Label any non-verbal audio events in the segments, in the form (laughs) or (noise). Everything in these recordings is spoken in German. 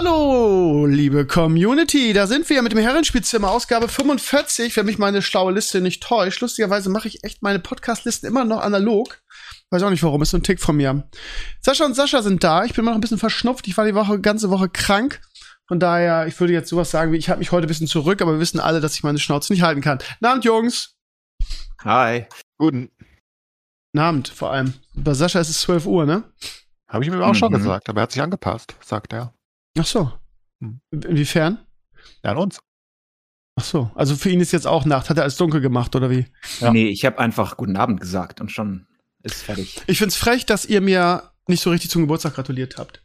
Hallo, liebe Community, da sind wir mit dem Herrenspielzimmer, Ausgabe 45, wenn mich meine schlaue Liste nicht täuscht. Lustigerweise mache ich echt meine Podcast-Listen immer noch analog. Weiß auch nicht warum, ist so ein Tick von mir. Sascha und Sascha sind da, ich bin immer noch ein bisschen verschnupft, ich war die Woche, ganze Woche krank. Von daher, ich würde jetzt sowas sagen wie, ich halte mich heute ein bisschen zurück, aber wir wissen alle, dass ich meine Schnauze nicht halten kann. Abend, Jungs. Hi. Guten. Abend, vor allem. Bei Sascha ist es 12 Uhr, ne? Habe ich mir auch schon Mhm. gesagt, aber er hat sich angepasst, sagt er. Ach so. Hm. Inwiefern? Ja, an uns. Ach so. Also für ihn ist jetzt auch Nacht. Hat er alles dunkel gemacht, oder wie? Ja. Nee, ich habe einfach guten Abend gesagt und schon ist fertig. Ich find's frech, dass ihr mir nicht so richtig zum Geburtstag gratuliert habt.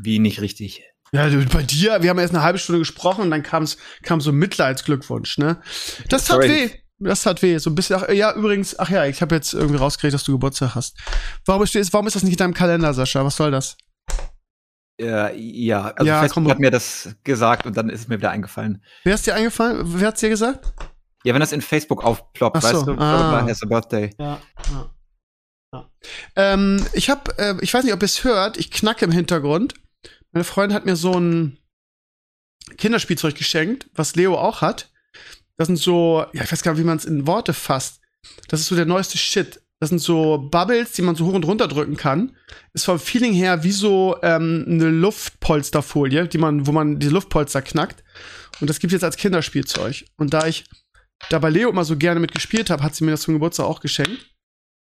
Wie nicht richtig. Ja, du, bei dir, wir haben erst eine halbe Stunde gesprochen und dann kam's, kam so ein Mitleidsglückwunsch, ne? Das tat Sorry. weh. Das tat weh. So ein bisschen, ach, ja, übrigens, ach ja, ich habe jetzt irgendwie rausgekriegt, dass du Geburtstag hast. Warum, steht, warum ist das nicht in deinem Kalender, Sascha? Was soll das? Äh, ja, also Ja, Facebook komm. hat mir das gesagt und dann ist es mir wieder eingefallen. Wer ist dir eingefallen? Wer hat's dir gesagt? Ja, wenn das in Facebook aufploppt, Ach so, weißt du, ah. has a birthday. Ja. ja. ja. Ähm, ich habe, äh, ich weiß nicht, ob ihr es hört, ich knacke im Hintergrund. Meine Freundin hat mir so ein Kinderspielzeug geschenkt, was Leo auch hat. Das sind so, ja, ich weiß gar nicht, wie man es in Worte fasst. Das ist so der neueste Shit. Das sind so Bubbles, die man so hoch und runter drücken kann. Ist vom Feeling her wie so ähm, eine Luftpolsterfolie, die man, wo man die Luftpolster knackt. Und das gibt jetzt als Kinderspielzeug. Und da ich da bei Leo immer so gerne mitgespielt habe, hat sie mir das zum Geburtstag auch geschenkt.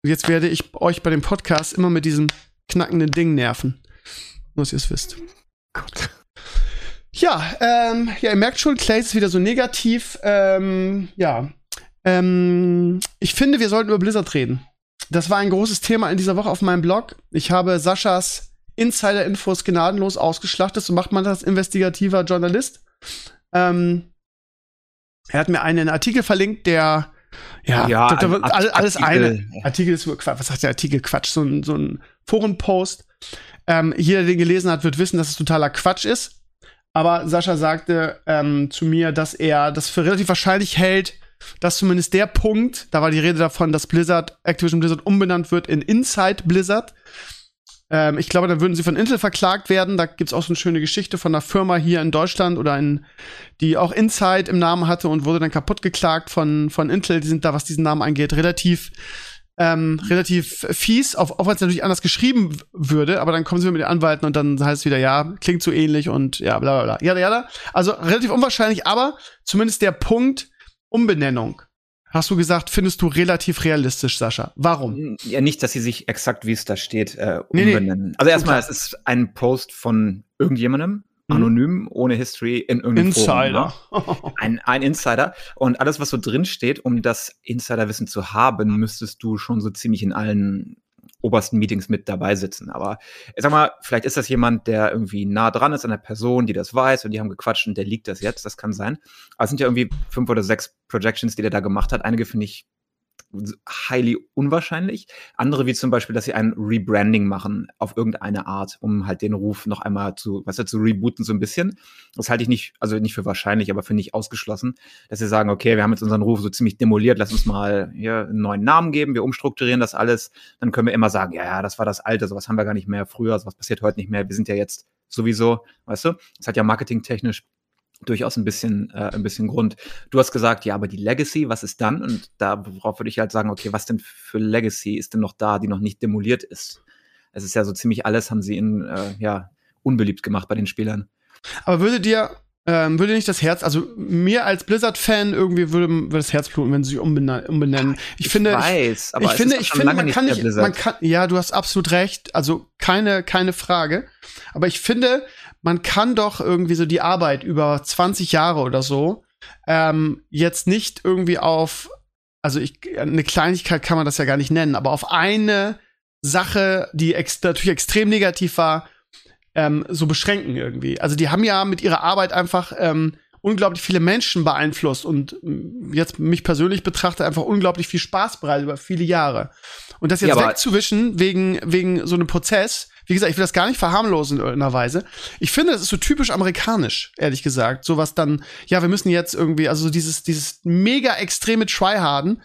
Und jetzt werde ich euch bei dem Podcast immer mit diesem knackenden Ding nerven. Nur, dass ihr es wisst. Gott. Ja, ähm, ja, ihr merkt schon, Clay ist wieder so negativ. Ähm, ja. Ähm, ich finde, wir sollten über Blizzard reden. Das war ein großes Thema in dieser Woche auf meinem Blog. Ich habe Saschas Insider-Infos gnadenlos ausgeschlachtet. So macht man das als investigativer Journalist. Ähm, er hat mir einen Artikel verlinkt, der ja, Ja, da, da ein alles Artikel. eine. Artikel ist Quatsch. Was sagt der Artikel? Quatsch. So ein, so ein Forenpost. Ähm, jeder, der den gelesen hat, wird wissen, dass es totaler Quatsch ist. Aber Sascha sagte ähm, zu mir, dass er das für relativ wahrscheinlich hält, dass zumindest der Punkt, da war die Rede davon, dass Blizzard, Activision Blizzard umbenannt wird in Inside Blizzard. Ähm, ich glaube, dann würden sie von Intel verklagt werden. Da gibt's auch so eine schöne Geschichte von einer Firma hier in Deutschland oder in, die auch Inside im Namen hatte und wurde dann kaputt geklagt von, von Intel. Die sind da, was diesen Namen angeht, relativ ähm, relativ fies, auch, auch wenn es natürlich anders geschrieben würde, aber dann kommen sie mit den Anwalten und dann heißt es wieder, ja, klingt so ähnlich und ja, bla bla bla. Jada, jada. Also relativ unwahrscheinlich, aber zumindest der Punkt Umbenennung, hast du gesagt, findest du relativ realistisch, Sascha. Warum? Ja, nicht, dass sie sich exakt, wie es da steht, äh, Nee, nee. umbenennen. Also erstmal, es ist ein Post von irgendjemandem, Mhm. anonym, ohne History, in irgendeinem Insider. Forum. ne? Ein, ein Insider. Und alles, was so drin steht, um das Insiderwissen zu haben, müsstest du schon so ziemlich in allen obersten Meetings mit dabei sitzen. Aber ich sag mal, vielleicht ist das jemand, der irgendwie nah dran ist an der Person, die das weiß und die haben gequatscht und der liegt das jetzt. Das kann sein. Aber es sind ja irgendwie fünf oder sechs Projections, die der da gemacht hat. Einige finde ich highly unwahrscheinlich. Andere wie zum Beispiel, dass sie ein Rebranding machen auf irgendeine Art, um halt den Ruf noch einmal zu, was zu rebooten so ein bisschen. Das halte ich nicht, also nicht für wahrscheinlich, aber für nicht ausgeschlossen, dass sie sagen, okay, wir haben jetzt unseren Ruf so ziemlich demoliert, lass uns mal hier einen neuen Namen geben, wir umstrukturieren das alles, dann können wir immer sagen, ja, ja, das war das Alte, sowas haben wir gar nicht mehr früher, sowas passiert heute nicht mehr, wir sind ja jetzt sowieso, weißt du, das hat ja marketingtechnisch durchaus ein bisschen, äh, ein bisschen Grund. Du hast gesagt, ja, aber die Legacy, was ist dann? Und darauf würde ich halt sagen, okay, was denn für Legacy ist denn noch da, die noch nicht demoliert ist? Es ist ja so ziemlich alles, haben sie in, äh, ja, unbeliebt gemacht bei den Spielern. Aber würde dir, ähm, würde nicht das Herz, also mir als Blizzard-Fan irgendwie würde, würde das Herz bluten, wenn sie sich umbenennen. umbenennen. Ich, finde, ich, weiß, aber ich finde, ich finde, man kann nicht, man kann, ja, du hast absolut recht, also keine, keine Frage. Aber ich finde, man kann doch irgendwie so die Arbeit über 20 Jahre oder so ähm, jetzt nicht irgendwie auf, also ich, eine Kleinigkeit kann man das ja gar nicht nennen, aber auf eine Sache, die ex natürlich extrem negativ war, ähm, so beschränken irgendwie. Also die haben ja mit ihrer Arbeit einfach ähm, unglaublich viele Menschen beeinflusst und mm, jetzt mich persönlich betrachtet einfach unglaublich viel Spaß bereitet über viele Jahre. Und das jetzt Ja, wegzuwischen wegen, wegen so einem Prozess, wie gesagt, ich will das gar nicht verharmlosen in irgendeiner Weise. Ich finde, das ist so typisch amerikanisch, ehrlich gesagt. Sowas dann, ja, wir müssen jetzt irgendwie, also so dieses, dieses mega extreme Tryharden,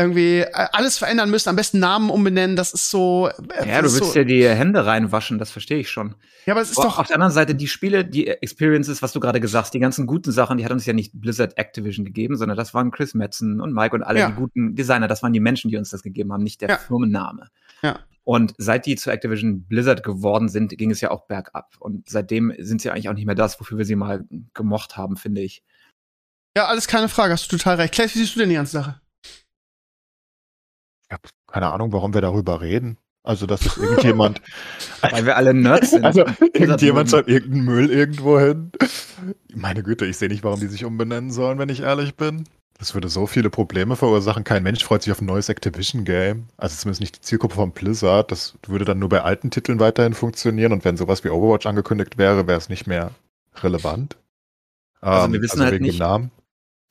irgendwie äh, alles verändern müssen, am besten Namen umbenennen, das ist so. äh, Ja, du willst so, ja die Hände reinwaschen, das verstehe ich schon. ja, aber es ist Aber doch. auf der anderen Seite, die Spiele, die Experiences, was du gerade gesagt hast, die ganzen guten Sachen, die hat uns ja nicht Blizzard Activision gegeben, sondern das waren Chris Metzen und Mike und alle Ja. die guten Designer. Das waren die Menschen, die uns das gegeben haben, nicht der Ja. Firmenname. Ja. Und seit die zu Activision Blizzard geworden sind, ging es ja auch bergab. Und seitdem sind sie eigentlich auch nicht mehr das, wofür wir sie mal gemocht haben, finde ich. Ja, alles keine Frage, hast du total recht. Claes, wie siehst du denn die ganze Sache? Ich habe keine Ahnung, warum wir darüber reden. Also, dass irgendjemand, (laughs) Weil wir alle Nerds (laughs) sind. also irgendjemand schreibt irgendeinen Müll irgendwo hin. Meine Güte, ich sehe nicht, warum die sich umbenennen sollen, wenn ich ehrlich bin. Das würde so viele Probleme verursachen. Kein Mensch freut sich auf ein neues Activision-Game. Also zumindest nicht die Zielgruppe von Blizzard. Das würde dann nur bei alten Titeln weiterhin funktionieren. Und wenn sowas wie Overwatch angekündigt wäre, wäre es nicht mehr relevant. Also wir wissen halt wegen nicht- dem Namen.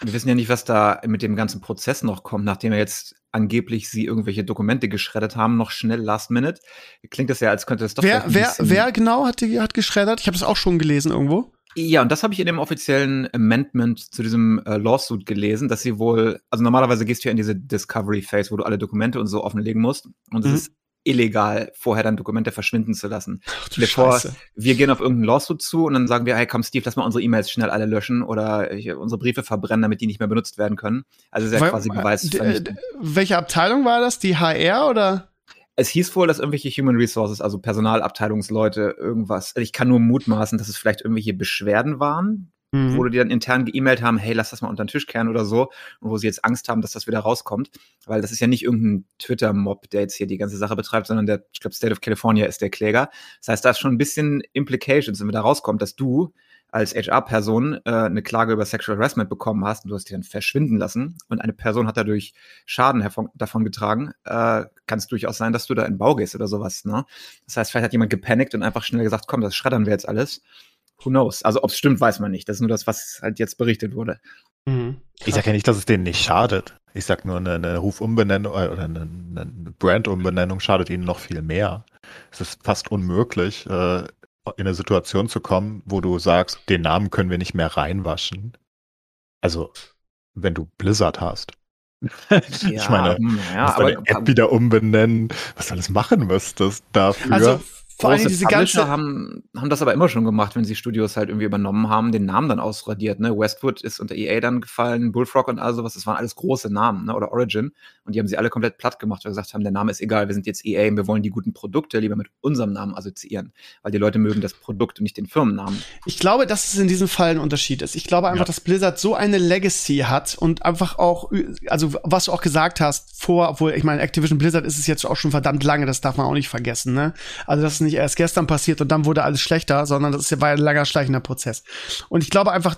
Wir wissen ja nicht, was da mit dem ganzen Prozess noch kommt, nachdem wir jetzt angeblich sie irgendwelche Dokumente geschreddert haben, noch schnell last minute. Klingt das ja, als könnte das doch Wer, wer, wer genau hat, die, hat geschreddert? Ich habe das auch schon gelesen irgendwo. Ja, und das habe ich in dem offiziellen Amendment zu diesem äh, Lawsuit gelesen, dass sie wohl, also normalerweise gehst du ja in diese Discovery Phase, wo du alle Dokumente und so offenlegen musst. Und es Mhm. ist illegal, vorher dann Dokumente verschwinden zu lassen. Ach du Bevor- Scheiße. Wir gehen auf irgendeinen Lawsuit zu und dann sagen wir, hey, komm Steve, lass mal unsere E-Mails schnell alle löschen oder unsere Briefe verbrennen, damit die nicht mehr benutzt werden können. Also ist ja Weil- quasi d- Beweisvernichtung. d- Welche Abteilung war das? Die HR oder? Es hieß wohl, dass irgendwelche Human Resources, also Personalabteilungsleute, irgendwas, also ich kann nur mutmaßen, dass es vielleicht irgendwelche Beschwerden waren, Mhm. wo die dann intern geemailt haben, hey, lass das mal unter den Tisch kehren oder so, und wo sie jetzt Angst haben, dass das wieder rauskommt, weil das ist ja nicht irgendein Twitter-Mob, der jetzt hier die ganze Sache betreibt, sondern der, ich glaube, State of California ist der Kläger. Das heißt, da ist schon ein bisschen Implications, wenn da rauskommt, dass du als HR-Person äh, eine Klage über Sexual Harassment bekommen hast und du hast die dann verschwinden lassen und eine Person hat dadurch Schaden davon getragen, äh, kann es durchaus sein, dass du da in Bau gehst oder sowas. Ne? Das heißt, vielleicht hat jemand gepanikt und einfach schnell gesagt, komm, das schreddern wir jetzt alles. Who knows? Also ob es stimmt, weiß man nicht. Das ist nur das, was halt jetzt berichtet wurde. Mhm. Ich sage ja nicht, dass es denen nicht schadet. Ich sag nur, eine, eine Rufumbenennung äh, oder eine, eine Brandumbenennung schadet ihnen noch viel mehr. Es ist fast unmöglich, äh, in eine Situation zu kommen, wo du sagst, den Namen können wir nicht mehr reinwaschen. Also, wenn du Blizzard hast. (laughs) ich meine, hm, ja, musst aber deine App wieder umbenennen, was du alles machen müsstest dafür. Also vor allem diese Publisher ganze. haben, haben das aber immer schon gemacht, wenn sie Studios halt irgendwie übernommen haben, den Namen dann ausradiert. Ne? Westwood ist unter EA dann gefallen, Bullfrog und all sowas, das waren alles große Namen, ne? oder Origin. Und die haben sie alle komplett platt gemacht, weil sie gesagt haben, der Name ist egal, wir sind jetzt EA und wir wollen die guten Produkte lieber mit unserem Namen assoziieren. Weil die Leute mögen das Produkt und nicht den Firmennamen. Ich glaube, dass es in diesem Fall ein Unterschied ist. Ich glaube einfach, Ja. dass Blizzard so eine Legacy hat und einfach auch, also was du auch gesagt hast, vor, obwohl, ich meine, Activision Blizzard ist es jetzt auch schon verdammt lange, das darf man auch nicht vergessen, ne? Also, das ist nicht erst gestern passiert und dann wurde alles schlechter, sondern das war ein langer, schleichender Prozess. Und ich glaube einfach,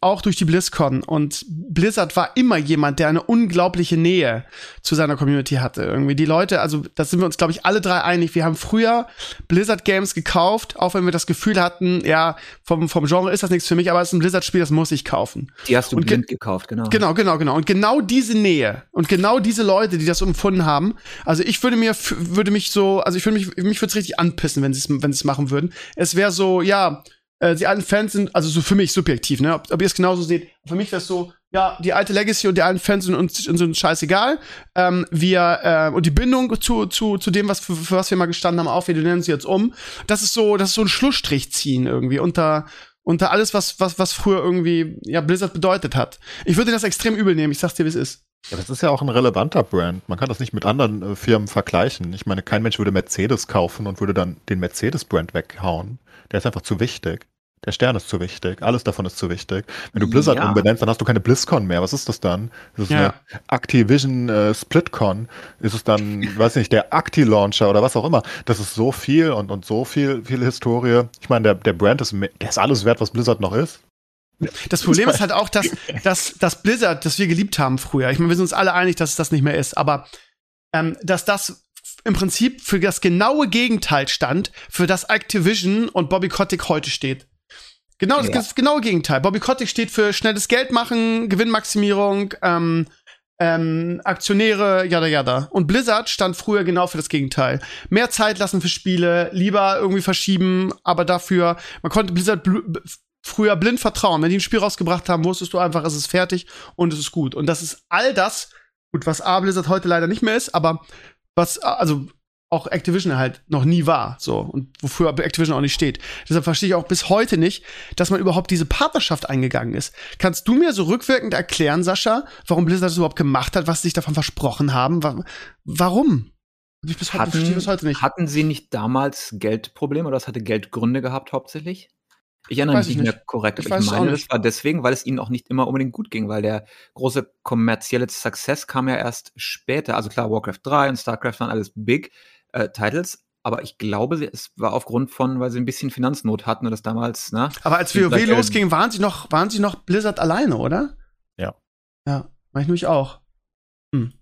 auch durch die BlizzCon und Blizzard war immer jemand, der eine unglaubliche Nähe zu seiner Community hatte. Irgendwie die Leute, also da sind wir uns, glaube ich, alle drei einig. Wir haben früher Blizzard Games gekauft, auch wenn wir das Gefühl hatten, ja, vom, vom Genre ist das nichts für mich, aber es ist ein Blizzard-Spiel, das muss ich kaufen. Die hast du Und ge- blind gekauft, genau. Genau, genau, genau. Und genau diese Nähe und genau diese Leute, die das empfunden haben, also ich würde mir, würde mich so, also ich würde mich, mich würde es richtig anpissen, wenn sie es, wenn sie es machen würden. Es wäre so, ja, äh, die alten Fans sind, also so für mich subjektiv, ne, ob, ob ihr es genauso seht. Für mich wäre es so, ja, die alte Legacy und die alten Fans sind uns sind scheißegal. Ähm, wir äh, und die Bindung zu, zu, zu dem, was für, für was wir mal gestanden haben, auch wir nennen sie jetzt um. Das ist so, das ist so ein Schlussstrich ziehen irgendwie unter unter alles, was, was, was früher irgendwie ja, Blizzard bedeutet hat. Ich würde das extrem übel nehmen, ich sag's dir, wie es ist. Ja, das ist ja auch ein relevanter Brand. Man kann das nicht mit anderen äh, Firmen vergleichen. Ich meine, kein Mensch würde Mercedes kaufen und würde dann den Mercedes-Brand weghauen. Der ist einfach zu wichtig. Der Stern ist zu wichtig. Alles davon ist zu wichtig. Wenn du Blizzard Ja. umbenennst, dann hast du keine BlizzCon mehr. Was ist das dann? Ist Ja. eine Activision äh, SplitCon. Ist es dann, (laughs) weiß nicht, der Acti-Launcher oder was auch immer. Das ist so viel und, und so viel, viel Historie. Ich meine, der, der Brand ist, der ist alles wert, was Blizzard noch ist. Das Problem ist halt (laughs) auch, dass, dass das Blizzard, das wir geliebt haben früher, ich meine, wir sind uns alle einig, dass es das nicht mehr ist, aber ähm, dass das im Prinzip für das genaue Gegenteil stand, für das Activision und Bobby Kotick heute steht. Genau das, Ja. das genaue Gegenteil. Bobby Kotick steht für schnelles Geld machen, Gewinnmaximierung, ähm, ähm, Aktionäre, jada jada. Und Blizzard stand früher genau für das Gegenteil. Mehr Zeit lassen für Spiele, lieber irgendwie verschieben, aber dafür, man konnte Blizzard bl früher blind vertrauen. Wenn die ein Spiel rausgebracht haben, wusstest du einfach, es ist fertig und es ist gut. Und das ist all das, gut, was A Blizzard heute leider nicht mehr ist, aber was, also auch Activision halt noch nie war, so und wofür Activision auch nicht steht. Deshalb verstehe ich auch bis heute nicht, dass man überhaupt diese Partnerschaft eingegangen ist. Kannst du mir so rückwirkend erklären, Sascha, warum Blizzard das überhaupt gemacht hat, was sie sich davon versprochen haben? Wa warum? Ich bis heute, verstehe bis heute nicht. Hatten sie nicht damals Geldprobleme oder das hatte Geldgründe gehabt hauptsächlich? Ich erinnere mich ich nicht mehr korrekt, Ich ich es meine, das war deswegen, weil es ihnen auch nicht immer unbedingt gut ging, weil der große kommerzielle Success kam ja erst später. Also klar, Warcraft 3 und StarCraft waren alles Big äh, Titles, aber ich glaube, es war aufgrund von, weil sie ein bisschen Finanznot hatten und das damals, ne? Aber als WoW losging, waren sie noch, waren sie noch Blizzard alleine, oder? Ja. Ja, war ich nämlich auch. Hm.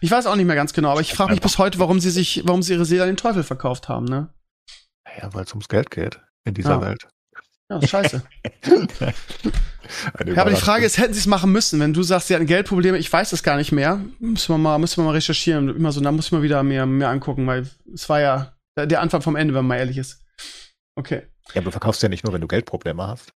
Ich weiß auch nicht mehr ganz genau, aber ich frage mich bis heute, warum sie sich, warum sie ihre Seele an den Teufel verkauft haben, ne? Ja, weil es ums Geld geht in dieser Ja. Welt. Ja, scheiße. (laughs) Ja, aber die. Frage ist, hätten sie es machen müssen? Wenn du sagst, sie hatten Geldprobleme, ich weiß das gar nicht mehr. Müssen wir mal, müssen wir mal recherchieren. Immer so, da muss ich mal wieder mehr, mehr angucken, weil es war ja der der Anfang vom Ende, wenn man mal ehrlich ist. Okay. Ja, aber du verkaufst ja nicht nur, wenn du Geldprobleme hast.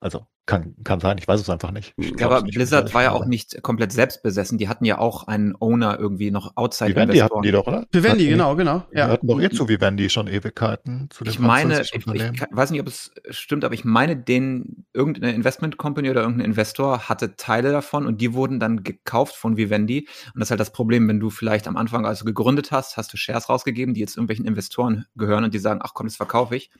Also, kann, kann sein, ich weiß es einfach nicht. Ich Ja, aber nicht, Blizzard war ja auch nicht komplett selbstbesessen. Die hatten ja auch einen Owner irgendwie noch outside Vivendi hatten die doch, oder? Vivendi, Hatten- genau, genau. Wir Ja. hatten doch eh zu Vivendi schon Ewigkeiten. Zu Ich meine, ich, ich weiß nicht, ob es stimmt, aber ich meine, den irgendeine Investment Company oder irgendein Investor hatte Teile davon und die wurden dann gekauft von Vivendi. Und das ist halt das Problem, wenn du vielleicht am Anfang, als du gegründet hast, hast du Shares rausgegeben, die jetzt irgendwelchen Investoren gehören und die sagen, ach komm, das verkaufe ich.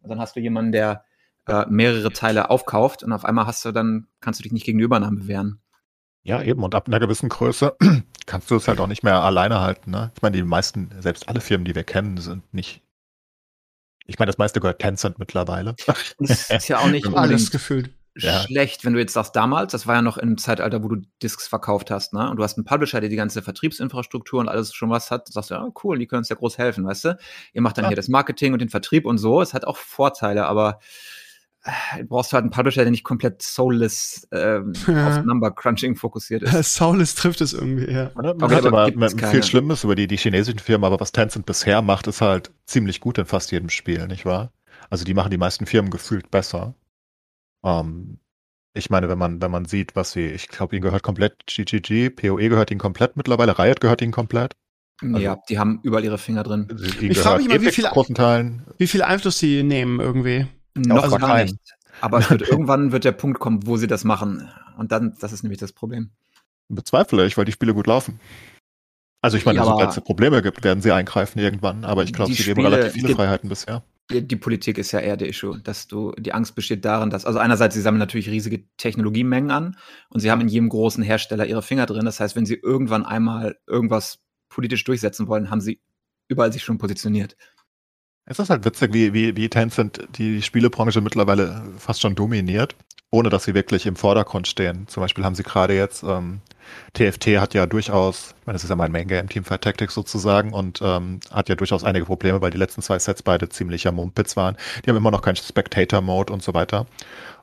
Und dann hast du jemanden, der äh, mehrere Teile aufkauft und auf einmal hast du dann, kannst du dich nicht gegen die Übernahme bewähren. Ja, eben. Und ab einer gewissen Größe (clears throat) kannst du es halt auch nicht mehr alleine halten. Ne? Ich meine, die meisten, selbst alle Firmen, die wir kennen, sind nicht. Ich meine, das meiste gehört Tencent mittlerweile. (laughs) Es ist ja auch nicht (laughs) Alles gefühlt. Ja. schlecht, wenn du jetzt sagst, damals, das war ja noch im Zeitalter, wo du Discs verkauft hast, ne? Und du hast einen Publisher, der die ganze Vertriebsinfrastruktur und alles schon was hat, sagst du, ja, cool, die können uns ja groß helfen, weißt du? Ihr macht dann Ja. hier das Marketing und den Vertrieb und so. Es hat auch Vorteile, aber du brauchst halt einen Publisher, der nicht komplett soulless ähm, Ja. auf Number Crunching fokussiert ist. (laughs) Saulis trifft es irgendwie, ja. Man, man Okay, hört aber keine. viel Schlimmes über die, die chinesischen Firmen, aber was Tencent bisher macht, ist halt ziemlich gut in fast jedem Spiel, nicht wahr? Also die machen die meisten Firmen gefühlt besser. Ähm, ich meine, wenn man, wenn man sieht, was sie, ich glaube, ihnen gehört komplett GGG, PoE gehört ihnen komplett mittlerweile, Riot gehört ihnen komplett. ja, die haben überall ihre Finger drin. Ich frage mich mal, wie Teilen. Wie viel Einfluss sie nehmen irgendwie. Noch also gar nicht. Aber wird, (laughs) irgendwann wird der Punkt kommen, wo sie das machen. Und dann, das ist nämlich das Problem. Bezweifle ich, weil die Spiele gut laufen. Also ich meine, Ja, sobald es Probleme gibt, werden sie eingreifen irgendwann, aber ich glaube, sie geben Spiele- relativ viele die- Freiheiten bisher. Die, die Politik ist ja eher der Issue, dass du, die Angst besteht darin, dass, also einerseits, sie sammeln natürlich riesige Technologiemengen an und sie haben in jedem großen Hersteller ihre Finger drin. Das heißt, wenn sie irgendwann einmal irgendwas politisch durchsetzen wollen, haben sie überall sich schon positioniert. Es ist halt witzig, wie, wie, wie Tencent die Spielebranche mittlerweile fast schon dominiert, ohne dass sie wirklich im Vordergrund stehen. Zum Beispiel haben sie gerade jetzt, ähm, TFT hat ja durchaus, ich meine, das ist ja mein Main Game, Team Fight Tactics sozusagen, und ähm, hat ja durchaus einige Probleme, weil die letzten zwei Sets beide ziemlicher Mumpitz waren. Die haben immer noch keinen Spectator-Mode und so weiter.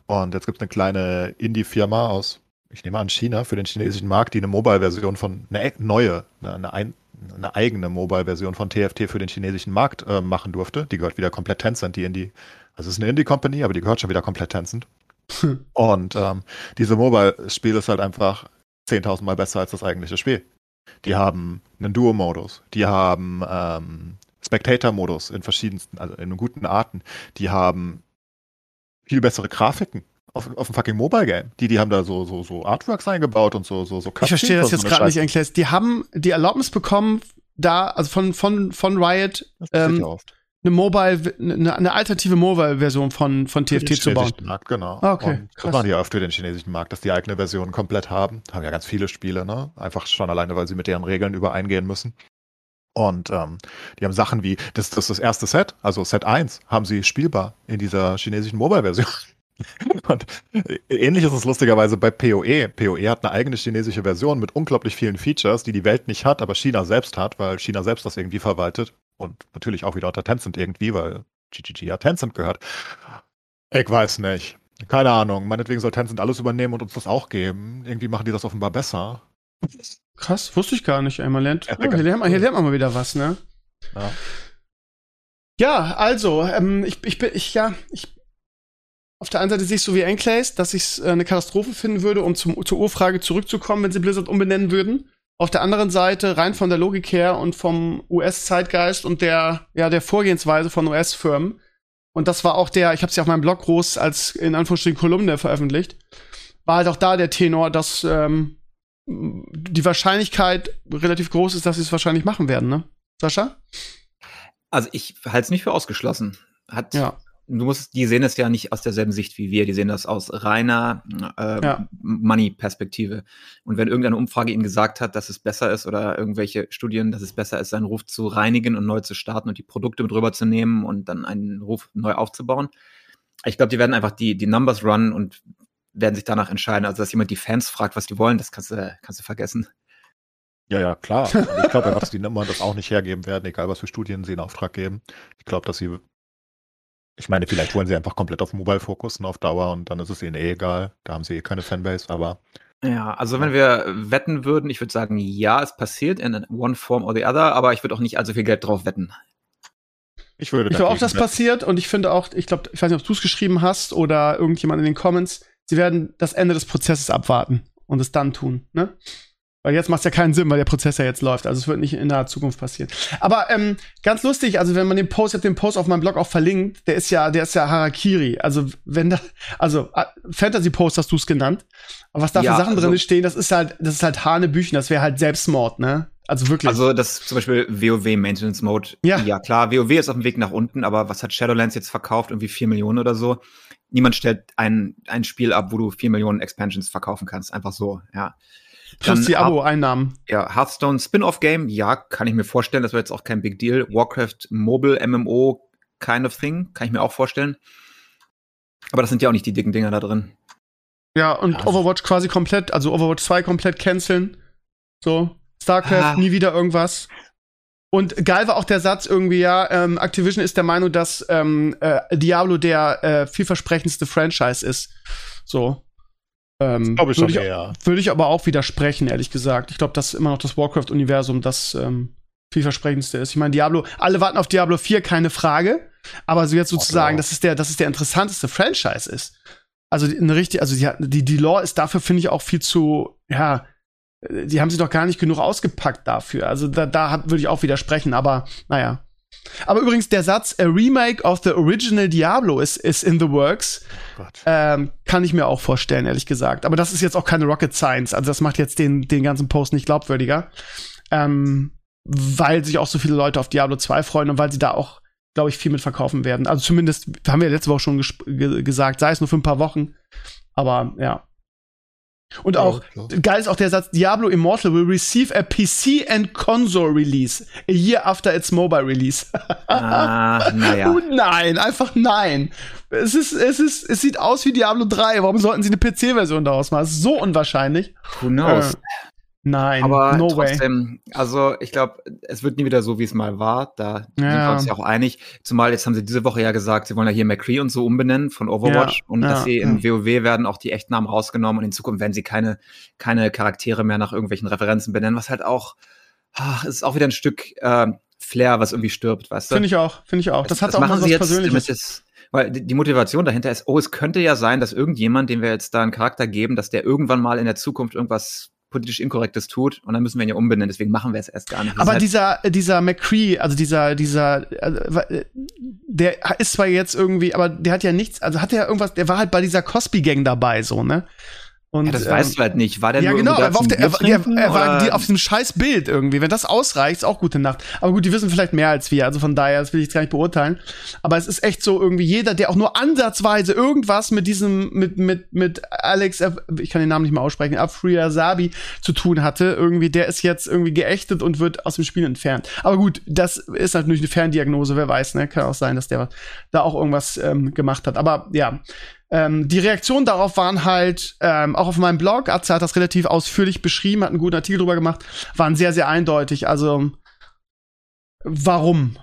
Und jetzt gibt es eine kleine Indie-Firma aus, ich nehme an, China für den chinesischen Markt, die eine Mobile-Version von, eine neue, eine, eine, eigene Mobile-Version von TFT für den chinesischen Markt äh, machen durfte. Die gehört wieder komplett Tencent, die Indie. Also es ist eine Indie-Company, aber die gehört schon wieder komplett Tencent. (laughs) Und ähm, diese Mobile-Spiel ist halt einfach 10.000 Mal besser als das eigentliche Spiel. Die haben einen Duo-Modus, die haben ähm, Spectator-Modus in verschiedensten, also in guten Arten. Die haben viel bessere Grafiken auf, auf dem fucking Mobile-Game. Die, die haben da so, so, so Artworks eingebaut und so, so, so Ich verstehe das jetzt so gerade nicht. Enkles. Die haben die Erlaubnis bekommen, da, also von, von, von Riot, ähm, eine Mobile, eine, eine alternative Mobile-Version von, von TFT zu bauen. Markt, genau. Ah, okay, Und das machen die ja oft für den chinesischen Markt, dass die eigene Version komplett haben. Haben ja ganz viele Spiele, ne? Einfach schon alleine, weil sie mit deren Regeln übereingehen müssen. Und ähm, die haben Sachen wie, das, das ist das erste Set, also Set 1, haben sie spielbar in dieser chinesischen Mobile-Version. Und ähnlich ist es lustigerweise bei PoE. PoE hat eine eigene chinesische Version mit unglaublich vielen Features, die die Welt nicht hat, aber China selbst hat, weil China selbst das irgendwie verwaltet. Und natürlich auch wieder unter Tencent irgendwie, weil GGG ja Tencent gehört. Ich weiß nicht. Keine Ahnung, meinetwegen soll Tencent alles übernehmen und uns das auch geben. Irgendwie machen die das offenbar besser. Krass, wusste ich gar nicht. Einmal lernt, Ja, oh, hier, lernt man, hier lernt man mal wieder was, ne? Ja. Ja, also, ähm, ich, ich bin, ich, ja, ich, auf der einen Seite sehe ich so wie Enclays, dass ich es äh, eine Katastrophe finden würde, um zum, zur Urfrage zurückzukommen, wenn sie Blizzard umbenennen würden. Auf der anderen Seite, rein von der Logik her und vom US-Zeitgeist und der, ja, der Vorgehensweise von US-Firmen, und das war auch der, ich habe es ja auf meinem Blog groß als in Anführungsstrichen Kolumne veröffentlicht, war halt auch da der Tenor, dass ähm, die Wahrscheinlichkeit relativ groß ist, dass sie es wahrscheinlich machen werden, ne? Sascha? Also ich halte es nicht für ausgeschlossen. Hat, Ja. Du musst, die sehen es ja nicht aus derselben Sicht wie wir, die sehen das aus reiner äh, Ja. Money-Perspektive. Und wenn irgendeine Umfrage ihnen gesagt hat, dass es besser ist oder irgendwelche Studien, dass es besser ist, seinen Ruf zu reinigen und neu zu starten und die Produkte mit rüberzunehmen und dann einen Ruf neu aufzubauen, ich glaube, die werden einfach die, die Numbers runnen und werden sich danach entscheiden. Also, dass jemand die Fans fragt, was die wollen, das kannst du, kannst du vergessen. Ja, ja, klar. Ich glaube einfach, dass die Nummern das auch nicht hergeben werden, egal was für Studien sie in Auftrag geben. Ich glaube, dass sie. Ich meine, vielleicht wollen sie einfach komplett auf Mobile fokussen auf Dauer und dann ist es ihnen eh egal. Da haben sie eh keine Fanbase, aber Ja, also wenn wir wetten würden, ich würde sagen, ja, es passiert in one form or the other, aber ich würde auch nicht allzu viel Geld drauf wetten. ich würde Ich glaube auch, das wetten. passiert und ich finde auch, ich glaube, ich weiß nicht, ob du es geschrieben hast oder irgendjemand in den Comments, sie werden das Ende des Prozesses abwarten und es dann tun, ne? Weil jetzt macht es ja keinen Sinn, weil der Prozess ja jetzt läuft. Also es wird nicht in naher Zukunft passieren. Aber ähm, ganz lustig, also wenn man den Post, ich habe den Post auf meinem Blog auch verlinkt, der ist ja, der ist ja Harakiri. Also wenn da, also äh, Fantasy Post hast du es genannt. Aber was da Ja, für Sachen also- drin stehen, das ist halt, das ist halt Hanebüchen, das wäre halt Selbstmord, ne? Also wirklich. Also das zum Beispiel WoW Maintenance Mode. Ja. ja, klar, WoW ist auf dem Weg nach unten, aber was hat Shadowlands jetzt verkauft? Irgendwie 4 Millionen oder so. Niemand stellt ein, ein Spiel ab, wo du 4 Millionen Expansions verkaufen kannst. Einfach so, ja. Plus die Abo-Einnahmen. Ja, Hearthstone Spin-off Game, ja, kann ich mir vorstellen. Das wäre jetzt auch kein Big Deal. Warcraft Mobile MMO, kind of thing, kann ich mir auch vorstellen. Aber das sind ja auch nicht die dicken Dinger da drin. Ja, und Ja. Overwatch quasi komplett, also Overwatch 2 komplett canceln. So, StarCraft, Ah. nie wieder irgendwas. Und geil war auch der Satz irgendwie, ja, ähm, Activision ist der Meinung, dass ähm, äh, Diablo der äh, vielversprechendste Franchise ist. So. Ähm, Glaube ich würde schon ich, eher. würde ich aber auch widersprechen, ehrlich gesagt. Ich glaube, dass immer noch das Warcraft-Universum das ähm, vielversprechendste ist. Ich meine, Diablo, alle warten auf Diablo 4, keine Frage. Aber so jetzt sozusagen, klar. dass es der, dass es der interessanteste Franchise ist. Also die- eine richtige, also die, die, die Lore ist dafür, finde ich, auch viel zu, ja, die haben sie doch gar nicht genug ausgepackt dafür. Also da, da würde ich auch widersprechen, aber naja. Aber übrigens, der Satz, a remake of the original Diablo is, is in the works, Oh ähm, kann ich mir auch vorstellen, ehrlich gesagt. Aber das ist jetzt auch keine Rocket Science. Also das macht jetzt den, den ganzen Post nicht glaubwürdiger. Ähm, weil sich auch so viele Leute auf Diablo 2 freuen und weil sie da auch, glaube ich, viel mit verkaufen werden. Also zumindest, haben wir letzte Woche schon gesagt, sei es nur für ein paar Wochen. Aber ja. Und auch, Ja, geil ist auch der Satz, Diablo Immortal will receive a PC and console release a year after its mobile release. Ah, naja. Oh (laughs) nein, einfach nein. Es ist, es ist, es sieht aus wie Diablo 3. Warum sollten sie eine PC-Version daraus machen? Das ist so unwahrscheinlich. Who knows? Äh, nein, Aber no way. trotzdem, also ich glaube, es wird nie wieder so, wie es mal war. Da sind Ja. wir uns ja auch einig. Zumal jetzt haben sie diese Woche ja gesagt, sie wollen ja hier McCree und so umbenennen von Overwatch Ja, und ja, dass sie in. WoW werden auch die Echtnamen rausgenommen und in Zukunft werden sie keine, keine Charaktere mehr nach irgendwelchen Referenzen benennen, was halt auch, ach, es ist auch wieder ein Stück äh, Flair, was irgendwie stirbt, weißt du? Finde ich auch, finde ich auch. Das, hat auch machen mal was jetzt, Persönliches. weil die Motivation dahinter ist, oh, es könnte ja sein, dass irgendjemand, dem wir jetzt da einen Charakter geben, dass der irgendwann mal in der Zukunft irgendwas politisch Inkorrektes tut und dann müssen wir ihn ja umbenennen, deswegen machen wir es erst gar nicht. Das Aber halt, dieser, dieser McCree, also dieser, dieser, äh, der ist zwar jetzt irgendwie, aber der hat ja nichts, also hat er irgendwas, der war halt bei dieser Cosby-Gang dabei, so, ne? Und, ja, das ähm, weißt du halt nicht. War der Ja, nur genau, er war, auf der, er, er, er war die, auf diesem scheiß Bild irgendwie. Wenn das ausreicht, ist auch gute Nacht. Aber gut, die wissen vielleicht mehr als wir, also von daher, das will ich jetzt gar nicht beurteilen. Aber es ist echt so irgendwie jeder, der auch nur ansatzweise irgendwas mit diesem, mit, mit, mit Alex, Af- ich kann den Namen nicht mehr aussprechen, Afria Sabi zu tun hatte, irgendwie, der ist jetzt irgendwie geächtet und wird aus dem Spiel entfernt. Aber gut, das ist natürlich eine Ferndiagnose, wer weiß, ne? Kann auch sein, dass der da auch irgendwas ähm, gemacht hat. Aber ja, ähm, die Reaktionen darauf waren halt, ähm, auch auf meinem Blog, Atze hat das relativ ausführlich beschrieben, hat einen guten Artikel drüber gemacht, waren sehr, sehr eindeutig. Also, warum?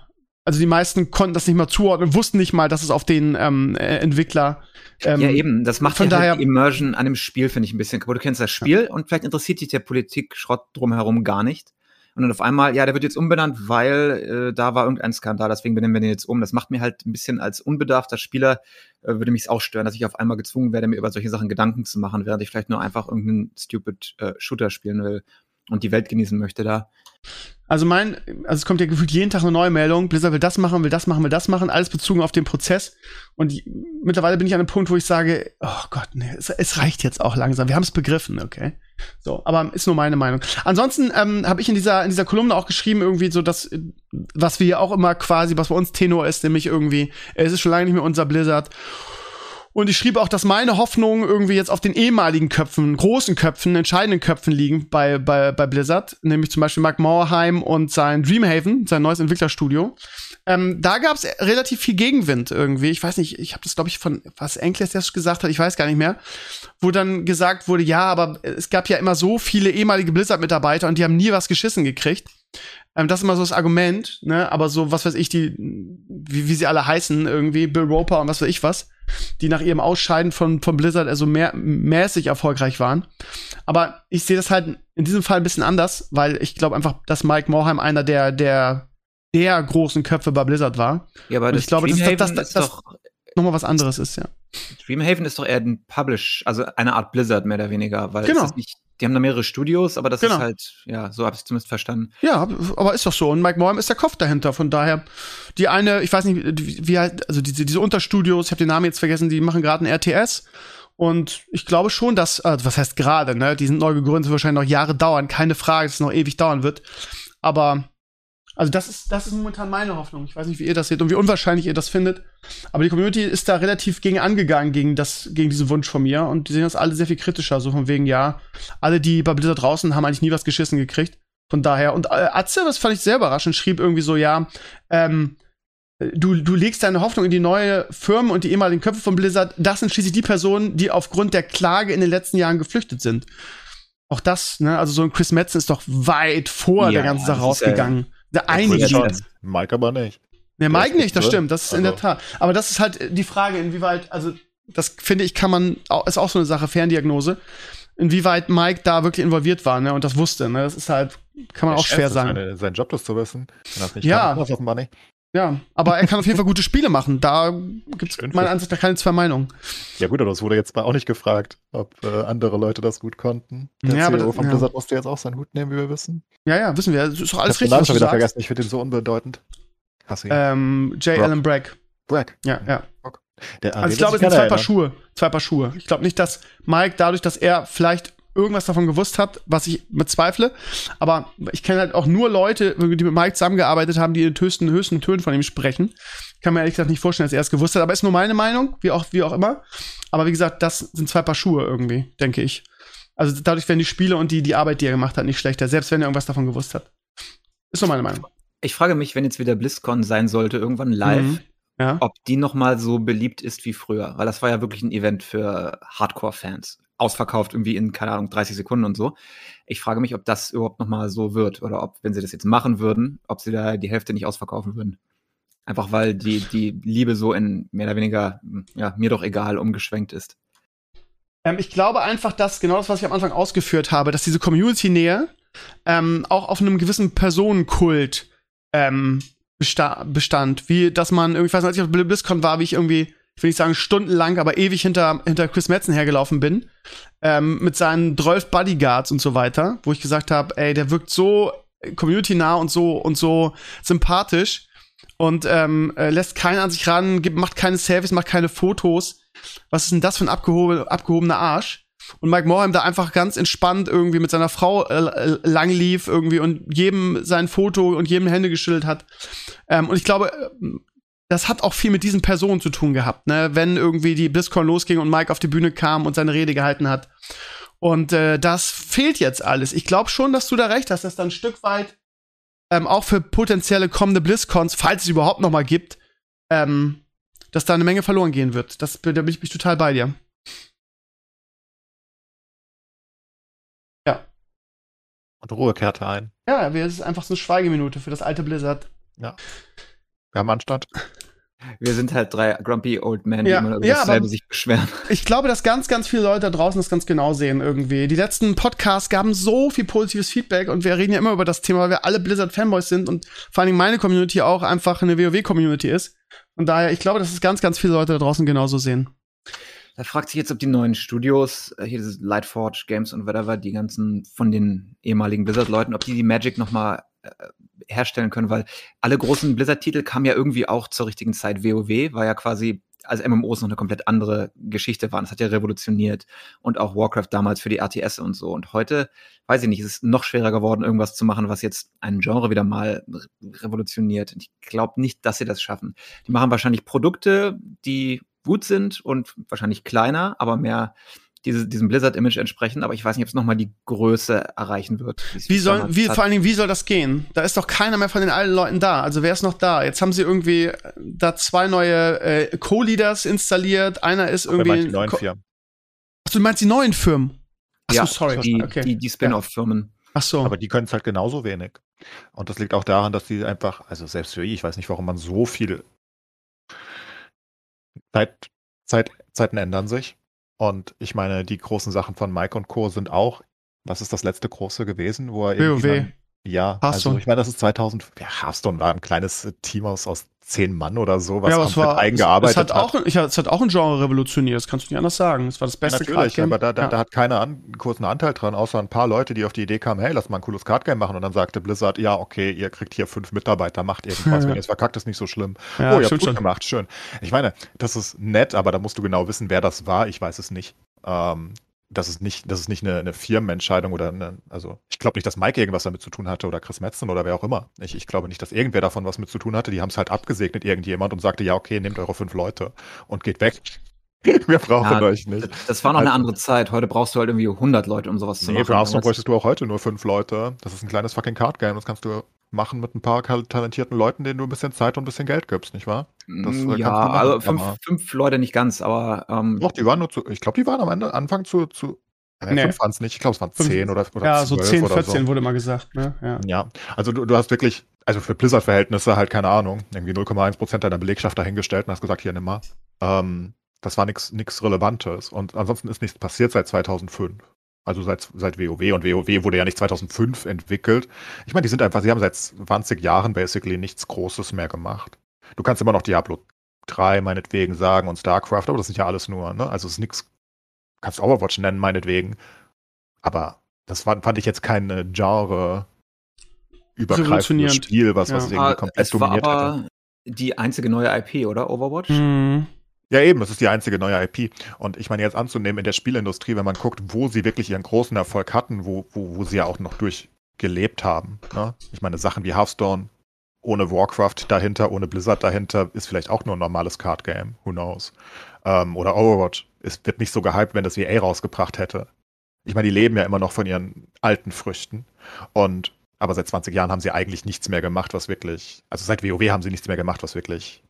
also die meisten konnten das nicht mal zuordnen, wussten nicht mal, dass es auf den ähm, äh, Entwickler. Ähm, ja, eben. Das macht von ja daher- halt die Immersion an dem Spiel, finde ich, ein bisschen kaputt. Du kennst das Spiel und vielleicht interessiert dich der Politik-Schrott drumherum gar nicht. Und dann auf einmal, ja, der wird jetzt umbenannt, weil äh, da war irgendein Skandal, deswegen benennen wir den jetzt um. Das macht mir halt ein bisschen als unbedarfter Spieler, äh, würde mich auch stören, dass ich auf einmal gezwungen werde, mir über solche Sachen Gedanken zu machen, während ich vielleicht nur einfach irgendeinen stupid äh, Shooter spielen will und die Welt genießen möchte da. Also mein, also es kommt ja gefühlt jeden Tag eine neue Meldung. Blizzard will das machen, will das machen, will das machen, alles bezogen auf den Prozess. Und die, mittlerweile bin ich an einem Punkt, wo ich sage, oh Gott, nee, es, es reicht jetzt auch langsam. Wir haben es begriffen, okay. So, aber ist nur meine Meinung. Ansonsten ähm, habe ich in dieser in dieser Kolumne auch geschrieben irgendwie so, dass was wir auch immer quasi, was bei uns Tenor ist, nämlich irgendwie, es ist schon lange nicht mehr unser Blizzard. Und ich schrieb auch, dass meine Hoffnungen irgendwie jetzt auf den ehemaligen Köpfen, großen Köpfen, entscheidenden Köpfen liegen bei, bei, bei Blizzard, nämlich zum Beispiel Mark Mauerheim und sein Dreamhaven, sein neues Entwicklerstudio. Ähm, da gab es relativ viel Gegenwind irgendwie. Ich weiß nicht, ich habe das, glaube ich, von was Enkles erst gesagt hat, ich weiß gar nicht mehr, wo dann gesagt wurde, ja, aber es gab ja immer so viele ehemalige Blizzard-Mitarbeiter und die haben nie was geschissen gekriegt. Ähm, das ist immer so das Argument, ne? Aber so, was weiß ich, die, wie, wie sie alle heißen, irgendwie, Bill Roper und was weiß ich was, die nach ihrem Ausscheiden von, von Blizzard also mehr, mäßig erfolgreich waren. Aber ich sehe das halt in diesem Fall ein bisschen anders, weil ich glaube einfach, dass Mike Morheim einer der, der, der großen Köpfe bei Blizzard war. Ja, aber Und das ich glaube, das- das- Dreamhaven das- ist das- doch Nochmal was anderes ist, ja. Dreamhaven ist doch eher ein Publish, also eine Art Blizzard mehr oder weniger, weil Genau. es ist nicht, die haben da mehrere Studios, aber das Genau. ist halt, ja, so habe ich zumindest verstanden. Ja, aber ist doch so. Und Mike Morheim ist der Kopf dahinter. Von daher, die eine, ich weiß nicht, wie wie halt, also diese, diese Unterstudios, ich habe den Namen jetzt vergessen, die machen gerade ein RTS. Und ich glaube schon, dass, also was heißt gerade, ne? Die sind neu gegründet, wahrscheinlich noch Jahre dauern. Keine Frage, dass es noch ewig dauern wird. Aber, also das ist, das ist momentan meine Hoffnung. Ich weiß nicht, wie ihr das seht und wie unwahrscheinlich ihr das findet. Aber die Community ist da relativ gegen angegangen, gegen das, gegen diesen Wunsch von mir. Und die sehen das alle sehr viel kritischer. So von wegen, ja, alle, die bei Blizzard draußen haben eigentlich nie was geschissen gekriegt. Von daher, und äh, Atze, das fand ich sehr überraschend, schrieb irgendwie so, ja, ähm, du, du legst deine Hoffnung in die neue Firmen und die ehemaligen Köpfe von Blizzard. Das sind schließlich die Personen, die aufgrund der Klage in den letzten Jahren geflüchtet sind. Auch das, ne, also so ein Chris Metzen ist doch weit vor Ja, der ganzen Sache das ist, äh, rausgegangen. Einige, schon. Mike aber nicht. Ne, Der Mike nicht, das drin. stimmt, das ist in der Also- Tat. Aber das ist halt die Frage, inwieweit, also das finde ich, kann man, ist auch so eine Sache, Ferndiagnose, inwieweit Mike da wirklich involviert war, ne, und das wusste, ne, das ist halt, kann man Der auch Chef schwer sagen. Seine, sein Job, das zu wissen. Wenn er es nicht Ja. kann, das offenbar nicht. Ja, aber er kann auf jeden Fall gute Spiele machen, da gibt's Schön meiner Ansicht nach keine zwei Meinungen. Ja gut, aber das wurde jetzt mal auch nicht gefragt, ob äh, andere Leute das gut konnten. Der Ja, aber CEO das- von ja. Blizzard musste jetzt auch seinen Hut nehmen, wie wir wissen. Ja, ja, wissen wir, das ist doch alles ich richtig, Namen was schon wieder vergessen, ich finde den so unbedeutend. Hasse ihn. Ähm, J. Brock. Allen Bragg. Bragg. Ja, ja. Der, Also ich glaube, es sind zwei Paar Schuhe. Zwei Paar Schuhe. Ich glaube nicht, dass Mike dadurch, dass er vielleicht irgendwas davon gewusst hat, was ich bezweifle. Aber ich kenne halt auch nur Leute, die mit Mike zusammengearbeitet haben, die in den höchsten, höchsten Tönen von ihm sprechen. Kann mir ehrlich gesagt nicht vorstellen, dass er es gewusst hat. Aber ist nur meine Meinung, wie auch, wie auch immer. Aber wie gesagt, das sind zwei Paar Schuhe irgendwie, denke ich. Also dadurch werden die Spiele und die, die Arbeit, die er gemacht hat, nicht schlechter, selbst wenn er irgendwas davon gewusst hat. Ist nur meine Meinung. Ich frage mich, wenn jetzt wieder BlizzCon sein sollte, irgendwann live, Mhm. Ja. ob die noch mal so beliebt ist wie früher, weil das war ja wirklich ein Event für Hardcore-Fans. Ausverkauft irgendwie in, keine Ahnung, 30 Sekunden und so. Ich frage mich, ob das überhaupt noch mal so wird oder ob, wenn sie das jetzt machen würden, ob sie da die Hälfte nicht ausverkaufen würden. Einfach weil die, die Liebe so in mehr oder weniger, ja, mir doch egal umgeschwenkt ist. Ähm, ich glaube einfach, dass genau das, was ich am Anfang ausgeführt habe, dass diese Community-Nähe ähm, auch auf einem gewissen Personenkult ähm, besta bestand. Wie, dass man irgendwie, ich weiß nicht, als ich auf BlizzCon war, wie ich irgendwie, ich will nicht sagen stundenlang, aber ewig hinter, hinter Chris Metzen hergelaufen bin. Ähm, mit seinen 12 Bodyguards und so weiter, wo ich gesagt habe, ey, der wirkt so community-nah und so und so sympathisch und ähm, äh, lässt keinen an sich ran, gibt, macht keine Selfies, macht keine Fotos. Was ist denn das für ein abgehobe, abgehobener Arsch? Und Mike Morheim da einfach ganz entspannt irgendwie mit seiner Frau äh, äh, lang lief irgendwie und jedem sein Foto und jedem Hände geschüttelt hat. Ähm, und ich glaube, das hat auch viel mit diesen Personen zu tun gehabt, ne? Wenn irgendwie die BlizzCon losging und Mike auf die Bühne kam und seine Rede gehalten hat. Und äh, das fehlt jetzt alles. Ich glaube schon, dass du da recht hast, dass da ein Stück weit ähm, auch für potenzielle kommende BlizzCons, falls es überhaupt noch mal gibt, ähm, dass da eine Menge verloren gehen wird. Das, da bin ich mich total bei dir. Und Ruhe kehrte ein. Ja, es ist einfach so eine Schweigeminute für das alte Blizzard. Wir haben Anstand. Wir sind halt drei grumpy old men, Ja, die immer über ja, dasselbe sich beschweren. (laughs) Ich glaube, dass ganz, ganz viele Leute da draußen das ganz genau sehen irgendwie. Die letzten Podcasts gaben so viel positives Feedback und wir reden ja immer über das Thema, weil wir alle Blizzard-Fanboys sind und vor allen Dingen meine Community auch einfach eine WoW-Community ist. Und daher, ich glaube, dass es ganz, ganz viele Leute da draußen genauso sehen. Da fragt sich jetzt, ob die neuen Studios, äh, hier dieses Lightforge Games und whatever, die ganzen von den ehemaligen Blizzard-Leuten, ob die die Magic noch mal äh, herstellen können, weil alle großen Blizzard-Titel kamen ja irgendwie auch zur richtigen Zeit. WoW war ja quasi, als MMOs noch eine komplett andere Geschichte waren. Das hat ja revolutioniert. Und auch Warcraft damals für die RTS und so. Und heute, weiß ich nicht, es ist noch schwerer geworden, irgendwas zu machen, was jetzt ein Genre wieder mal re revolutioniert. Und ich glaube nicht, dass sie das schaffen. Die machen wahrscheinlich Produkte, die gut sind und wahrscheinlich kleiner, aber mehr diese, diesem Blizzard-Image entsprechen. Aber ich weiß nicht, ob es nochmal die Größe erreichen wird. Wie soll, wie, vor allen Dingen, wie soll das gehen? Da ist doch keiner mehr von den alten Leuten da. Also wer ist noch da? Jetzt haben sie irgendwie äh, da zwei neue äh, Co-Leaders installiert. Einer ist Wer irgendwie. die neuen Firmen. Ach, du meinst die neuen Firmen? Ach so, ja, sorry. Die, okay. die, die Spin-off-Firmen. Ach so. Aber die können es halt genauso wenig. Und das liegt auch daran, dass die einfach, also selbst für ich, ich weiß nicht, warum man so viel Zeit, Zeit, Zeiten ändern sich. Und ich meine, die großen Sachen von Mike und Co. sind auch, was ist das letzte große gewesen, wo er WoW. dann- ja, also Hearthstone. ich meine, das ist 2000, ja, Hearthstone war ein kleines Team aus, aus zehn Mann oder so, was ja, komplett war, eingearbeitet es hat. Auch, ich, es hat auch ein Genre revolutioniert, das kannst du nicht anders sagen. Es war das beste Natürlich, Card-Game. aber da, da, ja. da hat keiner an, einen kurzen Anteil dran, außer ein paar Leute, die auf die Idee kamen, hey, lass mal ein cooles Cardgame machen. Und dann sagte Blizzard, ja, okay, ihr kriegt hier fünf Mitarbeiter, macht irgendwas. (laughs) Ja. Wenn ihr es verkackt, ist nicht so schlimm. Ja, oh, ihr habt gut schon. gemacht, schön. Ich meine, das ist nett, aber da musst du genau wissen, wer das war. Ich weiß es nicht. Ähm, das ist nicht, das ist nicht eine, eine Firmenentscheidung oder eine, also ich glaube nicht, dass Mike irgendwas damit zu tun hatte oder Chris Metzen oder wer auch immer. Ich, ich glaube nicht, dass irgendwer davon was mit zu tun hatte. Die haben es halt abgesegnet, irgendjemand, und sagte, ja, okay, nehmt eure fünf Leute und geht weg. (laughs) Wir brauchen Ja, euch nicht. Das war noch eine Also- andere Zeit. Heute brauchst du halt irgendwie 100 Leute, um sowas zu Nee, machen. für Hearthstone bräuchtest du auch heute nur fünf Leute. Das ist ein kleines fucking Card-Game. Das kannst du machen mit ein paar talentierten Leuten, denen du ein bisschen Zeit und ein bisschen Geld gibst, nicht wahr? Das, äh, Mm, kannst ja, machen, also fünf, aber- fünf Leute nicht ganz, aber ähm, Doch, die waren nur zu, ich glaube, die waren am Ende, Anfang zu, zu äh, Nee. fünf waren es nicht. Ich glaube, es waren Fünf- zehn oder, oder ja, so 12 10, oder 14 so. wurde mal gesagt. Ne? Ja. Ja, also du, du hast wirklich, also für Blizzard-Verhältnisse halt, keine Ahnung, irgendwie 0,1% deiner Belegschaft dahingestellt und hast gesagt, hier, nimm mal. Ähm, das war nichts nix Relevantes. Und ansonsten ist nichts passiert seit 2005. Also seit, seit WoW. Und WoW wurde ja nicht 2005 entwickelt. Ich meine, die sind einfach, sie haben seit 20 Jahren basically nichts Großes mehr gemacht. Du kannst immer noch Diablo 3 meinetwegen sagen und StarCraft, aber das sind ja alles nur, ne? Also es ist nichts, kannst Overwatch nennen meinetwegen. Aber das war, fand ich jetzt kein äh, Genre übergreifendes. Spiel, was, Ja. was irgendwie ah, komplett es war dominiert hätte. aber die einzige neue IP, oder? Overwatch? Mhm. Ja, eben, das ist die einzige neue IP. Und ich meine, jetzt anzunehmen in der Spielindustrie, wenn man guckt, wo sie wirklich ihren großen Erfolg hatten, wo, wo, wo sie ja auch noch durchgelebt haben. Ne? Ich meine, Sachen wie Hearthstone ohne Warcraft dahinter, ohne Blizzard dahinter, ist vielleicht auch nur ein normales Card-Game. Who knows? Ähm, oder Overwatch. Es wird nicht so gehypt, wenn das EA rausgebracht hätte. Ich meine, die leben ja immer noch von ihren alten Früchten. Und aber seit 20 Jahren haben sie eigentlich nichts mehr gemacht, was wirklich, also seit WoW haben sie nichts mehr gemacht, was wirklich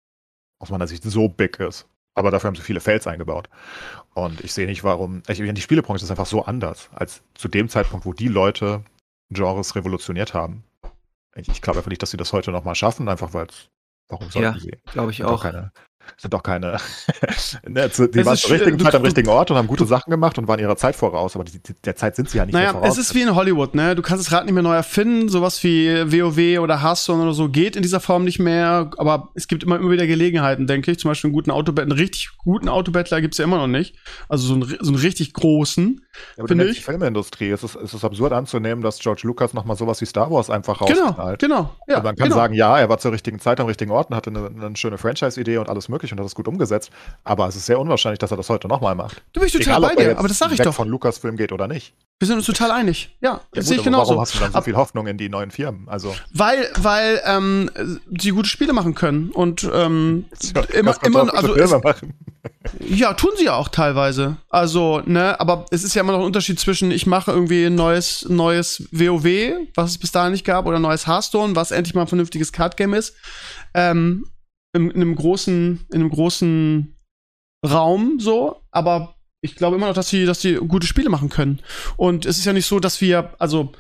aus meiner Sicht so big ist. Aber dafür haben sie viele Fails eingebaut. Und ich sehe nicht, warum. Ich, die Spielebranche ist einfach so anders, als zu dem Zeitpunkt, wo die Leute Genres revolutioniert haben. Ich, ich glaube einfach nicht, dass sie das heute nochmal schaffen, einfach weil es. Warum sollten Ja, sie? Glaube ich auch. keine. Sind doch keine. (laughs) ne, zu, die Es waren zur richtigen Zeit am richtigen Ort und haben gute Sachen gemacht und waren ihrer Zeit voraus. Aber die, der Zeit sind sie ja nicht mehr Naja, voraus. es ist wie in Hollywood, ne? Du kannst das Rad nicht mehr neu erfinden. Sowas wie WoW oder Hearthstone oder so geht in dieser Form nicht mehr. Aber es gibt immer, immer wieder Gelegenheiten, denke ich. Zum Beispiel einen guten Autobettler, einen richtig guten Autobettler gibt's ja immer noch nicht. Also so einen, so einen richtig großen. Ja, aber finde die. Filmindustrie. Es ist, es ist absurd anzunehmen, dass George Lucas nochmal sowas wie Star Wars einfach Genau, rausknallt. genau. Ja, und man kann genau. sagen, ja, er war zur richtigen Zeit am richtigen Ort und hatte eine, eine schöne Franchise-Idee und alles mögliche und hat es gut umgesetzt. Aber es ist sehr unwahrscheinlich, dass er das heute nochmal macht. Du bist total Egal, bei dir, aber das sag ich doch. von Lucasfilm geht oder nicht. Wir sind uns total einig. Ja, Ja, das sehe ich genauso. Warum hast du dann so viel Hoffnung in die neuen Firmen? Also, Weil, weil ähm, sie gute Spiele machen können. Und ähm, immer, man immer, drauf also es. (laughs) Ja, tun sie ja auch teilweise. Also, ne, aber es ist ja immer noch ein Unterschied zwischen, ich mache irgendwie ein neues, neues WoW, was es bis dahin nicht gab, oder neues Hearthstone, was endlich mal ein vernünftiges Card-Game ist, ähm, in, in einem großen, in einem großen Raum so, aber ich glaube immer noch, dass sie, dass sie gute Spiele machen können. Und es ist ja nicht so, dass wir, also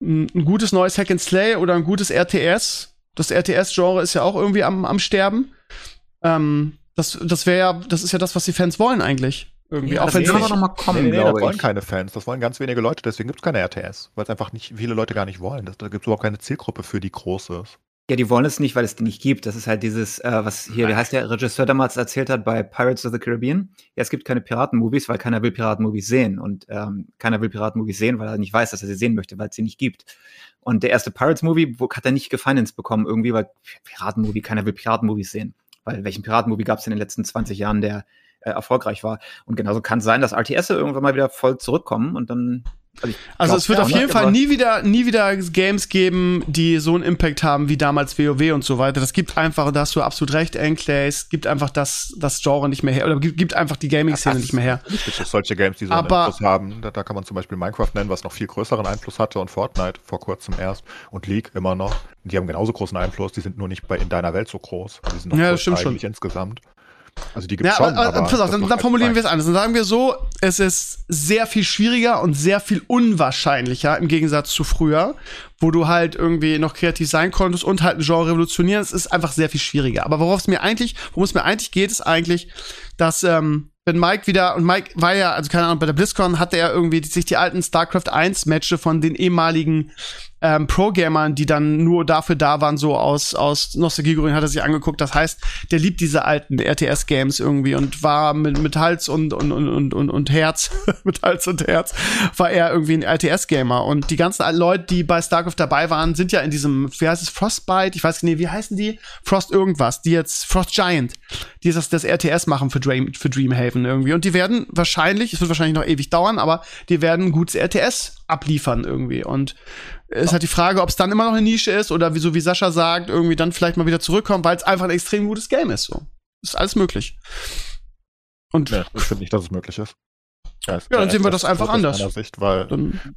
ein, gutes neues Hack and Slay oder ein gutes RTS Das RTS-Genre ist ja auch irgendwie am, am Sterben. Ähm, das das wäre ja, das ist ja das, was die Fans wollen eigentlich. Irgendwie. Ja, auch wenn sie aber noch mal kommen, nee, nee, glaube das wollen ich. keine Fans, das wollen ganz wenige Leute, deswegen gibt es keine RTS, weil es einfach nicht viele Leute gar nicht wollen. Das, da gibt es überhaupt keine Zielgruppe für, die groß ist. Ja, die wollen es nicht, weil es die nicht gibt. Das ist halt dieses, äh, was hier, wie heißt der Regisseur damals erzählt hat bei Pirates of the Caribbean? Ja, es gibt keine Piratenmovies, weil keiner will Piratenmovies sehen. Und ähm, keiner will Piratenmovies sehen, weil er nicht weiß, dass er sie sehen möchte, weil es sie nicht gibt. Und der erste Pirates-Movie hat er nicht gefinanced bekommen, irgendwie, weil Piratenmovie, keiner will Piratenmovies sehen. Weil welchen Piratenmovie gab es in den letzten 20 Jahren, der äh, erfolgreich war? Und genauso kann es sein, dass RTS irgendwann mal wieder voll zurückkommen und dann. Also, Also glaub, es wird auf jeden Fall nie wieder, nie wieder Games geben, die so einen Impact haben wie damals WoW und so weiter. Das gibt einfach, da hast du absolut recht, Enclays, gibt einfach das, das Genre nicht mehr her. Oder gibt, einfach die Gaming-Szene nicht mehr her. Es gibt solche Games, die so einen Aber- Einfluss haben. Da, da kann man zum Beispiel Minecraft nennen, was noch viel größeren Einfluss hatte und Fortnite vor kurzem erst und League immer noch. Die haben genauso großen Einfluss, die sind nur nicht bei in deiner Welt so groß. Die sind noch Ja, das größer stimmt schon. insgesamt. Also die gibt Ja, schon, aber, aber, pass auf, dann, dann halt formulieren wir es anders. Dann sagen wir so, es ist sehr viel schwieriger und sehr viel unwahrscheinlicher im Gegensatz zu früher, wo du halt irgendwie noch kreativ sein konntest und halt ein Genre revolutionieren. Es ist einfach sehr viel schwieriger. Aber worauf es mir eigentlich, worum es mir eigentlich geht, ist eigentlich, dass ähm, wenn Mike wieder, und Mike war ja, also keine Ahnung, bei der BlizzCon hatte er irgendwie sich die alten StarCraft 1 Matches von den ehemaligen ähm, Pro-Gamern, die dann nur dafür da waren, so aus, aus Nostalgiegründen hat er sich angeguckt. Das heißt, der liebt diese alten RTS-Games irgendwie und war mit, mit Hals und, und, und, und, und, Herz, (laughs) mit Hals und Herz, war er irgendwie ein RTS-Gamer. Und die ganzen Leute, die bei StarCraft dabei waren, sind ja in diesem, wie heißt es, Frostbite? Ich weiß nicht, wie heißen die? Frost irgendwas, die jetzt, Frost Giant, die das, das RTS machen für, Dream, für Dreamhaven irgendwie. Und die werden wahrscheinlich, es wird wahrscheinlich noch ewig dauern, aber die werden ein gutes RTS abliefern irgendwie. Und ist halt die Frage, ob es dann immer noch eine Nische ist oder wie so wie Sascha sagt, irgendwie dann vielleicht mal wieder zurückkommt, weil es einfach ein extrem gutes Game ist. So. Ist alles möglich. Und Nee, ich finde nicht, dass es möglich ist. Ja, Ja, dann sehen wir das einfach aus anders. meiner Sicht, weil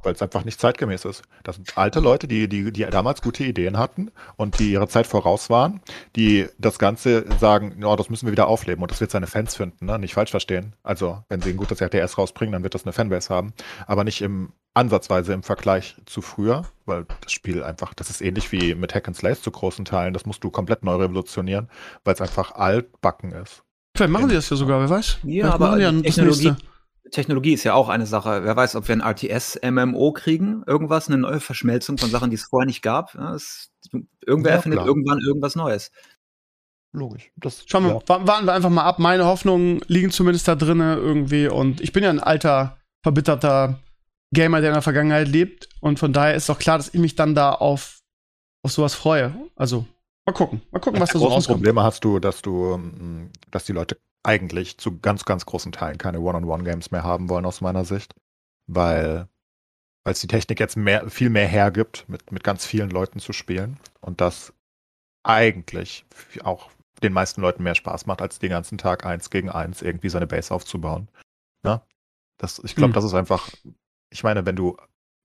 es einfach nicht zeitgemäß ist. Das sind alte Leute, die, die, die damals gute Ideen hatten und die ihrer Zeit voraus waren, die das Ganze sagen, ja, das müssen wir wieder aufleben und das wird seine Fans finden, ne? nicht falsch verstehen. Also, wenn sie ein gutes RTS rausbringen, dann wird das eine Fanbase haben, aber nicht im ansatzweise im Vergleich zu früher, weil das Spiel einfach, das ist ähnlich wie mit Hack and Slays zu großen Teilen, das musst du komplett neu revolutionieren, weil es einfach altbacken ist. vielleicht machen die das ja sogar, wer weiß. Ja, Vielleicht aber machen die das Technologie. Technologie ist ja auch eine Sache. Wer weiß, ob wir ein RTS-MMO kriegen, irgendwas, eine neue Verschmelzung von Sachen, die es vorher nicht gab. Ja, es, irgendwer Ja, erfindet klar. irgendwann irgendwas Neues. Logisch. Das, Schauen wir, ja. wa- warten wir einfach mal ab. Meine Hoffnungen liegen zumindest da drinne irgendwie. Und ich bin ja ein alter, verbitterter Gamer, der in der Vergangenheit lebt. Und von daher ist doch klar, dass ich mich dann da auf, auf sowas freue. Also, mal gucken. Mal gucken, was da so rauskommt. Probleme hast du, dass du, ähm, dass die Leute eigentlich zu ganz, ganz großen Teilen keine One-on-One-Games mehr haben wollen, aus meiner Sicht. Weil weil es die Technik jetzt mehr, viel mehr hergibt, mit, mit ganz vielen Leuten zu spielen. Und das eigentlich auch den meisten Leuten mehr Spaß macht, als den ganzen Tag eins gegen eins irgendwie seine Base aufzubauen. Ja? Das, ich glaube, Hm. das ist einfach, ich meine, wenn du,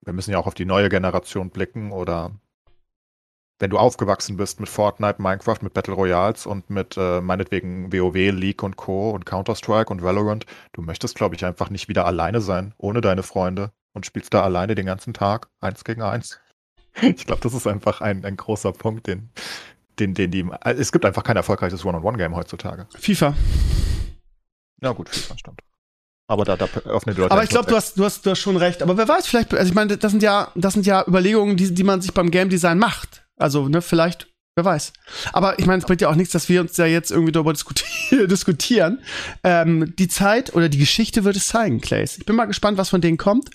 wir müssen ja auch auf die neue Generation blicken oder wenn du aufgewachsen bist mit Fortnite, Minecraft, mit Battle Royals und mit äh, meinetwegen WoW, League und Co. und Counter-Strike und Valorant, du möchtest, glaube ich, einfach nicht wieder alleine sein, ohne deine Freunde und spielst da alleine den ganzen Tag, eins gegen eins. Ich glaube, das ist einfach ein, ein großer Punkt, den, den, den die. Es gibt einfach kein erfolgreiches One-on-One-Game heutzutage. FIFA. Ja, gut, FIFA stimmt. Aber da, da öffnen die Leute. Aber ich glaube, du hast, du, hast, du hast schon recht. Aber wer weiß, vielleicht, also ich meine, das sind ja, das sind ja Überlegungen, die, die man sich beim Game Design macht. Also, ne, vielleicht, wer weiß. Aber ich meine, es bringt ja auch nichts, dass wir uns ja jetzt irgendwie darüber diskutieren. (laughs) diskutieren. Ähm, die Zeit oder die Geschichte wird es zeigen, Clays. Ich bin mal gespannt, was von denen kommt.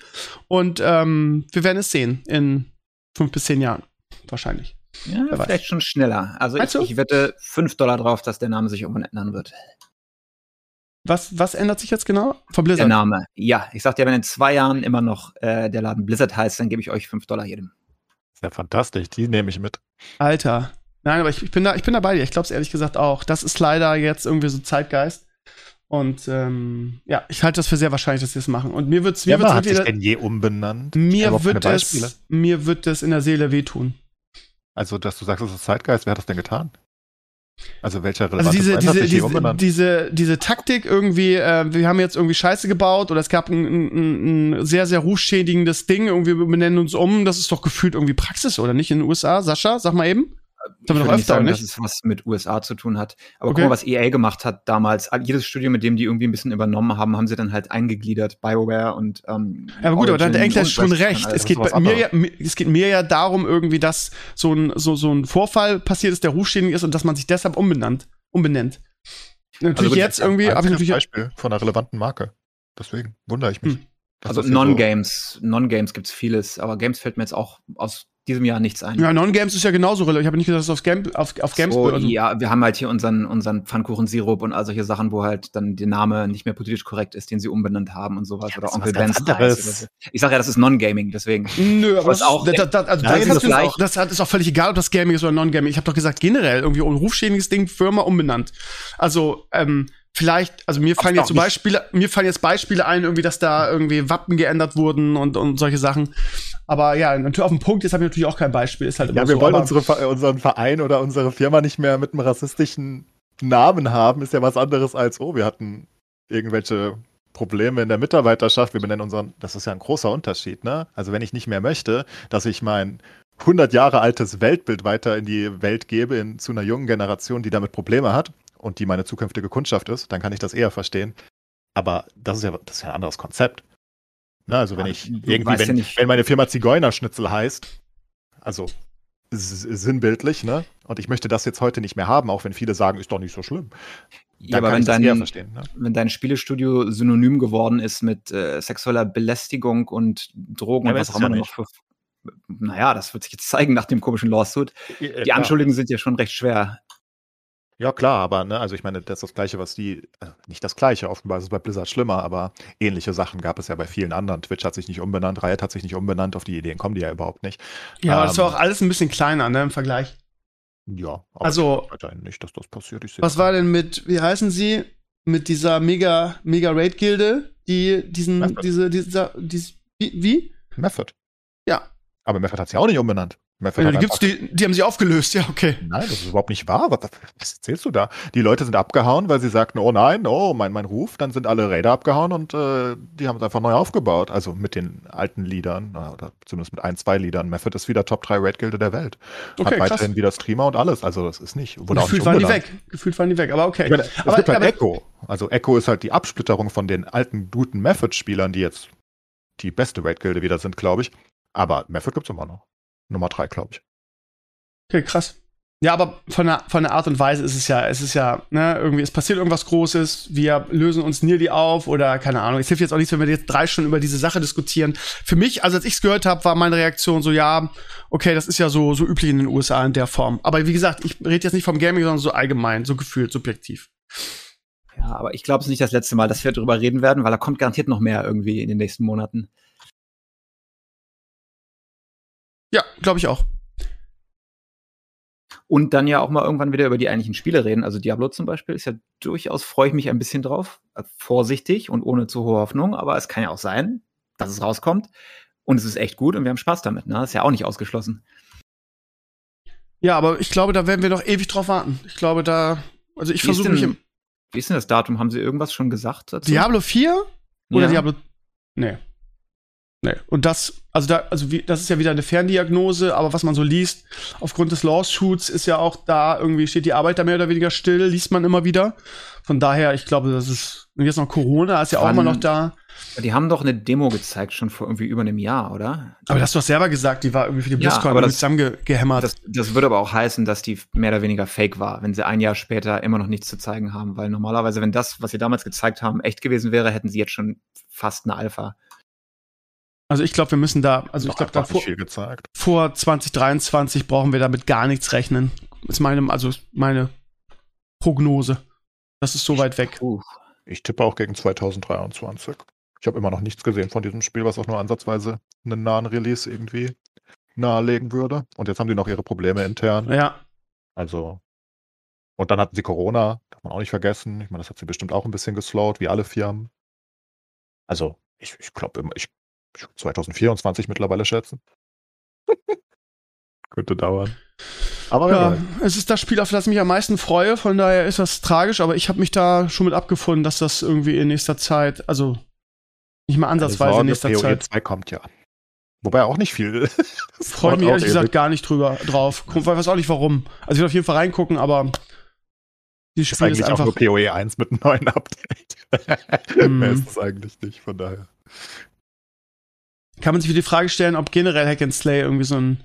Und ähm, wir werden es sehen in fünf bis zehn Jahren. Wahrscheinlich. Ja, Wer weiß. vielleicht schon schneller. Also ich, ich wette 5 Dollar drauf, dass der Name sich irgendwann ändern wird. Was, was ändert sich jetzt genau? Von Der Blizzard. Name. Ja, ich sag dir, wenn in zwei Jahren immer noch äh, der Laden Blizzard heißt, dann gebe ich euch 5 Dollar jedem. Ja, fantastisch, die nehme ich mit. Alter. Nein, aber ich, ich, bin da, ich bin da bei dir. Ich glaube es ehrlich gesagt auch. Das ist leider jetzt irgendwie so Zeitgeist. Und ähm, ja, ich halte das für sehr wahrscheinlich, dass sie das machen. Und mir wird's, mir Wer wird's hat sich denn je umbenannt? mir wird es, mir wird es in der Seele wehtun. Also, dass du sagst, das ist Zeitgeist, wer hat das denn getan? Also, welcher Also relevante diese, diese, diese, diese, diese Taktik irgendwie, äh, wir haben jetzt irgendwie Scheiße gebaut oder es gab ein, ein, ein sehr, sehr rufschädigendes Ding, irgendwie wir benennen uns um, das ist doch gefühlt irgendwie Praxis, oder nicht, in den USA? Sascha, sag mal eben. Ich würde nicht sagen, nicht? dass es was mit USA zu tun hat. Aber okay. guck mal, was EA gemacht hat damals. Jedes Studio, mit dem die irgendwie ein bisschen übernommen haben, haben sie dann halt eingegliedert. BioWare und ähm, Ja, aber gut, Origin aber da hat der Engler schon recht. Es geht, bei mir ja, es geht mir ja darum, irgendwie, dass so ein, so, so ein Vorfall passiert ist, der rufständig ist und dass man sich deshalb umbenannt, umbenennt. Natürlich also jetzt irgendwie, habe ich natürlich. Beispiel von einer relevanten Marke. Deswegen wundere ich mich. Hm. Also Non-Games, Non-Games gibt es vieles, aber Games fällt mir jetzt auch aus diesem Jahr nichts ein. Ja, Non-Games ist ja genauso relevant. Ich habe nicht gesagt, dass es auf, Game, auf, auf Games so, also. Ja, wir haben halt hier unseren, unseren Pfannkuchen-Sirup und all solche Sachen, wo halt dann der Name nicht mehr politisch korrekt ist, den sie umbenannt haben und sowas. Ja, oder Onkel Ben's so. Ich sage ja, das ist Non-Gaming, deswegen. Nö, aber das, auch, also ist auch, das ist auch völlig egal, ob das Gaming ist oder Non-Gaming. Ich habe doch gesagt, generell irgendwie ein rufschädiges Ding, Firma umbenannt. Also, ähm, vielleicht, also mir fallen jetzt zum Beispiel, mir fallen jetzt Beispiele ein, irgendwie, dass da irgendwie Wappen geändert wurden und, und solche Sachen. Aber ja, natürlich auf dem Punkt, jetzt habe ich natürlich auch kein Beispiel. Ist halt immer ja, wir so, wollen unsere, unseren Verein oder unsere Firma nicht mehr mit einem rassistischen Namen haben, ist ja was anderes als, oh, wir hatten irgendwelche Probleme in der Mitarbeiterschaft. Wir benennen unseren, das ist ja ein großer Unterschied, ne? Also wenn ich nicht mehr möchte, dass ich mein 100 Jahre altes Weltbild weiter in die Welt gebe, in, zu einer jungen Generation, die damit Probleme hat, und die meine zukünftige Kundschaft ist, dann kann ich das eher verstehen. Aber das ist ja, das ist ja ein anderes Konzept. Na, also wenn ja, ich irgendwie, wenn, ja wenn meine Firma Zigeunerschnitzel heißt, also sinnbildlich, ne? Und ich möchte das jetzt heute nicht mehr haben, auch wenn viele sagen, ist doch nicht so schlimm. Ja, aber wenn dein, ne? wenn dein Spielestudio synonym geworden ist mit äh, sexueller Belästigung und Drogen ja, und was auch immer ja noch für. Naja, das wird sich jetzt zeigen nach dem komischen Lawsuit. Die Anschuldigungen sind ja schon recht schwer. Ja, klar, aber ne, also ich meine, das ist das Gleiche, was die, äh, nicht das Gleiche, offenbar ist es bei Blizzard schlimmer, aber ähnliche Sachen gab es ja bei vielen anderen. Twitch hat sich nicht umbenannt, Riot hat sich nicht umbenannt, auf die Ideen kommen die ja überhaupt nicht. Ja, ähm, aber das war auch alles ein bisschen kleiner, ne, im Vergleich. Ja, aber also, ich nicht, dass das passiert. was war denn mit, wie heißen sie, mit dieser Mega, Mega Raid Gilde, die diesen, Method. diese, dieser, dies, wie? Method. Ja. Aber Method hat sich auch nicht umbenannt. Ja, die, gibt's, die, die, haben sich aufgelöst, (laughs) ja, okay. Nein, das ist überhaupt nicht wahr. Was, was, erzählst du da? Die Leute sind abgehauen, weil sie sagten, oh nein, oh, mein, mein Ruf. Dann sind alle Räder abgehauen und äh, die haben es einfach neu aufgebaut. Also mit den alten Liedern, oder zumindest mit ein, zwei Liedern. Method ist wieder Top 3 Raid-Gilde der Welt. Okay, Hat weiterhin krass. wieder Streamer und alles. Also das ist nicht. Wurde Gefühlt waren die weg. Gefühlt waren die weg, aber okay. Meine, es aber, gibt halt aber, Echo. Also Echo ist halt die Absplitterung von den alten, guten Method-Spielern, die jetzt die beste Raid-Gilde wieder sind, glaube ich. Aber Method gibt es immer noch. Nummer 3, glaube ich. Okay, krass. Ja, aber von der, von der Art und Weise ist es ja, es ist ja, ne, irgendwie, es passiert irgendwas Großes, wir lösen uns nearly auf oder keine Ahnung. Es hilft jetzt auch nichts, wenn wir jetzt drei Stunden über diese Sache diskutieren. Für mich, also als ich es gehört habe, war meine Reaktion so, ja, okay, das ist ja so, so üblich in den USA in der Form. Aber wie gesagt, ich rede jetzt nicht vom Gaming, sondern so allgemein, so gefühlt, subjektiv. Ja, aber ich glaube, es ist nicht das letzte Mal, dass wir darüber reden werden, weil da kommt garantiert noch mehr irgendwie in den nächsten Monaten. Ja, glaube ich auch und dann ja auch mal irgendwann wieder über die eigentlichen Spiele reden. Also Diablo zum Beispiel ist ja durchaus, freue ich mich ein bisschen drauf. Vorsichtig und ohne zu hohe Hoffnung, aber es kann ja auch sein, dass es rauskommt. Und es ist echt gut und wir haben Spaß damit. Ne? Das ist ja auch nicht ausgeschlossen. Ja, aber ich glaube, da werden wir noch ewig drauf warten. Ich glaube, da, also ich versuche mich im. Wie ist denn das Datum? Haben Sie irgendwas schon gesagt dazu? Diablo 4? Oder ja. Diablo. Nee. Nee. Und das, also da, also wie, das ist ja wieder eine Ferndiagnose, aber was man so liest, aufgrund des Lawsuits ist ja auch da irgendwie steht die Arbeit da mehr oder weniger still, liest man immer wieder. Von daher, ich glaube, das ist, und jetzt noch Corona ist ja auch immer noch da. Die haben doch eine Demo gezeigt, schon vor irgendwie über einem Jahr, oder? Aber das hast du doch selber gesagt, die war irgendwie für die BlizzCon ja, zusammengehämmert. Das, das würde aber auch heißen, dass die mehr oder weniger fake war, wenn sie ein Jahr später immer noch nichts zu zeigen haben. Weil normalerweise, wenn das, was sie damals gezeigt haben, echt gewesen wäre, hätten sie jetzt schon fast eine Alpha. Also ich glaube, wir müssen da, also ich glaube, da vor, vor 2023 brauchen wir damit gar nichts rechnen. Ist meine, also meine Prognose. Das ist so weit weg. Ich tippe auch gegen 2023. Ich habe immer noch nichts gesehen von diesem Spiel, was auch nur ansatzweise einen nahen Release irgendwie nahelegen würde. Und jetzt haben die noch ihre Probleme intern. Ja. Also. Und dann hatten sie Corona, darf man auch nicht vergessen. Ich meine, das hat sie bestimmt auch ein bisschen geslowt, wie alle Firmen. Also, ich, ich glaube, ich 2024 mittlerweile schätzen. (laughs) Könnte dauern. Aber ja, es ist das Spiel, auf das ich mich am meisten freue, von daher ist das tragisch, aber ich habe mich da schon mit abgefunden, dass das irgendwie in nächster Zeit, also nicht mal ansatzweise in nächster POE Zeit. 2 kommt ja. Wobei auch nicht viel. (laughs) Freue mich ehrlich gesagt gar nicht drüber drauf. Ich weiß auch nicht warum. Also ich will auf jeden Fall reingucken, aber die Spiel ist eigentlich ist einfach auch nur PoE 1 mit einem neuen Update. (laughs) Mhm. Mehr ist es eigentlich nicht, von daher. Kann man sich für die Frage stellen, ob generell Hack and Slay irgendwie so ein,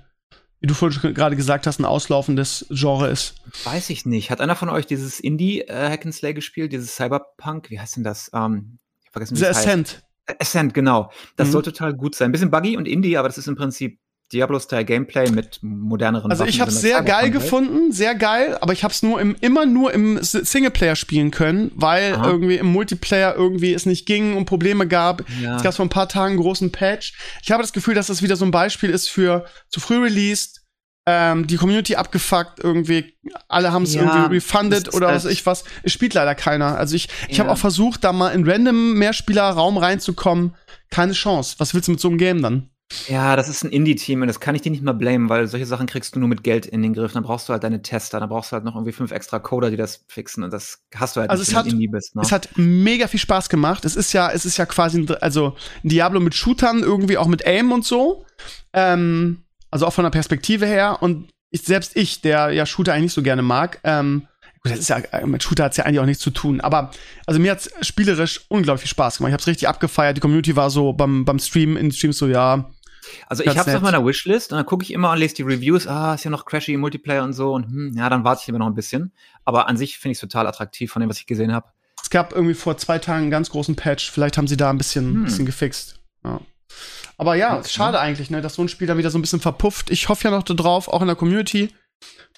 wie du vorhin gerade gesagt hast, ein auslaufendes Genre ist? Weiß ich nicht. Hat einer von euch dieses Indie äh, and Slay gespielt, dieses Cyberpunk? Wie heißt denn das? Ähm, ich vergessen, wie das Ascent. Heißt. Ascent, genau. Das mhm. soll total gut sein. Ein bisschen buggy und Indie, aber das ist im Prinzip Diablo-Style-Gameplay mit moderneren Also ich habe es sehr geil gefunden, sehr geil, aber ich habe es nur im, immer nur im Singleplayer spielen können, weil Aha. irgendwie im Multiplayer irgendwie es nicht ging und Probleme gab. Ja. Es gab vor ein paar Tagen einen großen Patch. Ich habe das Gefühl, dass das wieder so ein Beispiel ist für zu früh released, ähm, die Community abgefuckt, irgendwie, alle haben es ja, irgendwie refunded oder was weiß ich was. Es spielt leider keiner. Also ich, ich ja. habe auch versucht, da mal in random Mehrspieler-Raum reinzukommen. Keine Chance. Was willst du mit so einem Game dann? Ja, das ist ein Indie-Team und das kann ich dir nicht mal blamen, weil solche Sachen kriegst du nur mit Geld in den Griff. Dann brauchst du halt deine Tester, dann brauchst du halt noch irgendwie fünf extra Coder, die das fixen und das hast du halt also nicht, wenn du Indie bist. Ne? Es hat mega viel Spaß gemacht. Es ist ja, es ist ja quasi ein, also ein Diablo mit Shootern, irgendwie auch mit Aim und so. Ähm, also auch von der Perspektive her. Und ich, selbst ich, der ja Shooter eigentlich nicht so gerne mag, ähm, gut, das ist ja, mit Shooter hat es ja eigentlich auch nichts zu tun. Aber also mir hat es spielerisch unglaublich viel Spaß gemacht. Ich habe es richtig abgefeiert. Die Community war so beim, beim Stream, in den Streams so, ja, also ich habe es auf meiner Wishlist und dann gucke ich immer und lese die Reviews, ah, ist ja noch crashy im Multiplayer und so und hm, ja, dann warte ich immer noch ein bisschen. Aber an sich finde ich es total attraktiv von dem, was ich gesehen habe. Es gab irgendwie vor zwei Tagen einen ganz großen Patch, vielleicht haben sie da ein bisschen, hm. bisschen gefixt. Ja. Aber ja, okay. schade eigentlich, ne, dass so ein Spiel dann wieder so ein bisschen verpufft. Ich hoffe ja noch darauf, auch in der Community,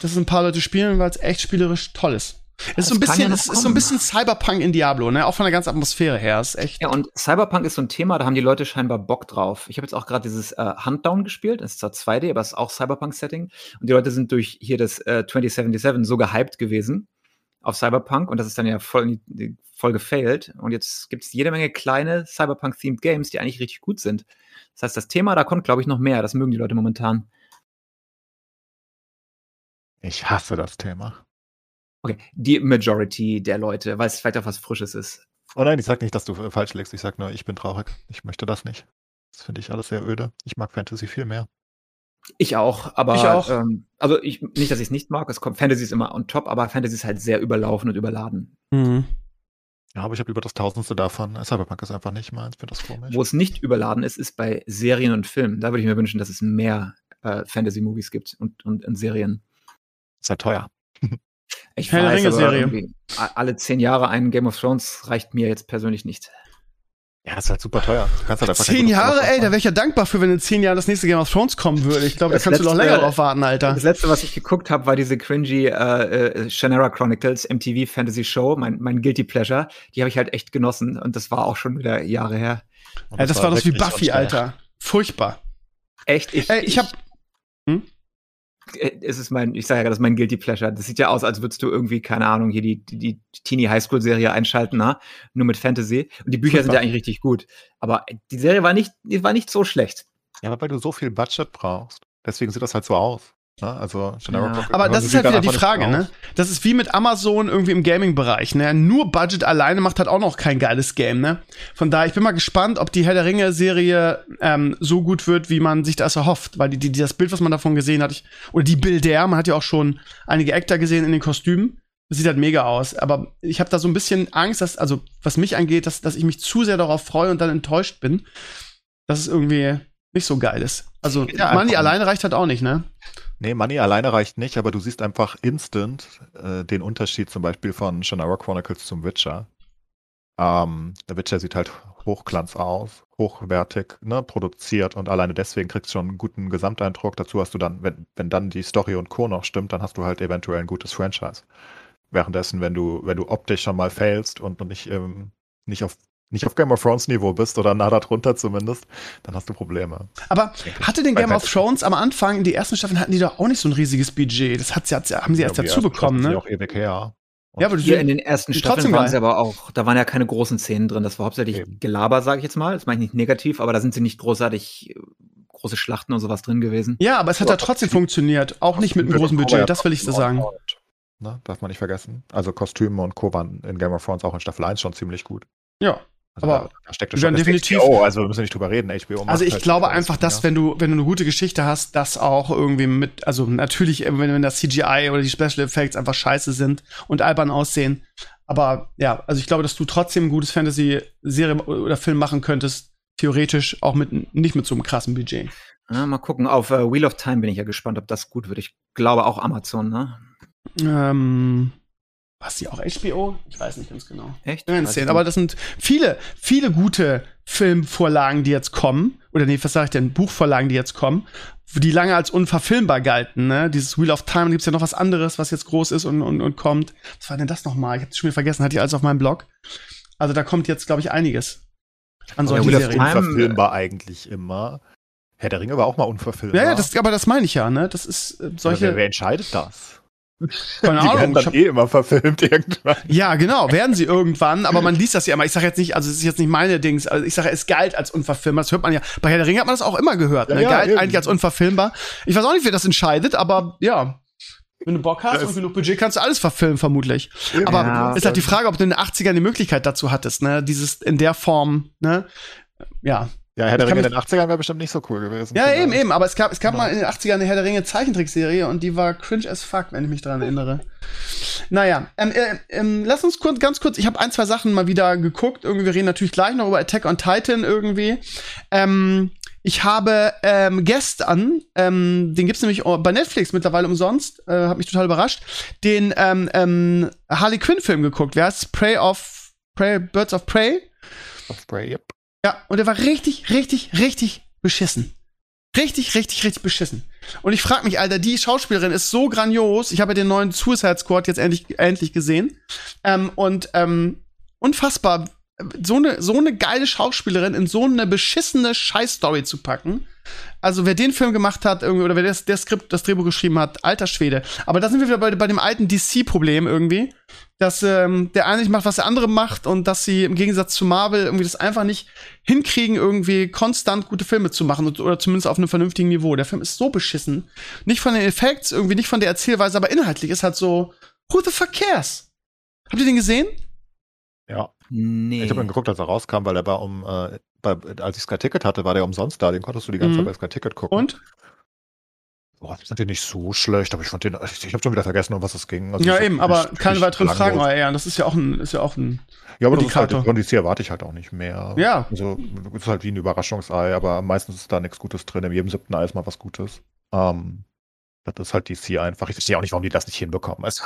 dass es ein paar Leute spielen, weil es echt spielerisch toll ist. Es ist, so ein bisschen, ja ist so ein bisschen Cyberpunk in Diablo, ne? Auch von der ganzen Atmosphäre her. Ist echt. Ja, und Cyberpunk ist so ein Thema, da haben die Leute scheinbar Bock drauf. Ich habe jetzt auch gerade dieses äh, Huntdown gespielt. Das ist zwar 2D, aber es ist auch Cyberpunk-Setting. Und die Leute sind durch hier das äh, 2077 so gehypt gewesen auf Cyberpunk und das ist dann ja voll, voll gefailt. Und jetzt gibt es jede Menge kleine Cyberpunk-themed Games, die eigentlich richtig gut sind. Das heißt, das Thema, da kommt, glaube ich, noch mehr. Das mögen die Leute momentan. Ich hasse das Thema. Okay, die Majority der Leute, weil es vielleicht auch was Frisches ist. Oh nein, ich sag nicht, dass du falsch legst. Ich sag nur, ich bin traurig. Ich möchte das nicht. Das finde ich alles sehr öde. Ich mag Fantasy viel mehr. Ich auch, aber ich auch. Ähm, also ich, nicht, dass ich es nicht mag. Es kommt Fantasy ist immer on top, aber Fantasy ist halt sehr überlaufen und überladen. Mhm. Ja, aber ich habe über das Tausendste davon. Cyberpunk ist einfach nicht meins. Finde das komisch. Wo es nicht überladen ist, ist bei Serien und Filmen. Da würde ich mir wünschen, dass es mehr äh, Fantasy-Movies gibt und, und in Serien. Ist halt teuer. (laughs) Ich Herr weiß, Ringe-Serie. Alle zehn Jahre einen Game of Thrones reicht mir jetzt persönlich nicht. Ja, ist halt super teuer. Du kannst halt einfach zehn Jahre, ey, da wäre ich ja dankbar für, wenn in zehn Jahren das nächste Game of Thrones kommen würde. Ich glaube, da kannst letzte, du noch länger drauf warten, Alter. Das letzte, was ich geguckt habe, war diese cringy äh, äh, Shannara Chronicles MTV Fantasy Show, mein, mein Guilty Pleasure. Die habe ich halt echt genossen und das war auch schon wieder Jahre her. Ja, das, das war, das wie Buffy, Alter. Furchtbar. Echt? Ich, ey, ich, ich habe es ist mein, ich sage ja, das ist mein Guilty Pleasure. Das sieht ja aus, als würdest du irgendwie, keine Ahnung, hier die, die, die Teenie Highschool-Serie einschalten, na? nur mit Fantasy. Und die Bücher Super. sind ja eigentlich richtig gut. Aber die Serie war nicht, die war nicht so schlecht. Ja, aber weil du so viel Budget brauchst. Deswegen sieht das halt so aus. Ne? Also ja. Aber das ist halt wieder die Frage, ne? Das ist wie mit Amazon irgendwie im Gaming-Bereich, ne? Nur Budget alleine macht halt auch noch kein geiles Game, ne? Von daher, ich bin mal gespannt, ob die Herr der Ringe-Serie ähm, so gut wird, wie man sich das erhofft. Weil die, die, das Bild, was man davon gesehen hat, ich, oder die Bilder, man hat ja auch schon einige Actor gesehen in den Kostümen. Das sieht halt mega aus. Aber ich habe da so ein bisschen Angst, dass, also was mich angeht, dass, dass ich mich zu sehr darauf freue und dann enttäuscht bin. Dass es irgendwie nicht so geil ist. Also ja, Money alleine reicht halt auch nicht, ne? Nee, Money alleine reicht nicht, aber du siehst einfach instant äh, den Unterschied zum Beispiel von Shannara Chronicles zum Witcher. Ähm, der Witcher sieht halt hochglanz aus, hochwertig, ne, produziert und alleine deswegen kriegst du schon einen guten Gesamteindruck. Dazu hast du dann, wenn, wenn dann die Story und Co. noch stimmt, dann hast du halt eventuell ein gutes Franchise. Währenddessen, wenn du, wenn du optisch schon mal failst und nicht, ähm, nicht auf nicht auf Game of Thrones Niveau bist oder nah darunter zumindest, dann hast du Probleme. Aber hatte den Game of Thrones am Anfang, in die ersten Staffeln hatten die doch auch nicht so ein riesiges Budget. Das hat, haben sie erst ja, dazu bekommen, ne? auch ewig her. ja, aber hier in den ersten Staffeln waren sie aber auch, da waren ja keine großen Szenen drin. Das war hauptsächlich Eben. Gelaber, sage ich jetzt mal. Das meine ich nicht negativ, aber da sind sie nicht großartig große Schlachten und sowas drin gewesen. Ja, aber es hat ja trotzdem funktioniert. Auch nicht mit einem großen Budget, das will ich so sagen. Ne? Darf man nicht vergessen. Also Kostüme und Co. waren in Game of Thrones auch in Staffel 1 schon ziemlich gut. Ja. Aber da steckt schon das definitiv- HBO, also wir müssen nicht drüber reden. HBO macht Also ich halt glaube alles, einfach, dass ja. wenn du, wenn du eine gute Geschichte hast, dass auch irgendwie mit, also natürlich, äh, wenn, wenn das CGI oder die Special Effects einfach scheiße sind und albern aussehen. Aber ja, also ich glaube, dass du trotzdem ein gutes Fantasy-Serie oder Film machen könntest, theoretisch auch mit nicht mit so einem krassen Budget. Ja, mal gucken. Auf äh, Wheel of Time bin ich ja gespannt, ob das gut wird. Ich glaube auch Amazon, ne? Ähm, was die auch HBO? Ich weiß nicht ganz genau. Echt? Sehen. Aber das sind viele, viele gute Filmvorlagen, die jetzt kommen. Oder nee, was sag ich denn? Buchvorlagen, die jetzt kommen. Die lange als unverfilmbar galten, ne? Dieses Wheel of Time, gibt's ja noch was anderes, was jetzt groß ist und, und, und kommt. Was war denn das nochmal? Ich hab's schon wieder vergessen, hatte ich alles auf meinem Blog. Also da kommt jetzt, glaube ich, einiges an Ja, solchen Wheel of Serien. Time- unverfilmbar eigentlich immer. Herr der Ringe war auch mal unverfilmbar. Ja, ja, das, aber das meine ich ja, ne? Das ist äh, solche. wer, wer entscheidet das? Keine Die Ahnung. werden ich dann hab- eh immer verfilmt irgendwann. Ja, genau, werden sie irgendwann, aber man liest das ja immer. Ich sage jetzt nicht, also es ist jetzt nicht meine Dings, also ich sage, es galt als unverfilmbar. Das hört man ja. Bei Herr der Ringe hat man das auch immer gehört. Ja, ne? ja, galt eben. eigentlich als unverfilmbar. Ich weiß auch nicht, wer das entscheidet, aber ja. Wenn du Bock hast Ja, und genug Budget, kannst du alles verfilmen, vermutlich. Aber Ja, ist halt die Frage, ob du in den 80ern die Möglichkeit dazu hattest, ne? Dieses in der Form, ne? Ja. Ja, Herr der Ringe in den 80ern wäre bestimmt nicht so cool gewesen. Ja, eben, eben. Aber es gab, es gab Genau. mal in den 80ern eine Herr der Ringe Zeichentrickserie und die war cringe as fuck, wenn ich mich daran erinnere. Naja, ähm, äh, ähm, lass uns kurz, ganz kurz, ich habe ein, zwei Sachen mal wieder geguckt. Irgendwie, wir reden natürlich gleich noch über Attack on Titan irgendwie. Ähm, ich habe ähm, gestern, ähm, den gibt's nämlich bei Netflix mittlerweile umsonst, äh, hat mich total überrascht, den ähm, ähm, Harley Quinn-Film geguckt. Wer heißt Prey of Prey, Birds of Prey? Auf Spray, yep. Ja, und der war richtig, richtig, richtig beschissen. Richtig, richtig, richtig beschissen. Und ich frage mich, Alter, die Schauspielerin ist so grandios. Ich habe ja den neuen Suicide Squad jetzt endlich, endlich gesehen. Ähm, und ähm, unfassbar, so eine so eine geile Schauspielerin in so eine beschissene Scheißstory zu packen. Also wer den Film gemacht hat, irgendwie, oder wer das, der Skript, das Drehbuch geschrieben hat, alter Schwede. Aber da sind wir wieder bei, bei dem alten DC-Problem irgendwie, dass ähm, der eine nicht macht, was der andere macht und dass sie im Gegensatz zu Marvel irgendwie das einfach nicht hinkriegen, irgendwie konstant gute Filme zu machen und, oder zumindest auf einem vernünftigen Niveau. Der Film ist so beschissen. Nicht von den Effekts, irgendwie nicht von der Erzählweise, aber inhaltlich ist halt so, who the fuck cares? Habt ihr den gesehen? Ja. Nee. Ich habe ihn geguckt, als er rauskam, weil er war um, äh, bei, als ich Sky Ticket hatte, war der umsonst da. Den konntest du die ganze Mhm. Zeit bei Sky Ticket gucken. Und? Boah, ich fand den nicht so schlecht, aber ich fand den, ich, ich habe schon wieder vergessen, um was es ging. Also ja, eben, aber nicht- keine weiteren Fragen, aber ja, das ist ja auch ein, ist ja auch ein, Ja, aber das ist halt, Indikator. von DC erwarte ich halt auch nicht mehr. Ja. Also, es ist halt wie ein Überraschungsei, aber meistens ist da nichts Gutes drin. In jedem siebten Ei ist mal was Gutes. Ähm, das ist halt DC einfach. Ich verstehe auch nicht, warum die das nicht hinbekommen. Also,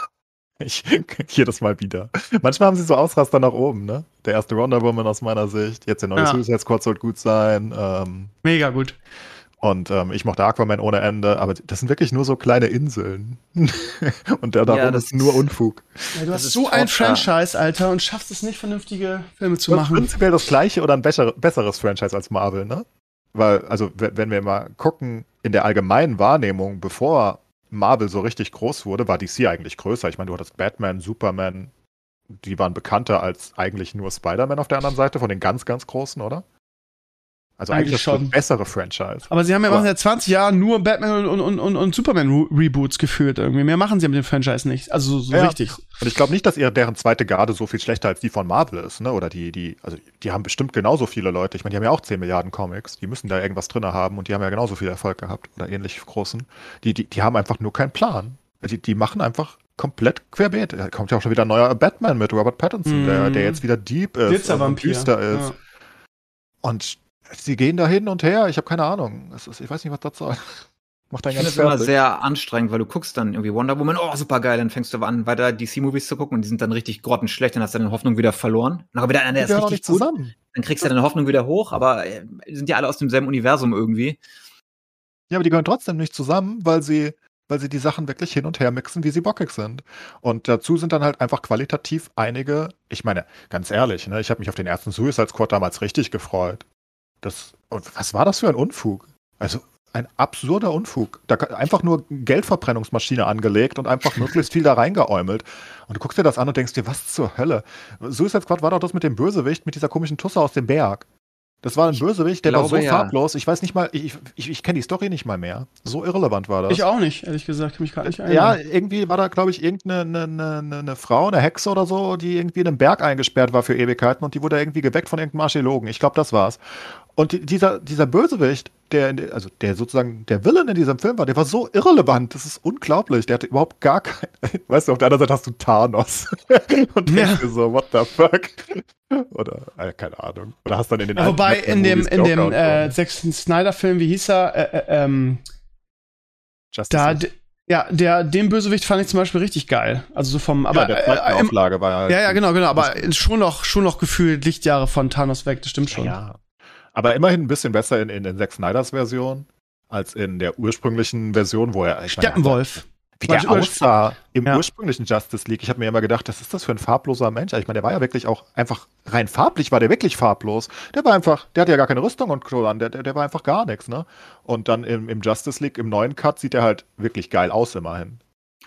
ich (laughs) jedes Mal wieder. Manchmal haben sie so Ausraster nach oben, ne? Der erste Wonder Woman aus meiner Sicht. Jetzt der neue Ja. Suicide Squad soll gut sein. Ähm, mega gut. und ähm, ich mochte Aquaman ohne Ende, aber das sind wirklich nur so kleine Inseln. (laughs) und der darum Ja, das ist nur Unfug. Ja, du Das hast ist so ein. Franchise, Alter, und schaffst es nicht, vernünftige Filme zu ist machen. prinzipiell das gleiche oder ein besser, besseres Franchise als Marvel, ne? Weil, also, we- wenn wir mal gucken, in der allgemeinen Wahrnehmung, bevor Marvel so richtig groß wurde, war DC eigentlich größer. Ich meine, du hattest Batman, Superman, die waren bekannter als eigentlich nur Spider-Man auf der anderen Seite, von den ganz, ganz großen, oder? Also Eigentlich eigentlich, das schon. bessere Franchise. Aber sie haben ja machen seit 20 Jahren nur Batman und, und, und, und Superman-Reboots geführt irgendwie. Mehr machen sie mit dem Franchise nicht. Also so, Ja. richtig. Und ich glaube nicht, dass ihr, deren zweite Garde so viel schlechter als die von Marvel ist, ne? Oder die, die, also die haben bestimmt genauso viele Leute. Ich meine, die haben ja auch 10 Milliarden Comics, die müssen da irgendwas drin haben und die haben ja genauso viel Erfolg gehabt oder ähnlich großen. Die, die, die haben einfach nur keinen Plan. Die, die machen einfach komplett querbeet. Da kommt ja auch schon wieder ein neuer Batman mit Robert Pattinson, Mhm. der, der jetzt wieder deep ist und Glitzervampir. düster ist. Ja. Und sie gehen da hin und her. Ich habe keine Ahnung. Ist, ich weiß nicht, was das soll. (laughs) Macht Ich finde es immer sehr anstrengend, weil du guckst dann irgendwie Wonder Woman, oh, super geil, dann fängst du aber an, weiter DC-Movies zu gucken und die sind dann richtig grottenschlecht, dann hast du deine Hoffnung wieder verloren. Nachher wieder einer, der ist richtig gut, zusammen. dann kriegst du deine Hoffnung wieder hoch, aber äh, die sind ja alle aus demselben Universum irgendwie. Ja, aber die gehören trotzdem nicht zusammen, weil sie, weil sie die Sachen wirklich hin und her mixen, wie sie bockig sind. Und dazu sind dann halt einfach qualitativ einige, ich meine, ganz ehrlich, ne, ich habe mich auf den ersten Suicide Squad damals richtig gefreut. Das, was war das für ein Unfug? Also ein absurder Unfug. Da einfach nur Geldverbrennungsmaschine angelegt und einfach (laughs) möglichst viel da reingeäumelt. Und du guckst dir das an und denkst dir, was zur Hölle? Suicide Squad war doch das mit dem Bösewicht, mit dieser komischen Tusse aus dem Berg. Das war ein Bösewicht, der war so glaube, ja. farblos. Ich weiß nicht mal, ich, ich, ich kenne die Story nicht mal mehr. So irrelevant war das. Ich auch nicht, ehrlich gesagt, kann mich nicht Ja, irgendwie war da, glaube ich, irgendeine eine, eine, eine Frau, eine Hexe oder so, die irgendwie in einem Berg eingesperrt war für Ewigkeiten und die wurde irgendwie geweckt von irgendeinem Archäologen. Ich glaube, das war's. Und die, dieser, dieser Bösewicht, der, also der sozusagen der Villain in diesem Film war, der war so irrelevant. Das ist unglaublich. Der hatte überhaupt gar kein. (laughs) Weißt du, auf der anderen Seite hast du Thanos. (laughs) und denkst Ja. dir so, what the fuck? Oder, äh, keine Ahnung. Oder hast dann in den Ja, wobei in dem, in dem äh. Zack Snyder-Film, wie hieß er, äh, äh, ähm, Justice da, ja, der, den Bösewicht fand ich zum Beispiel richtig geil. Also so vom, aber, ja, der zweiten äh, Auflage war halt ja, ja, genau, genau, aber schon noch, schon noch gefühlt Lichtjahre von Thanos weg, das stimmt schon. Ja. Aber immerhin ein bisschen besser in, in, in Zack Snyders Version als in der ursprünglichen Version, wo er. Steppenwolf. Wie der aussah im Ja. ursprünglichen Justice League. Ich habe mir immer gedacht, was ist das für ein farbloser Mensch? Ich meine, der war ja wirklich auch einfach rein farblich, war der wirklich farblos. Der war einfach, der hatte ja gar keine Rüstung und so an, der, der, der war einfach gar nichts, ne? Und dann im, im Justice League, im neuen Cut, sieht er halt wirklich geil aus, immerhin.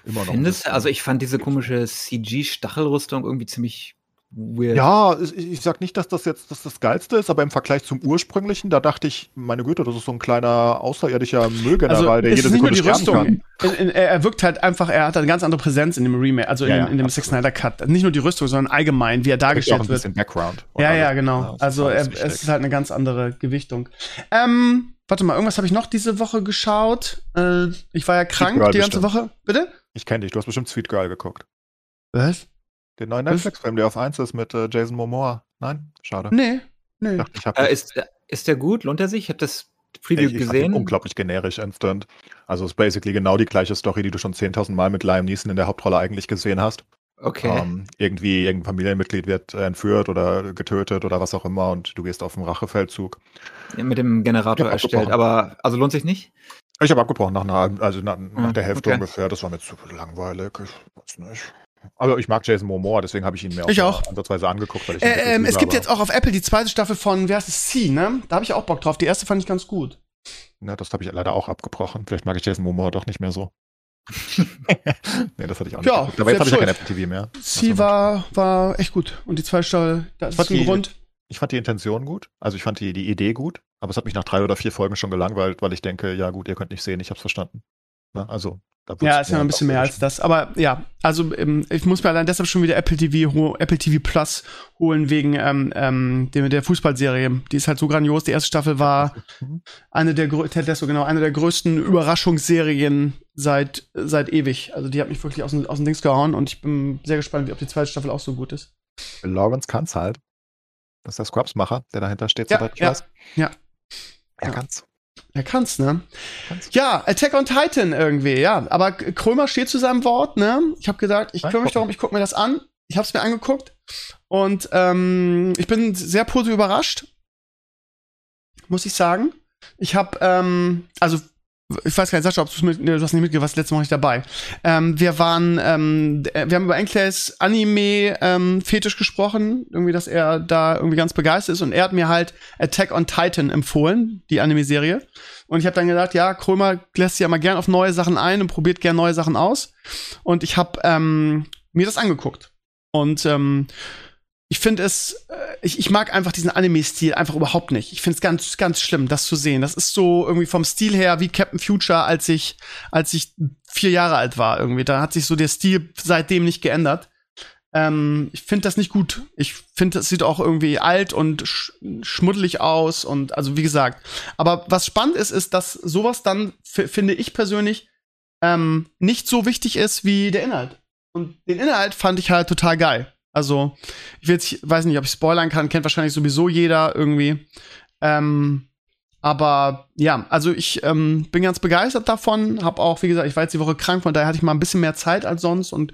Immer noch. Findest. Also ich fand diese komische CG-Stachelrüstung irgendwie ziemlich weird. Ja, ich, ich sag nicht, dass das jetzt das, das Geilste ist, aber im Vergleich zum ursprünglichen, da dachte ich, meine Güte, das ist so ein kleiner außerirdischer Müllgeneral, Also der es jede ist nicht nur Sekunde die sterben Rüstung. In, er er wirkt halt einfach, er hat eine ganz andere Präsenz in dem Remake, also in, Ja, in dem absolut. Snyder Cut. Nicht nur die Rüstung, sondern allgemein, wie er kann. Kriegt auch dargestellt ein wird. bisschen Background. und Ja, ja, genau. das ist also er, es ist halt eine ganz andere Gewichtung. Ähm, warte mal, irgendwas habe ich noch diese Woche geschaut. Äh, ich war ja krank die ganze bestimmt. Woche. Bitte? Ich kenne dich, du hast bestimmt Sweet Girl geguckt. Was? Den neuen? Netflix-Film, der auf 1 ist mit äh, Jason Momoa. Nein? Schade. Nee, nee. Ich dachte, ich hab Äh, ist, ist der gut? Lohnt er sich? Ich habe das Preview ich, gesehen. unglaublich generisch instant. Also es ist basically genau die gleiche Story, die du schon 10.000 Mal mit Liam Neeson in der Hauptrolle eigentlich gesehen hast. Okay. Ähm, irgendwie irgendein Familienmitglied wird äh, entführt oder getötet oder was auch immer und du gehst auf einen Rachefeldzug. Mit dem Generator Ja, erstellt. Aber also lohnt sich nicht? Ich habe abgebrochen nach einer, also nach, nach Ah, der Hälfte okay. ungefähr. Das war mir zu langweilig. Ich weiß nicht. Also ich mag Jason Momoa, deswegen habe ich ihn mir Ich nur auch. ansatzweise angeguckt. Weil ich Äh, ähm, es gibt aber- jetzt auch auf Apple die zweite Staffel von, wie heißt es, C, ne? Da habe ich auch Bock drauf. Die erste fand ich ganz gut. Ja, das habe ich leider auch abgebrochen. Vielleicht mag ich Jason Momoa doch nicht mehr so. (laughs) nee, das hatte ich auch nicht. Ja, geguckt. Aber jetzt habe ich ja kein. Apple TV mehr. C war, war echt gut. Und die zweite Staffel, das ist ein die- Grund. Ich fand die Intention gut. Also ich fand die, die Idee gut. Aber es hat mich nach drei oder vier Folgen schon gelangweilt, weil ich denke, ja gut, ihr könnt nicht sehen, ich habe es verstanden. Na, also, da Ja, ist ja noch ein bisschen mehr als das. Aber ja, also ähm, ich muss mir allein deshalb schon wieder Apple TV, Apple TV Plus holen wegen ähm, ähm, der, der Fußballserie. Die ist halt so grandios. Die erste Staffel war eine der Ted Lasso, genau, eine der größten Überraschungsserien seit seit ewig. Also die hat mich wirklich aus dem, aus dem Dings gehauen und ich bin sehr gespannt, wie ob die zweite Staffel auch so gut ist. Lawrence kann's halt. Das ist der Scrubs-Macher, der dahinter steht, Ja, soweit ich ja, weiß. ja. Er Ja. kann's. Er kann's, ne? Kann's. Ja, Attack on Titan irgendwie, ja. Aber Krömer steht zu seinem Wort, ne? Ich habe gesagt, ich kümmere mich darum, ich gucke mir das an. Ich habe es mir angeguckt und ähm, ich bin sehr positiv überrascht, muss ich sagen. Ich habe, ähm, also ich weiß gar nicht, Sascha, ob mit, du hast nicht mitgekriegt, warst letztes Mal nicht dabei. Ähm, wir waren, ähm, d- wir haben über Enclays Anime-Fetisch gesprochen, irgendwie, dass er da irgendwie ganz begeistert ist und er hat mir halt Attack on Titan empfohlen, die Anime-Serie. Und ich habe dann gedacht, ja, Krömer lässt sich ja mal gern auf neue Sachen ein und probiert gern neue Sachen aus. Und ich habe ähm, mir das angeguckt. Und ähm, ich finde es, äh, ich, ich mag einfach diesen Anime-Stil einfach überhaupt nicht. Ich finde es ganz, ganz schlimm, das zu sehen. Das ist so irgendwie vom Stil her wie Captain Future, als ich, als ich vier Jahre alt war irgendwie. Da hat sich so der Stil seitdem nicht geändert. Ähm, ich finde das nicht gut. Ich finde, es sieht auch irgendwie alt und sch schmuddelig aus und also wie gesagt. Aber was spannend ist, ist, dass sowas dann, finde ich persönlich, ähm, nicht so wichtig ist wie der Inhalt. Und den Inhalt fand ich halt total geil. Also, ich will jetzt, weiß nicht, ob ich spoilern kann, kennt wahrscheinlich sowieso jeder irgendwie. Ähm, aber ja, also ich ähm, bin ganz begeistert davon. Hab auch, wie gesagt, ich war jetzt die Woche krank, von daher hatte ich mal ein bisschen mehr Zeit als sonst und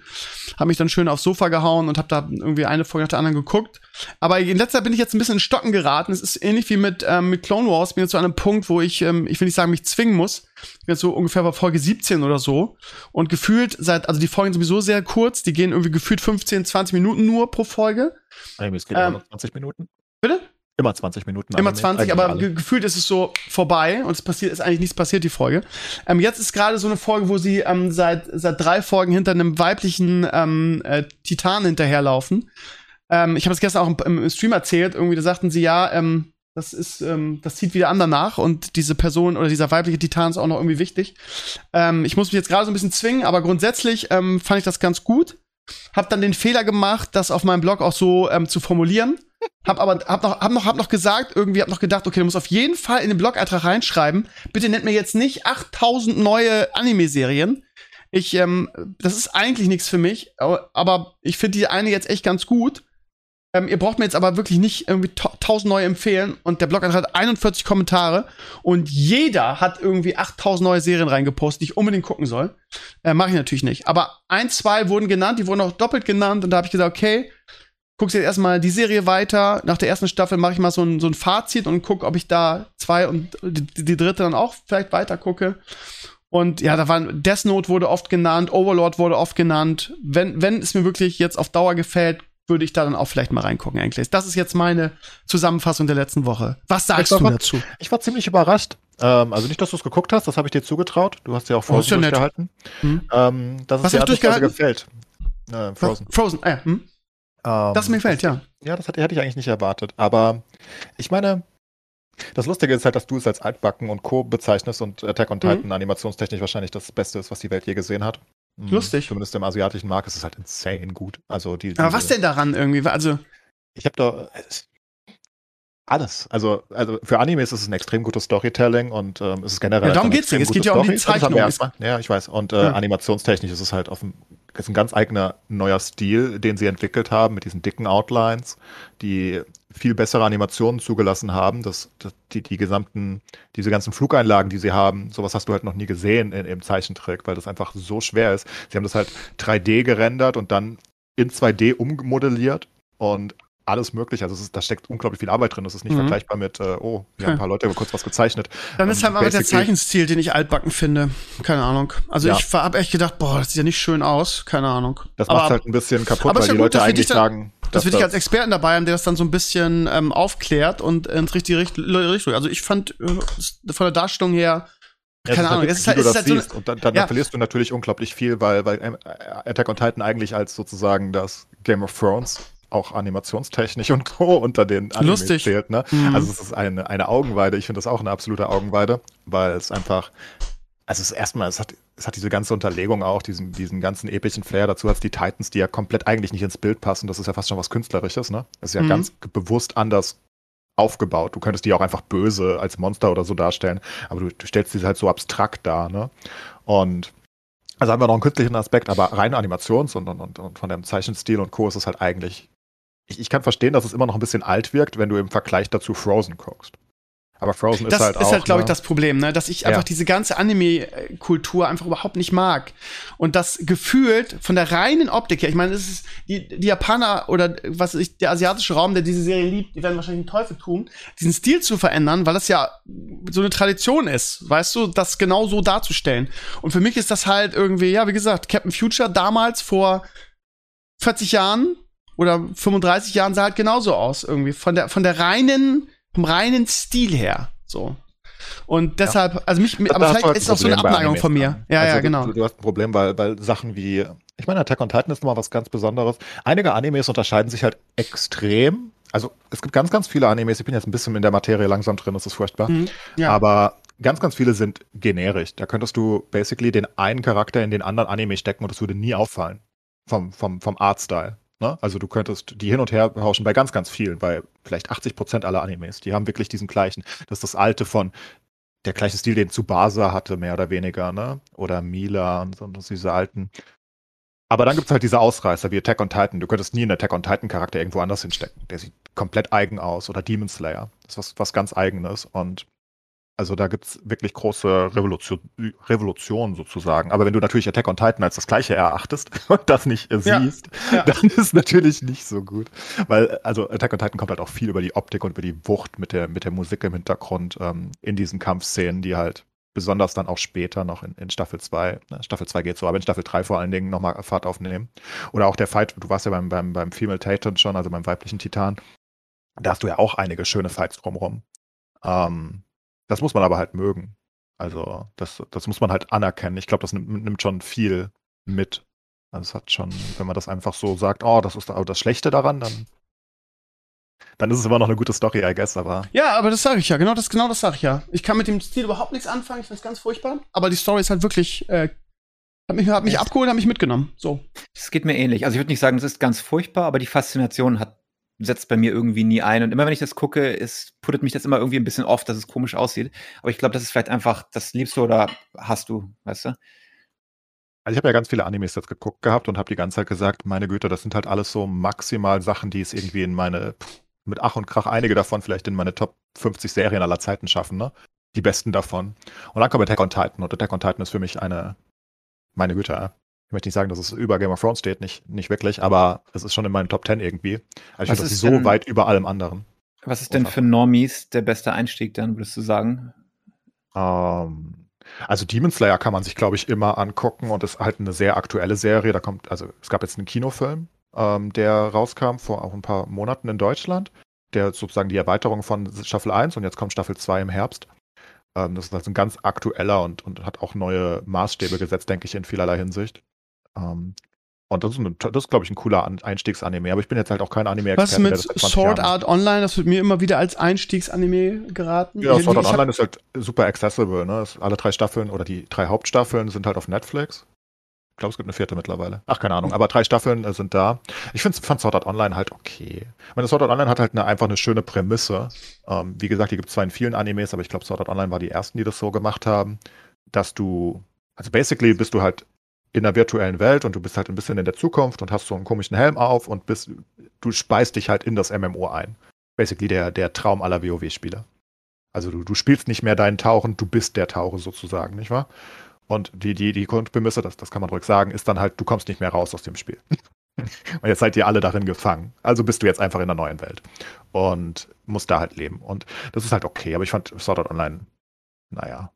habe mich dann schön aufs Sofa gehauen und habe da irgendwie eine Folge nach der anderen geguckt. Aber in letzter Zeit bin ich jetzt ein bisschen in Stocken geraten. Es ist ähnlich wie mit, ähm, mit Clone Wars. Bin jetzt zu einem Punkt, wo ich, ähm, ich will nicht sagen, mich zwingen muss. Ich bin jetzt so ungefähr bei Folge 17 oder so. Und gefühlt seit, also die Folgen sind sowieso sehr kurz. Die gehen irgendwie gefühlt 15, 20 Minuten nur pro Folge. Anime, es geht Ähm, immer noch 20 Minuten. Bitte? Immer 20 Minuten. Immer Anime, 20, eigentlich aber ge gefühlt ist es so vorbei und es passiert, ist eigentlich nichts passiert, die Folge. Ähm, jetzt ist gerade so eine Folge, wo sie ähm, seit, seit drei Folgen hinter einem weiblichen ähm, äh, Titan hinterherlaufen. Ähm, ich habe es gestern auch im, im Stream erzählt, irgendwie, da sagten sie, ja, ähm, Das ist, ähm, das zieht wieder an danach und diese Person oder dieser weibliche Titan ist auch noch irgendwie wichtig. Ähm, ich muss mich jetzt gerade so ein bisschen zwingen, aber grundsätzlich ähm, fand ich das ganz gut. Hab dann den Fehler gemacht, das auf meinem Blog auch so ähm, zu formulieren. Hab aber hab noch, hab noch, hab noch gesagt, irgendwie hab noch gedacht, okay, du musst auf jeden Fall in den Blog-Eintrag reinschreiben. Bitte nennt mir jetzt nicht 8000 neue Anime-Serien. Ich, ähm, das ist eigentlich nichts für mich, aber ich finde die eine jetzt echt ganz gut. Ähm, ihr braucht mir jetzt aber wirklich nicht irgendwie 1000 neue empfehlen und der Blog hat 41 Kommentare und jeder hat irgendwie 8000 neue Serien reingepostet, die ich unbedingt gucken soll. Äh, Mache ich natürlich nicht. Aber ein, zwei wurden genannt, die wurden auch doppelt genannt und da habe ich gesagt, okay, guckst jetzt erstmal die Serie weiter. Nach der ersten Staffel mache ich mal so ein, so ein Fazit und gucke, ob ich da zwei und die, die dritte dann auch vielleicht weiter gucke. Und ja, da waren Death Note wurde oft genannt, Overlord wurde oft genannt. Wenn, wenn es mir wirklich jetzt auf Dauer gefällt, würde ich da dann auch vielleicht mal reingucken, eigentlich. Das ist jetzt meine Zusammenfassung der letzten Woche. Was sagst du dazu? Ich war ziemlich überrascht. Ähm, also nicht, dass du es geguckt hast, das habe ich dir zugetraut. Du hast ja auch Frozen oh, ja durchgehalten. Hm. Ähm, das Was ist hast du durchgehalten? gefällt. Äh, Frozen. Frozen, ah, ja. Hm. Ähm, das mir gefällt, ja. Ja, das hätte, hätte ich eigentlich nicht erwartet. Aber ich meine, das Lustige ist halt, dass du es als Altbacken und Co. bezeichnest und Attack on Titan mhm. animationstechnisch wahrscheinlich das Beste ist, was die Welt je gesehen hat. Mhm. Lustig. Zumindest im asiatischen Markt ist es halt insane gut. Also die, Aber was denn daran irgendwie? Also ich habe da alles. Also, also für Animes ist es ein extrem gutes Storytelling und ähm, es ist generell. Ja, darum geht's nicht. Es geht ja um die Zeichnung. Ja, ich weiß. Und äh, ja. animationstechnisch ist es halt auf dem ist ein ganz eigener neuer Stil, den sie entwickelt haben mit diesen dicken Outlines, die viel bessere Animationen zugelassen haben. dass, dass die, die gesamten, diese ganzen Flugeinlagen, die sie haben, sowas hast du halt noch nie gesehen in, im Zeichentrick, weil das einfach so schwer ist. Sie haben das halt 3D gerendert und dann in 2D ummodelliert und alles möglich. Also ist, da steckt unglaublich viel Arbeit drin. Das ist nicht mhm. vergleichbar mit, äh, oh, wir haben ein paar Leute haben kurz was gezeichnet. Dann ist halt mal der Zeichenstil, den ich altbacken finde. Keine Ahnung. Also ja. ich habe echt gedacht, boah, das sieht ja nicht schön aus. Keine Ahnung. Das macht halt ein bisschen kaputt, weil die gut, Leute eigentlich dann, sagen. Das würde ich als Experten dabei haben, der das dann so ein bisschen ähm, aufklärt und ins richtige Richtung. Also ich fand äh, von der Darstellung her ja, keine Ahnung, es ist halt, es ist halt so eine, und dann, dann ja. verlierst du natürlich unglaublich viel, weil, weil äh, Attack on Titan eigentlich als sozusagen das Game of Thrones auch animationstechnisch und Co. unter den Animes Lustig. zählt. Ne? Mhm. Also es ist eine, eine Augenweide. Ich finde das auch eine absolute Augenweide, weil es einfach, also es ist erstmal, es hat, es hat diese ganze Unterlegung auch, diesen, diesen ganzen epischen Flair. Dazu hat es die Titans, die ja komplett eigentlich nicht ins Bild passen. Das ist ja fast schon was Künstlerisches. Ne? Es ist ja mhm. ganz bewusst anders aufgebaut. Du könntest die auch einfach böse als Monster oder so darstellen, aber du, du stellst sie halt so abstrakt dar. Ne? Und also haben wir noch einen künstlichen Aspekt, aber rein Animations- und, und, und von dem Zeichenstil und Co. ist es halt eigentlich ich, ich kann verstehen, dass es immer noch ein bisschen alt wirkt, wenn du im Vergleich dazu Frozen guckst. Aber Frozen das ist halt auch. Das ist halt, glaube ich, ne? das Problem, ne? dass ich ja. einfach diese ganze Anime-Kultur einfach überhaupt nicht mag. Und das gefühlt von der reinen Optik her, ich meine, es ist die, die Japaner oder was ich, der asiatische Raum, der diese Serie liebt, die werden wahrscheinlich den Teufel tun, diesen Stil zu verändern, weil das ja so eine Tradition ist, weißt du, das genau so darzustellen. Und für mich ist das halt irgendwie, ja, wie gesagt, Captain Future damals vor 40 Jahren oder 35 Jahren sah halt genauso aus irgendwie. Von der, von der reinen, vom reinen Stil her. So. Und deshalb, ja. also mich, aber vielleicht ist es auch so eine Abneigung von mir. Ja, also ja, genau. Du, du, hast ein Problem, weil, weil Sachen wie, ich meine, Attack on Titan ist nochmal was ganz Besonderes. Einige Animes unterscheiden sich halt extrem. Also es gibt ganz, ganz viele Animes, ich bin jetzt ein bisschen in der Materie langsam drin, das ist furchtbar. Mhm, ja. Aber ganz, ganz viele sind generisch. Da könntest du basically den einen Charakter in den anderen Anime stecken und es würde nie auffallen. Vom, vom, vom Artstyle. Ne? Also du könntest die hin und her tauschen bei ganz, ganz vielen, bei vielleicht 80 Prozent aller Animes. Die haben wirklich diesen gleichen. Das ist das alte von der gleiche Stil, den Tsubasa hatte, mehr oder weniger, ne? Oder Mila und, so, diese alten. Aber dann gibt es halt diese Ausreißer wie Attack on Titan. Du könntest nie einen Attack on Titan Charakter irgendwo anders hinstecken. Der sieht komplett eigen aus. Oder Demon Slayer. Das ist was, was ganz Eigenes. Und also da gibt es wirklich große Revolution, Revolution sozusagen. Aber wenn du natürlich Attack on Titan als das gleiche erachtest (laughs) und das nicht siehst, ja, dann ist natürlich nicht so gut. Weil, also Attack on Titan kommt halt auch viel über die Optik und über die Wucht mit der, mit der Musik im Hintergrund ähm, in diesen Kampfszenen, die halt besonders dann auch später noch in, in Staffel 2, ne, Staffel 2 geht so, aber in Staffel 3 vor allen Dingen nochmal Fahrt aufnehmen. Oder auch der Fight, du warst ja beim, beim, beim Female Titan schon, also beim weiblichen Titan, da hast du ja auch einige schöne Fights drumherum. Ähm, das muss man aber halt mögen. Also, das, das muss man halt anerkennen. Ich glaube, das nimmt, nimmt, schon viel mit. Also, es hat schon, wenn man das einfach so sagt, oh, das ist das Schlechte daran, dann Dann ist es immer noch eine gute Story, I guess, aber. Ja, aber das sage ich ja, genau das, genau das sage ich ja. Ich kann mit dem Stil überhaupt nichts anfangen, ich finde es ganz furchtbar. Aber die Story ist halt wirklich, äh, hat mich, hat mich abgeholt, hat mich mitgenommen. So. Es geht mir ähnlich. Also ich würde nicht sagen, es ist ganz furchtbar, aber die Faszination hat setzt bei mir irgendwie nie ein. Und immer wenn ich das gucke, ist, puttet mich das immer irgendwie ein bisschen off, dass es komisch aussieht. Aber ich glaube, das ist vielleicht einfach, das liebst du oder hast du, weißt du? Also ich habe ja ganz viele Animes jetzt geguckt gehabt und habe die ganze Zeit gesagt, meine Güte, das sind halt alles so maximal Sachen, die es irgendwie in meine, mit Ach und Krach, einige davon vielleicht in meine Top 50 Serien aller Zeiten schaffen, ne? Die besten davon. Und dann kommt Attack on Titan und Attack on Titan ist für mich eine, meine Güte, möchte nicht sagen, dass es über Game of Thrones steht, nicht, nicht wirklich, aber es ist schon in meinen Top 10 irgendwie. Also ich finde das so denn, weit über allem anderen. Was ist denn für Normies der beste Einstieg dann, würdest du sagen? Ähm, also Demon Slayer kann man sich, glaube ich, immer angucken und ist halt eine sehr aktuelle Serie. Da kommt, also es gab jetzt einen Kinofilm, ähm, der rauskam vor auch ein paar Monaten in Deutschland, der sozusagen die Erweiterung von Staffel 1 und jetzt kommt Staffel 2 im Herbst. Ähm, das ist also ein ganz aktueller und, und hat auch neue Maßstäbe gesetzt, denke ich, in vielerlei Hinsicht. Ähm, und das ist, ist glaube ich, ein cooler Einstiegsanime. Aber ich bin jetzt halt auch kein Anime-Experte. Was mit Sword Art Online? Das wird mir immer wieder als Einstiegsanime geraten. Ja, Sword Art Online ist halt super accessible. Ne? alle drei Staffeln oder die drei Hauptstaffeln sind halt auf Netflix. Ich glaube, es gibt eine vierte mittlerweile. Ach, keine Ahnung. Aber drei Staffeln äh, sind da. Ich finde fand Sword Art Online halt okay. Ich meine, Sword Art Online hat halt eine, einfach eine schöne Prämisse. Ähm, wie gesagt, die gibt es zwar in vielen Animes, aber ich glaube, Sword Art Online war die ersten, die das so gemacht haben, dass du, also basically bist du halt in der virtuellen Welt und du bist halt ein bisschen in der Zukunft und hast so einen komischen Helm auf und bist, du speist dich halt in das MMO ein. Basically der, der Traum aller WoW-Spieler. Also du, du spielst nicht mehr deinen Tauchen, du bist der Taucher sozusagen, nicht wahr? Und die, die, die Grundprämisse, das, das kann man ruhig sagen, ist dann halt, du kommst nicht mehr raus aus dem Spiel. (laughs) und jetzt seid ihr alle darin gefangen. Also bist du jetzt einfach in der neuen Welt. Und musst da halt leben. Und das ist halt okay, aber ich fand Sword Art Online, naja,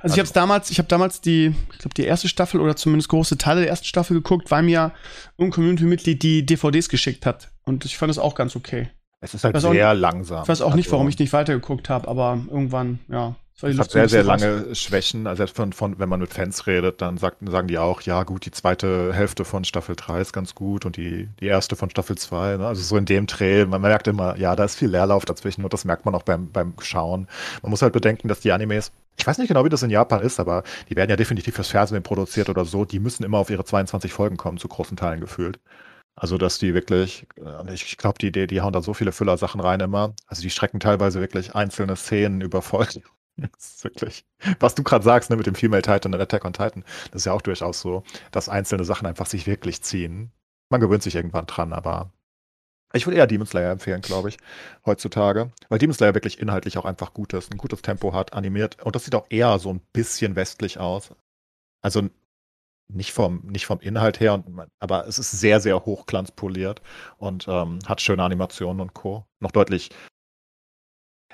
also, also ich habe damals, ich habe damals die, ich glaube die erste Staffel oder zumindest große Teile der ersten Staffel geguckt, weil mir ein Community-Mitglied die DVDs geschickt hat und ich fand es auch ganz okay. Es ist halt sehr auch, langsam. Ich weiß auch nicht, also warum ich nicht weitergeguckt habe, aber irgendwann, ja. Es hat sehr, sehr lange raus. Schwächen. Also selbst von, von, wenn man mit Fans redet, dann sagt, sagen die auch, ja gut, die zweite Hälfte von Staffel 3 ist ganz gut und die, die erste von Staffel 2. Ne? Also so in dem Trail. Man merkt immer, ja, da ist viel Leerlauf dazwischen und das merkt man auch beim, beim Schauen. Man muss halt bedenken, dass die Animes ich weiß nicht genau, wie das in Japan ist, aber die werden ja definitiv fürs Fernsehen produziert oder so. Die müssen immer auf ihre 22 Folgen kommen, zu großen Teilen gefühlt. Also, dass die wirklich, äh, ich glaube, die, die, die hauen da so viele Füllersachen rein immer. Also, die strecken teilweise wirklich einzelne Szenen über Folgen. (laughs) Das ist wirklich, was du gerade sagst, ne, mit dem Female Titan und Attack on Titan, das ist ja auch durchaus so, dass einzelne Sachen einfach sich wirklich ziehen. Man gewöhnt sich irgendwann dran, aber ich würde eher Demon Slayer empfehlen, glaube ich, heutzutage. Weil Demon Slayer wirklich inhaltlich auch einfach gut ist, ein gutes Tempo hat, animiert. Und das sieht auch eher so ein bisschen westlich aus. Also nicht vom, nicht vom Inhalt her, aber es ist sehr, sehr hochglanzpoliert und ähm, hat schöne Animationen und Co. Noch deutlich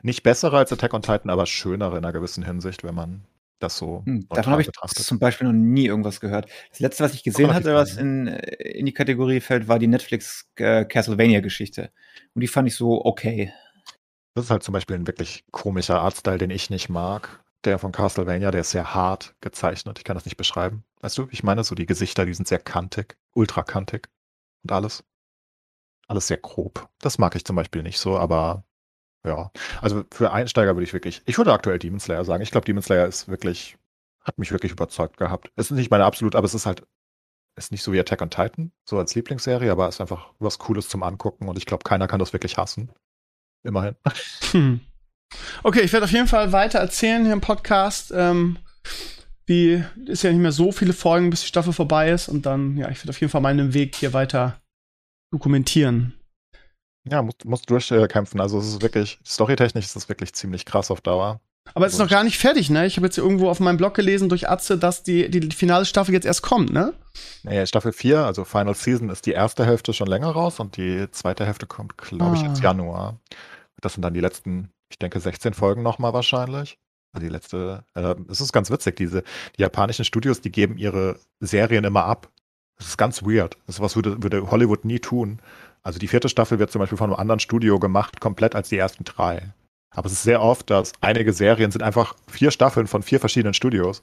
nicht bessere als Attack on Titan, aber schönere in einer gewissen Hinsicht, wenn man das so. Hm, davon habe ich betrachtet. zum Beispiel noch nie irgendwas gehört. Das letzte, was ich gesehen hatte, was in, äh, in die Kategorie fällt, war die Netflix äh, Castlevania-Geschichte. Und die fand ich so okay. Das ist halt zum Beispiel ein wirklich komischer Artstyle, den ich nicht mag. Der von Castlevania, der ist sehr hart gezeichnet. Ich kann das nicht beschreiben. Weißt du, ich meine, so die Gesichter, die sind sehr kantig, ultra kantig und alles. Alles sehr grob. Das mag ich zum Beispiel nicht so, aber ja, also für Einsteiger würde ich wirklich, ich würde aktuell Demon Slayer sagen. Ich glaube, Demon Slayer ist wirklich, hat mich wirklich überzeugt gehabt. Es ist nicht meine absolut, aber es ist halt, ist nicht so wie Attack on Titan, so als Lieblingsserie, aber es ist einfach was Cooles zum Angucken und ich glaube, keiner kann das wirklich hassen. Immerhin. (laughs) Hm. Okay, ich werde auf jeden Fall weiter erzählen hier im Podcast. Ähm, wie ist ja nicht mehr so viele Folgen, bis die Staffel vorbei ist und dann, ja, ich werde auf jeden Fall meinen Weg hier weiter dokumentieren. Ja, musst, musst durchkämpfen. Also es ist wirklich, storytechnisch ist es wirklich ziemlich krass auf Dauer. Aber es ist noch gar nicht fertig, ne? Ich habe jetzt irgendwo auf meinem Blog gelesen durch Atze, dass die, die finale Staffel jetzt erst kommt, ne? Naja, Staffel 4, also Final Season, ist die erste Hälfte schon länger raus und die zweite Hälfte kommt, glaube ah. ich, jetzt Januar. Das sind dann die letzten, ich denke, 16 Folgen nochmal wahrscheinlich. Also die letzte, äh, es ist ganz witzig, diese, die japanischen Studios, die geben ihre Serien immer ab. Das ist ganz weird. Das ist was würde, würde Hollywood nie tun. Also die vierte Staffel wird zum Beispiel von einem anderen Studio gemacht, komplett als die ersten drei. Aber es ist sehr oft, dass einige Serien sind einfach vier Staffeln von vier verschiedenen Studios.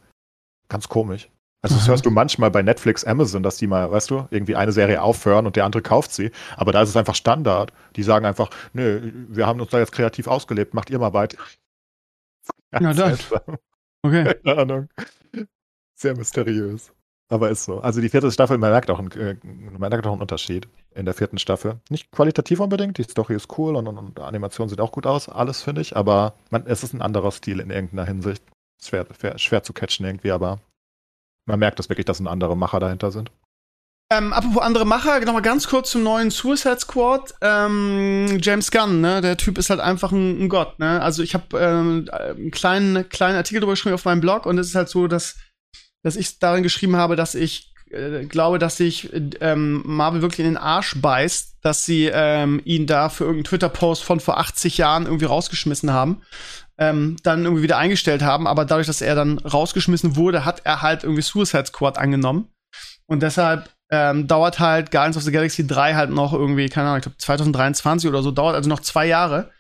Ganz komisch. Also das hörst du manchmal bei Netflix, Amazon, dass die mal, weißt du, irgendwie eine Serie aufhören und der andere kauft sie. Aber da ist es einfach Standard. Die sagen einfach, nö, wir haben uns da jetzt kreativ ausgelebt, macht ihr mal weiter. Ja, dann. Okay. (laughs) Keine Ahnung. Sehr mysteriös. Aber ist so. Also die vierte Staffel, man merkt auch einen, äh, man merkt auch einen Unterschied in der vierten Staffel. Nicht qualitativ unbedingt, die Story ist cool und, und, und Animation sieht auch gut aus, alles finde ich, aber man, es ist ein anderer Stil in irgendeiner Hinsicht. Schwer, schwer, schwer zu catchen irgendwie, aber man merkt das wirklich, dass ein andere Macher dahinter sind. Ähm, apropos andere Macher, nochmal ganz kurz zum neuen Suicide Squad. Ähm, James Gunn, ne? Der Typ ist halt einfach ein, ein Gott, ne? Also ich habe ähm, einen kleinen, kleinen Artikel drüber geschrieben auf meinem Blog und es ist halt so, dass, dass ich darin geschrieben habe, dass ich äh, glaube, dass sich ähm, Marvel wirklich in den Arsch beißt, dass sie ähm, ihn da für irgendeinen Twitter-Post von vor 80 Jahren irgendwie rausgeschmissen haben ähm, dann irgendwie wieder eingestellt haben. Aber dadurch, dass er dann rausgeschmissen wurde, hat er halt irgendwie Suicide Squad angenommen. Und deshalb ähm, dauert halt Guardians of the Galaxy 3 halt noch irgendwie, keine Ahnung, ich glaube 2023 oder so, dauert also noch zwei Jahre.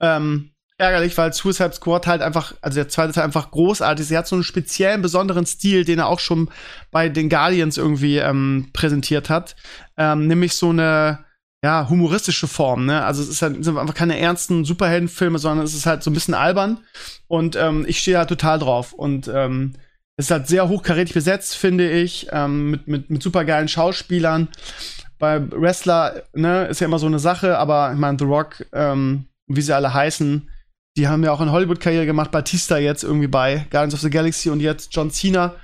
Ähm, ärgerlich, weil Suicide Squad halt einfach, also der zweite Teil einfach großartig. Er hat so einen speziellen, besonderen Stil, den er auch schon bei den Guardians irgendwie ähm, präsentiert hat. Ähm, nämlich so eine, ja, humoristische Form, ne? Also es ist halt, sind einfach keine ernsten Superheldenfilme, sondern es ist halt so ein bisschen albern. Und ähm, ich stehe halt total drauf. Und ähm, es ist halt sehr hochkarätig besetzt, finde ich, ähm, mit, mit, mit supergeilen Schauspielern. Bei Wrestler, ne, ist ja immer so eine Sache, aber ich meine, The Rock, ähm, wie sie alle heißen, die haben ja auch eine Hollywood-Karriere gemacht, Batista jetzt irgendwie bei Guardians of the Galaxy und jetzt John Cena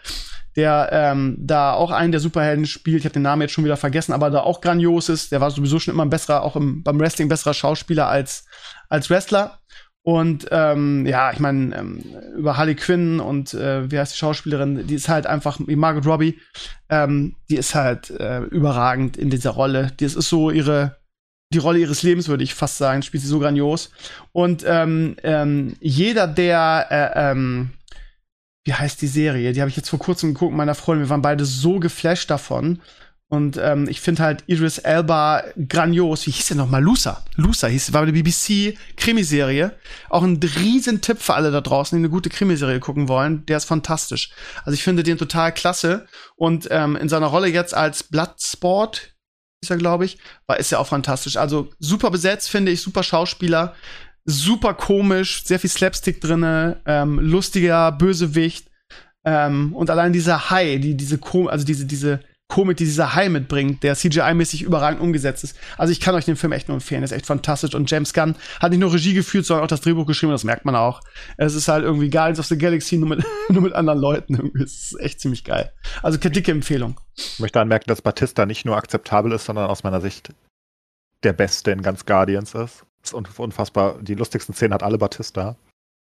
der ähm, da auch einen der Superhelden spielt. Ich habe den Namen jetzt schon wieder vergessen, aber da auch grandios ist. Der war sowieso schon immer ein besserer, auch im, beim Wrestling besserer Schauspieler als, als Wrestler. Und ähm, ja, ich meine, ähm, über Harley Quinn und äh, wie heißt die Schauspielerin, die ist halt einfach, wie Margot Robbie, ähm, die ist halt äh, überragend in dieser Rolle. Das ist so ihre, die Rolle ihres Lebens, würde ich fast sagen, spielt sie so grandios. Und ähm, ähm, jeder, der äh, ähm, wie heißt die Serie? Die habe ich jetzt vor kurzem geguckt meiner Freundin. Wir waren beide so geflasht davon. Und ähm, ich finde halt Idris Elba grandios. Wie hieß der nochmal? Lusa. Lusa hieß, war eine BBC-Krimiserie. Auch ein riesen Tipp für alle da draußen, die eine gute Krimiserie gucken wollen. Der ist fantastisch. Also ich finde den total klasse. Und ähm, in seiner Rolle jetzt als Bloodsport, glaube ich, war, ist er auch fantastisch. Also super besetzt, finde ich, super Schauspieler. Super komisch, sehr viel Slapstick drinne, ähm, lustiger Bösewicht. Ähm, und allein dieser Hai, die diese also diese diese Komik, die dieser Hai mitbringt, der CGI-mäßig überragend umgesetzt ist. Also ich kann euch den Film echt nur empfehlen, ist echt fantastisch und James Gunn hat nicht nur Regie geführt, sondern auch das Drehbuch geschrieben, das merkt man auch. Es ist halt irgendwie Guardians of the Galaxy nur mit, (laughs) nur mit anderen Leuten. Irgendwie. Es ist echt ziemlich geil. Also dicke Empfehlung. Ich möchte anmerken, dass Batista nicht nur akzeptabel ist, sondern aus meiner Sicht der Beste in ganz Guardians ist. Das ist unfassbar. Die lustigsten Szenen hat alle Batista.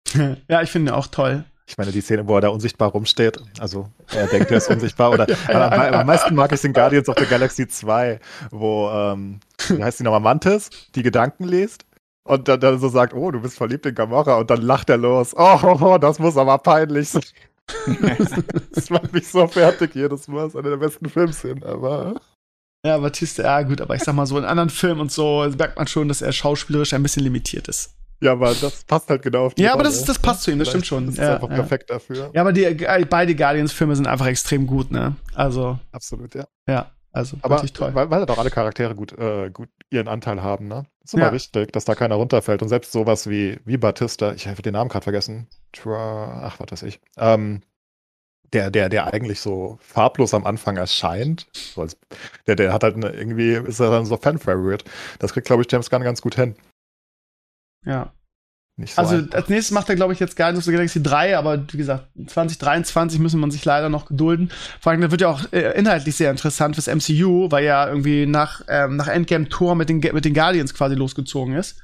(laughs) ja, ich finde ihn auch toll. Ich meine, die Szene, wo er da unsichtbar rumsteht, also er denkt, er ist unsichtbar. Oder (laughs) am, am, meisten mag ich den Guardians of the Galaxy 2, wo, ähm, wie heißt die nochmal, Mantis, die Gedanken liest. Und dann, dann so sagt, oh, du bist verliebt in Gamora. Und dann lacht er los. Oh, oh, oh das muss aber peinlich sein. (laughs) das macht mich so fertig jedes Mal. Das ist eine der besten Filmszenen, aber. Ja, Batista, ja gut, aber ich sag mal so, in anderen Filmen und so merkt man schon, dass er schauspielerisch ein bisschen limitiert ist. Ja, aber das passt halt genau auf die Ja, Rolle. aber das, ist, das passt zu ihm, das stimmt schon. Das ist ja, einfach ja. perfekt dafür. Ja, aber die, äh, beide Guardians-Filme sind einfach extrem gut, ne? Also. Absolut, ja. Ja, also aber wirklich toll. Weil, weil doch alle Charaktere gut, äh, gut ihren Anteil haben, ne? Ist immer ja. wichtig, dass da keiner runterfällt. Und selbst sowas wie, wie Batista, ich habe den Namen gerade vergessen. Ach, was weiß ich. Ähm, der, der, der eigentlich so farblos am Anfang erscheint. So als, der, der hat halt eine, irgendwie, ist er dann so Fan-Favorite. Das kriegt, glaube ich, James Gunn ganz gut hin. Ja. So also einfach. als nächstes macht er, glaube ich, jetzt Guardians of the Galaxy 3, aber wie gesagt, 2023 müssen wir sich leider noch gedulden. Vor allem, das wird ja auch äh, inhaltlich sehr interessant fürs MCU, weil ja irgendwie nach, ähm, nach Endgame Tour mit den, mit den Guardians quasi losgezogen ist.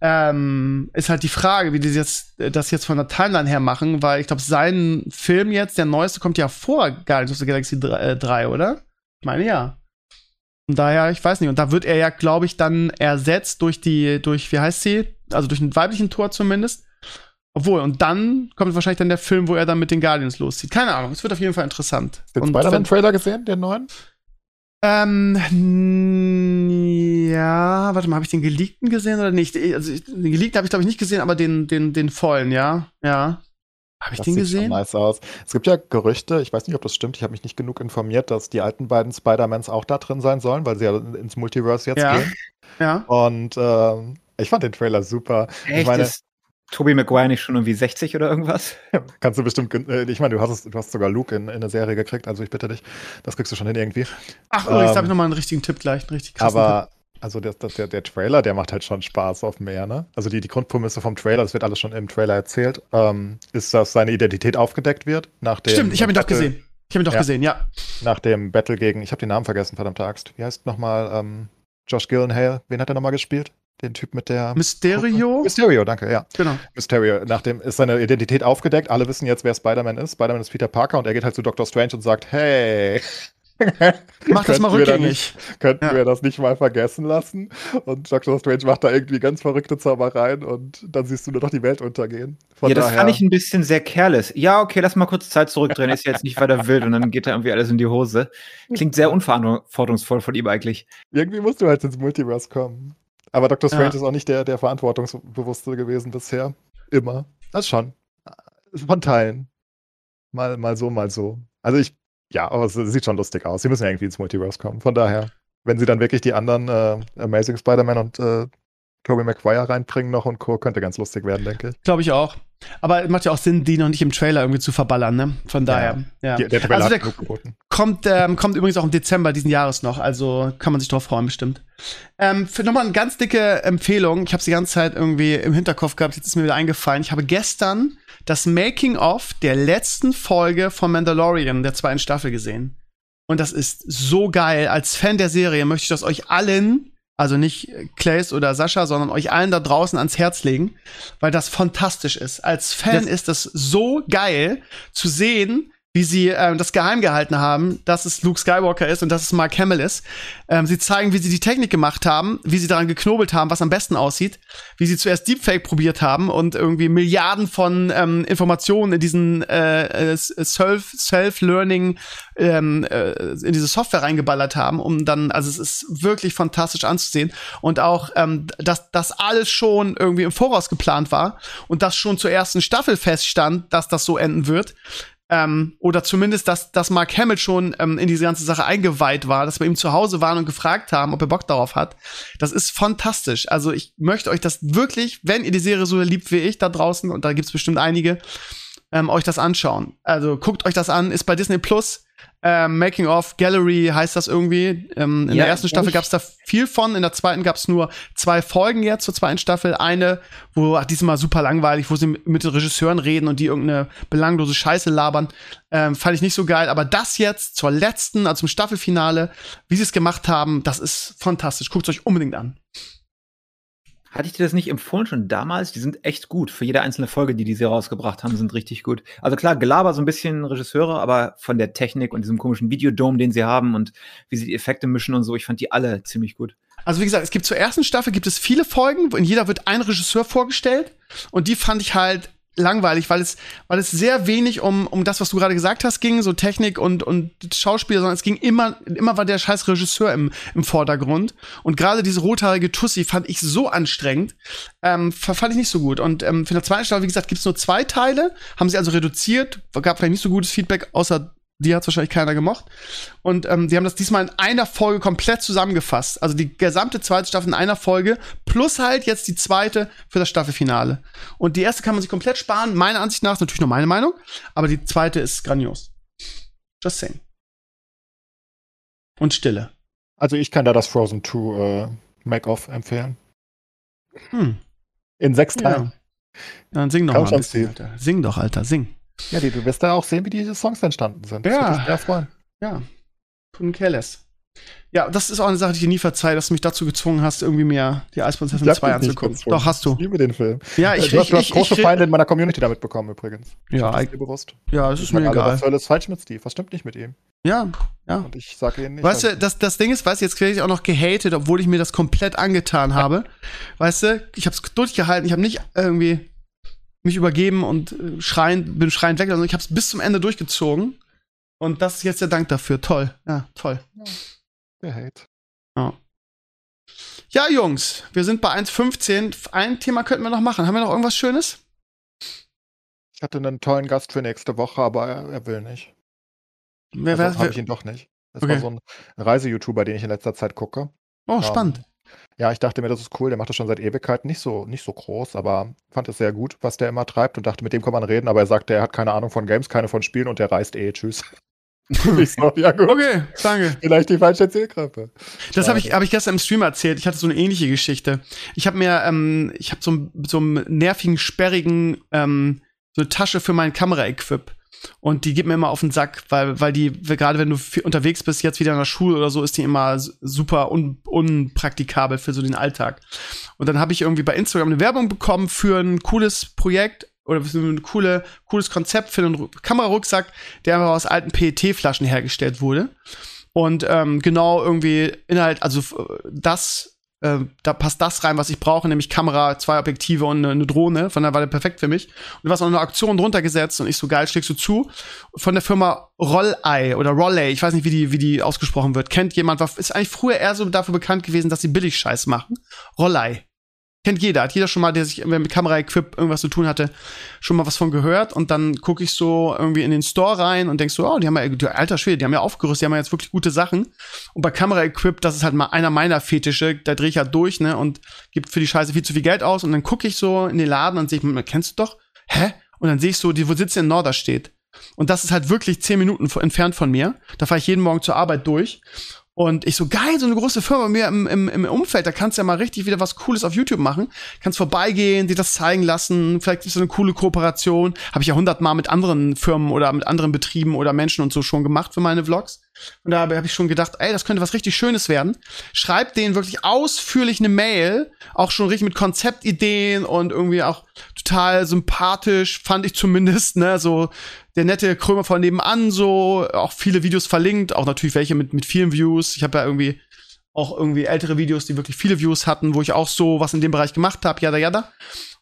Ähm, ist halt die Frage, wie die jetzt, äh, das jetzt von der Timeline her machen, weil ich glaube, sein Film jetzt, der neueste, kommt ja vor Guardians of the Galaxy 3, äh, 3 oder? Ich meine ja. Und daher, ich weiß nicht. Und da wird er ja, glaube ich, dann ersetzt durch die, durch, wie heißt sie? Also durch einen weiblichen Tor zumindest. Obwohl, und dann kommt wahrscheinlich dann der Film, wo er dann mit den Guardians loszieht. Keine Ahnung, es wird auf jeden Fall interessant. Den Spider-Man-Trailer gesehen, den neuen? Ähm, ja, warte mal, habe ich den geleakten gesehen oder nicht? Also, den geleakten habe ich, glaube ich, nicht gesehen, aber den, den, den vollen, ja, ja. Habe ich Das den sieht schon gesehen? nice aus. Es gibt ja Gerüchte, ich weiß nicht, ob das stimmt, ich habe mich nicht genug informiert, dass die alten beiden Spider-Mans auch da drin sein sollen, weil sie ja ins Multiverse jetzt Ja. gehen. Ja. Und ähm, ich fand den Trailer super. Ich Echt? meine, ist Tobey Maguire nicht schon irgendwie 60 oder irgendwas? (laughs) kannst du bestimmt, äh, ich meine, du hast, es, du hast sogar Luke in, in eine Serie gekriegt, also ich bitte dich, das kriegst du schon hin irgendwie. Ach, übrigens Ähm, habe ich nochmal einen richtigen Tipp gleich, einen richtig krassen Tipp. Aber also der, der, der, der Trailer, der macht halt schon Spaß auf mehr, ne? Also die, die Grundprämisse vom Trailer, das wird alles schon im Trailer erzählt, ähm, ist, dass seine Identität aufgedeckt wird nach dem Stimmt, ich habe ihn doch gesehen. Ich habe ihn doch Ja. gesehen, ja. Nach dem Battle gegen, ich habe den Namen vergessen, verdammte Axt. Wie heißt nochmal ähm, Josh Gillenhale? Wen hat er nochmal gespielt? Den Typ mit der Mysterio? Mysterio, danke, ja. Genau. Mysterio. Nachdem ist seine Identität aufgedeckt. Alle wissen jetzt, wer Spider-Man ist. Spider-Man ist Peter Parker und er geht halt zu Doctor Strange und sagt, hey, (laughs) Mach das mal da rückgängig. Nicht, könnten Ja. wir das nicht mal vergessen lassen? Und Doctor Strange macht da irgendwie ganz verrückte Zaubereien und dann siehst du nur noch die Welt untergehen. Von ja, das daher, fand ich ein bisschen sehr careless. Ja, okay, lass mal kurz Zeit zurückdrehen. Ist jetzt nicht weiter wild und dann geht da irgendwie alles in die Hose. Klingt sehr unverantwortungsvoll von ihm eigentlich. irgendwie musst du halt ins Multiverse kommen. Aber Doctor Strange Ja. ist auch nicht der, der Verantwortungsbewusste gewesen bisher. Immer. Das schon. Von Teilen. Mal, mal so, mal so. Also ich, ja, aber es sieht schon lustig aus. Sie müssen ja irgendwie ins Multiverse kommen. Von daher, wenn sie dann wirklich die anderen äh, Amazing Spider-Man und äh, Tobey Maguire reinbringen noch und Co., könnte ganz lustig werden, denke ich. Glaube ich auch. Aber es macht ja auch Sinn, die noch nicht im Trailer irgendwie zu verballern, ne? Von daher. Ja. Die, der Trailer also der genug geboten. kommt, ähm, kommt übrigens auch im Dezember diesen Jahres noch, also kann man sich drauf freuen, bestimmt. Ähm, für nochmal eine ganz dicke Empfehlung, ich habe die ganze Zeit irgendwie im Hinterkopf gehabt, jetzt ist mir wieder eingefallen. Ich habe gestern das Making-of der letzten Folge von Mandalorian, der zweiten Staffel, gesehen. Und das ist so geil. Als Fan der Serie möchte ich das euch allen, also nicht Clays oder Sascha, sondern euch allen da draußen ans Herz legen, weil das fantastisch ist. Als Fan Das- ist es so geil zu sehen, wie sie ähm, das geheim gehalten haben, dass es Luke Skywalker ist und dass es Mark Hamill ist. Ähm, sie zeigen, wie sie die Technik gemacht haben, wie sie daran geknobelt haben, was am besten aussieht, wie sie zuerst Deepfake probiert haben und irgendwie Milliarden von ähm, Informationen in diesen äh, äh, Self Self Learning ähm, äh, in diese Software reingeballert haben, um dann, also es ist wirklich fantastisch anzusehen und auch, ähm, dass das alles schon irgendwie im Voraus geplant war und das schon zur ersten Staffel feststand, dass das so enden wird. Ähm, oder zumindest, dass, dass Mark Hamill schon ähm, in diese ganze Sache eingeweiht war, dass wir ihm zu Hause waren und gefragt haben, ob er Bock darauf hat. Das ist fantastisch. Also ich möchte euch das wirklich, wenn ihr die Serie so liebt wie ich da draußen, und da gibt's bestimmt einige, ähm, euch das anschauen. Also guckt euch das an, ist bei Disney Plus. Ähm, Making of Gallery heißt das irgendwie. Ähm, in Ja, der ersten Staffel ich- gab's da viel von, in der zweiten gab's nur zwei Folgen jetzt zur zweiten Staffel. Eine, wo ach, diesmal super langweilig, wo sie mit mit den Regisseuren reden und die irgendeine belanglose Scheiße labern. Ähm, fand ich nicht so geil. Aber das jetzt zur letzten, also zum Staffelfinale, wie sie es gemacht haben, das ist fantastisch. Guckt euch unbedingt an. Hatte ich dir das nicht empfohlen schon damals? Die sind echt gut. Für jede einzelne Folge, die die sie rausgebracht haben, sind richtig gut. Also klar, Gelaber so ein bisschen Regisseure, aber von der Technik und diesem komischen Videodome, den sie haben und wie sie die Effekte mischen und so, ich fand die alle ziemlich gut. Also wie gesagt, es gibt zur ersten Staffel gibt es viele Folgen, in jeder wird ein Regisseur vorgestellt und die fand ich halt langweilig, weil es weil es sehr wenig um um das, was du gerade gesagt hast, ging, so Technik und und Schauspieler, sondern es ging immer immer war der scheiß Regisseur im im Vordergrund. Und gerade diese rothaarige Tussi fand ich so anstrengend, ähm, fand ich nicht so gut. Und ähm, für eine zweite Staffel, wie gesagt, gibt's nur zwei Teile, haben sie also reduziert, gab vielleicht nicht so gutes Feedback, außer die hat's wahrscheinlich keiner gemocht. Und ähm, die haben das diesmal in einer Folge komplett zusammengefasst. Also die gesamte zweite Staffel in einer Folge, plus halt jetzt die zweite für das Staffelfinale. Und die erste kann man sich komplett sparen, meiner Ansicht nach, ist natürlich nur meine Meinung, aber die zweite ist grandios. Just saying. Und Stille. Also ich kann da das Frozen 2 äh, Make-off empfehlen. Hm. In sechs. Teilen. Ja, dann sing doch Komm mal ein bisschen. Alter. Sing doch, Alter, sing. Ja, die, du wirst da auch sehen, wie die Songs entstanden sind. Das Ja. sehr freuen. Ja. Care less. Ja, das ist auch eine Sache, die ich dir nie verzeihe, dass du mich dazu gezwungen hast, irgendwie mir die Eisprinzessin Ich hab 2 dich nicht anzugucken. Doch, hast du. Ich liebe den Film. Ja, ich, du hast, ich, du hast ich, große ich, Feinde in meiner Community damit bekommen, übrigens. Ja, das ich- dir bewusst. Ja, es Ich ist mir alle, egal. Was soll ist falsch mit Steve? Was stimmt nicht mit ihm? Ja, ja. Und ich sage ihnen nicht. Weißt du, das, das Ding ist, weißt du, jetzt werde ich auch noch gehatet, obwohl ich mir das komplett angetan habe. Weißt du, ich habe es durchgehalten, ich habe nicht irgendwie mich übergeben und äh, schreiend, bin schreiend weg, sondern ich habe es bis zum Ende durchgezogen. Und das ist jetzt der Dank dafür. Toll. Ja, toll. der Hate. Ja, Jungs, wir sind bei 1,15. Ein Thema könnten wir noch machen. Haben wir noch irgendwas Schönes? Ich hatte einen tollen Gast für nächste Woche, aber er, er will nicht. Wer, Also wer, habe ich ihn doch nicht. Das Okay. war so ein Reise-YouTuber, den ich in letzter Zeit gucke. oh, Ähm, spannend. Ja, ich dachte mir, das ist cool. Der macht das schon seit Ewigkeiten. Nicht so, nicht so groß, aber fand es sehr gut, was der immer treibt und dachte, mit dem kann man reden. Aber er sagte, er hat keine Ahnung von Games, keine von Spielen und der reist eh. Tschüss. (laughs) ich so, ja gut. Okay, danke. Vielleicht die falsche Zielgruppe. Das habe ich, hab ich gestern im Stream erzählt. Ich hatte so eine ähnliche Geschichte. Ich habe mir, ähm, ich habe so, einen- so einen nervigen, sperrigen, ähm, so eine Tasche für mein Kameraequip. Und die geht mir immer auf den Sack, weil, weil die, gerade wenn du unterwegs bist, jetzt wieder in der Schule oder so, ist die immer super un, unpraktikabel für so den Alltag. Und dann habe ich irgendwie bei Instagram eine Werbung bekommen für ein cooles Projekt oder für ein coole, cooles Konzept für einen Ru- Kamerarucksack, der einfach aus alten PET-Flaschen hergestellt wurde. Und ähm, genau irgendwie Inhalt, also f- das, äh, da passt das rein, was ich brauche, nämlich Kamera, zwei Objektive und eine, eine Drohne. Von daher war der perfekt für mich. Und hast auch eine Aktion drunter gesetzt und ich so geil, schlägst du zu. Von der Firma Rollei oder Rollei, ich weiß nicht, wie die, wie die ausgesprochen wird. Kennt jemand, war, ist eigentlich früher eher so dafür bekannt gewesen, dass sie Billig-Scheiß machen. Rollei. Kennt jeder, hat jeder schon mal, der sich mit Kamera-Equip irgendwas zu tun hatte, schon mal was von gehört. Und dann gucke ich so irgendwie in den Store rein und denk so, oh, die haben ja, alter Schwede, die haben ja aufgerüstet, die haben ja jetzt wirklich gute Sachen. Und bei Kamera-Equip, das ist halt mal einer meiner Fetische, da drehe ich halt durch, ne, und gibt für die Scheiße viel zu viel Geld aus. Und dann gucke ich so in den Laden und sehe kennst du doch? Hä? Und dann sehe ich so, die, wo sitzt in Norderstedt. Und das ist halt wirklich zehn Minuten entfernt von mir. Da fahre ich jeden Morgen zur Arbeit durch. Und ich so, geil, so eine große Firma mir im, im, im Umfeld, da kannst du ja mal richtig wieder was Cooles auf YouTube machen. Kannst vorbeigehen, dir das zeigen lassen, vielleicht ist so eine coole Kooperation. Habe ich ja hundertmal mit anderen Firmen oder mit anderen Betrieben oder Menschen und so schon gemacht für meine Vlogs. Und da habe hab ich schon gedacht, ey, das könnte was richtig Schönes werden. Schreib denen wirklich ausführlich eine Mail, auch schon richtig mit Konzeptideen und irgendwie auch total sympathisch, fand ich zumindest, ne, so der nette Krömer von nebenan, so, auch viele Videos verlinkt, auch natürlich welche mit, mit vielen Views. Ich habe ja irgendwie auch irgendwie ältere Videos, die wirklich viele Views hatten, wo ich auch so was in dem Bereich gemacht habe, jada jada.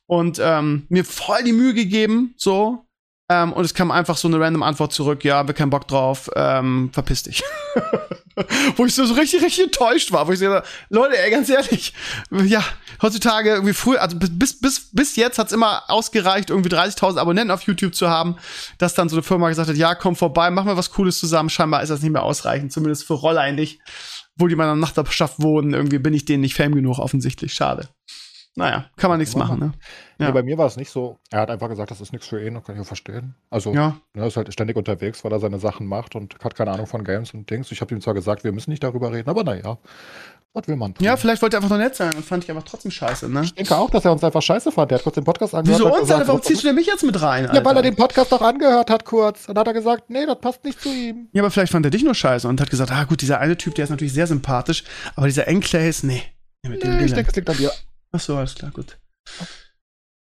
Und ähm, mir voll die Mühe gegeben, so. Ähm, und es kam einfach so eine random Antwort zurück, ja, wir keinen Bock drauf, ähm, verpiss dich. (laughs) wo ich so, so richtig, richtig enttäuscht war, wo ich so, Leute, ey, ganz ehrlich, ja, heutzutage irgendwie früher, also bis, bis, bis, jetzt hat's immer ausgereicht, irgendwie 30.000 Abonnenten auf YouTube zu haben, dass dann so eine Firma gesagt hat, ja, komm vorbei, machen wir was Cooles zusammen. Scheinbar ist das nicht mehr ausreichend, zumindest für Roller nicht. Wo die in meiner Nachbarschaft wohnen, irgendwie bin ich denen nicht fame genug, offensichtlich. Schade. Naja, kann man nichts machen, ne? Ja. Nee, bei mir war es nicht so. Er hat einfach gesagt, das ist nichts für ihn, das kann ich auch verstehen. Also, Ja, er ist halt ständig unterwegs, weil er seine Sachen macht und hat keine Ahnung von Games und Dings. Ich habe ihm zwar gesagt, wir müssen nicht darüber reden, aber naja, was will man tun? ja, vielleicht wollte er einfach nur nett sein und fand ich einfach trotzdem scheiße, ne? Ich denke auch, dass er uns einfach scheiße fand. Der hat kurz den Podcast angehört. Wieso uns, gesagt? Warum ziehst du denn mich jetzt mit rein, Alter? Ja, weil er den Podcast doch angehört hat kurz. Und dann hat er gesagt, nee, das passt nicht zu ihm. Ja, aber vielleicht fand er dich nur scheiße und hat gesagt, ah gut, dieser eine Typ, der ist natürlich sehr sympathisch, aber dieser Enclays, nee. nee Nee, ich denke, es liegt an dir. Ach so, alles klar, gut.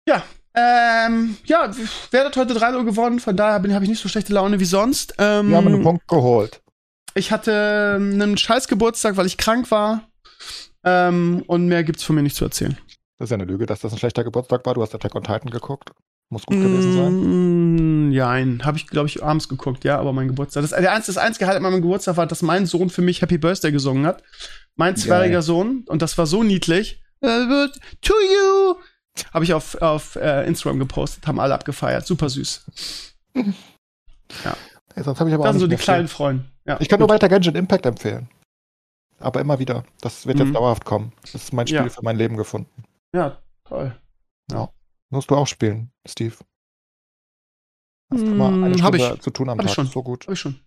Ja, ähm, ja, wer hat heute 3 Uhr gewonnen, von daher habe ich nicht so schlechte Laune wie sonst. Ähm, Wir haben einen Punkt geholt. Ich hatte einen scheiß Geburtstag, weil ich krank war. Ähm, und mehr gibt's von mir nicht zu erzählen. Das ist ja eine Lüge, dass das ein schlechter Geburtstag war. Du hast Attack on Titan geguckt. Muss gut gewesen sein. Mm, Nein, habe ich, glaube ich, abends geguckt, ja, aber mein Geburtstag. Das, der einzige, das einzige Highlight an meinem Geburtstag war, dass mein Sohn für mich Happy Birthday gesungen hat. Mein zweijähriger Sohn. Und das war so niedlich. Äh, To you! Habe ich auf, auf äh, Instagram gepostet, haben alle abgefeiert. Super süß. (laughs) Hey, sonst habe ich aber Das sind so die kleinen. Freunde. Ja, Ich kann nur gut. weiter Genshin Impact empfehlen. Aber immer wieder. Das wird Mhm. jetzt dauerhaft kommen. Das ist mein Spiel Ja. für mein Leben gefunden. Ja, toll. Musst du auch spielen, Steve. Hast Mm, immer eine hab Stunde ich. zu tun am Hab ich Tag. schon. So gut. Hab ich schon. Hab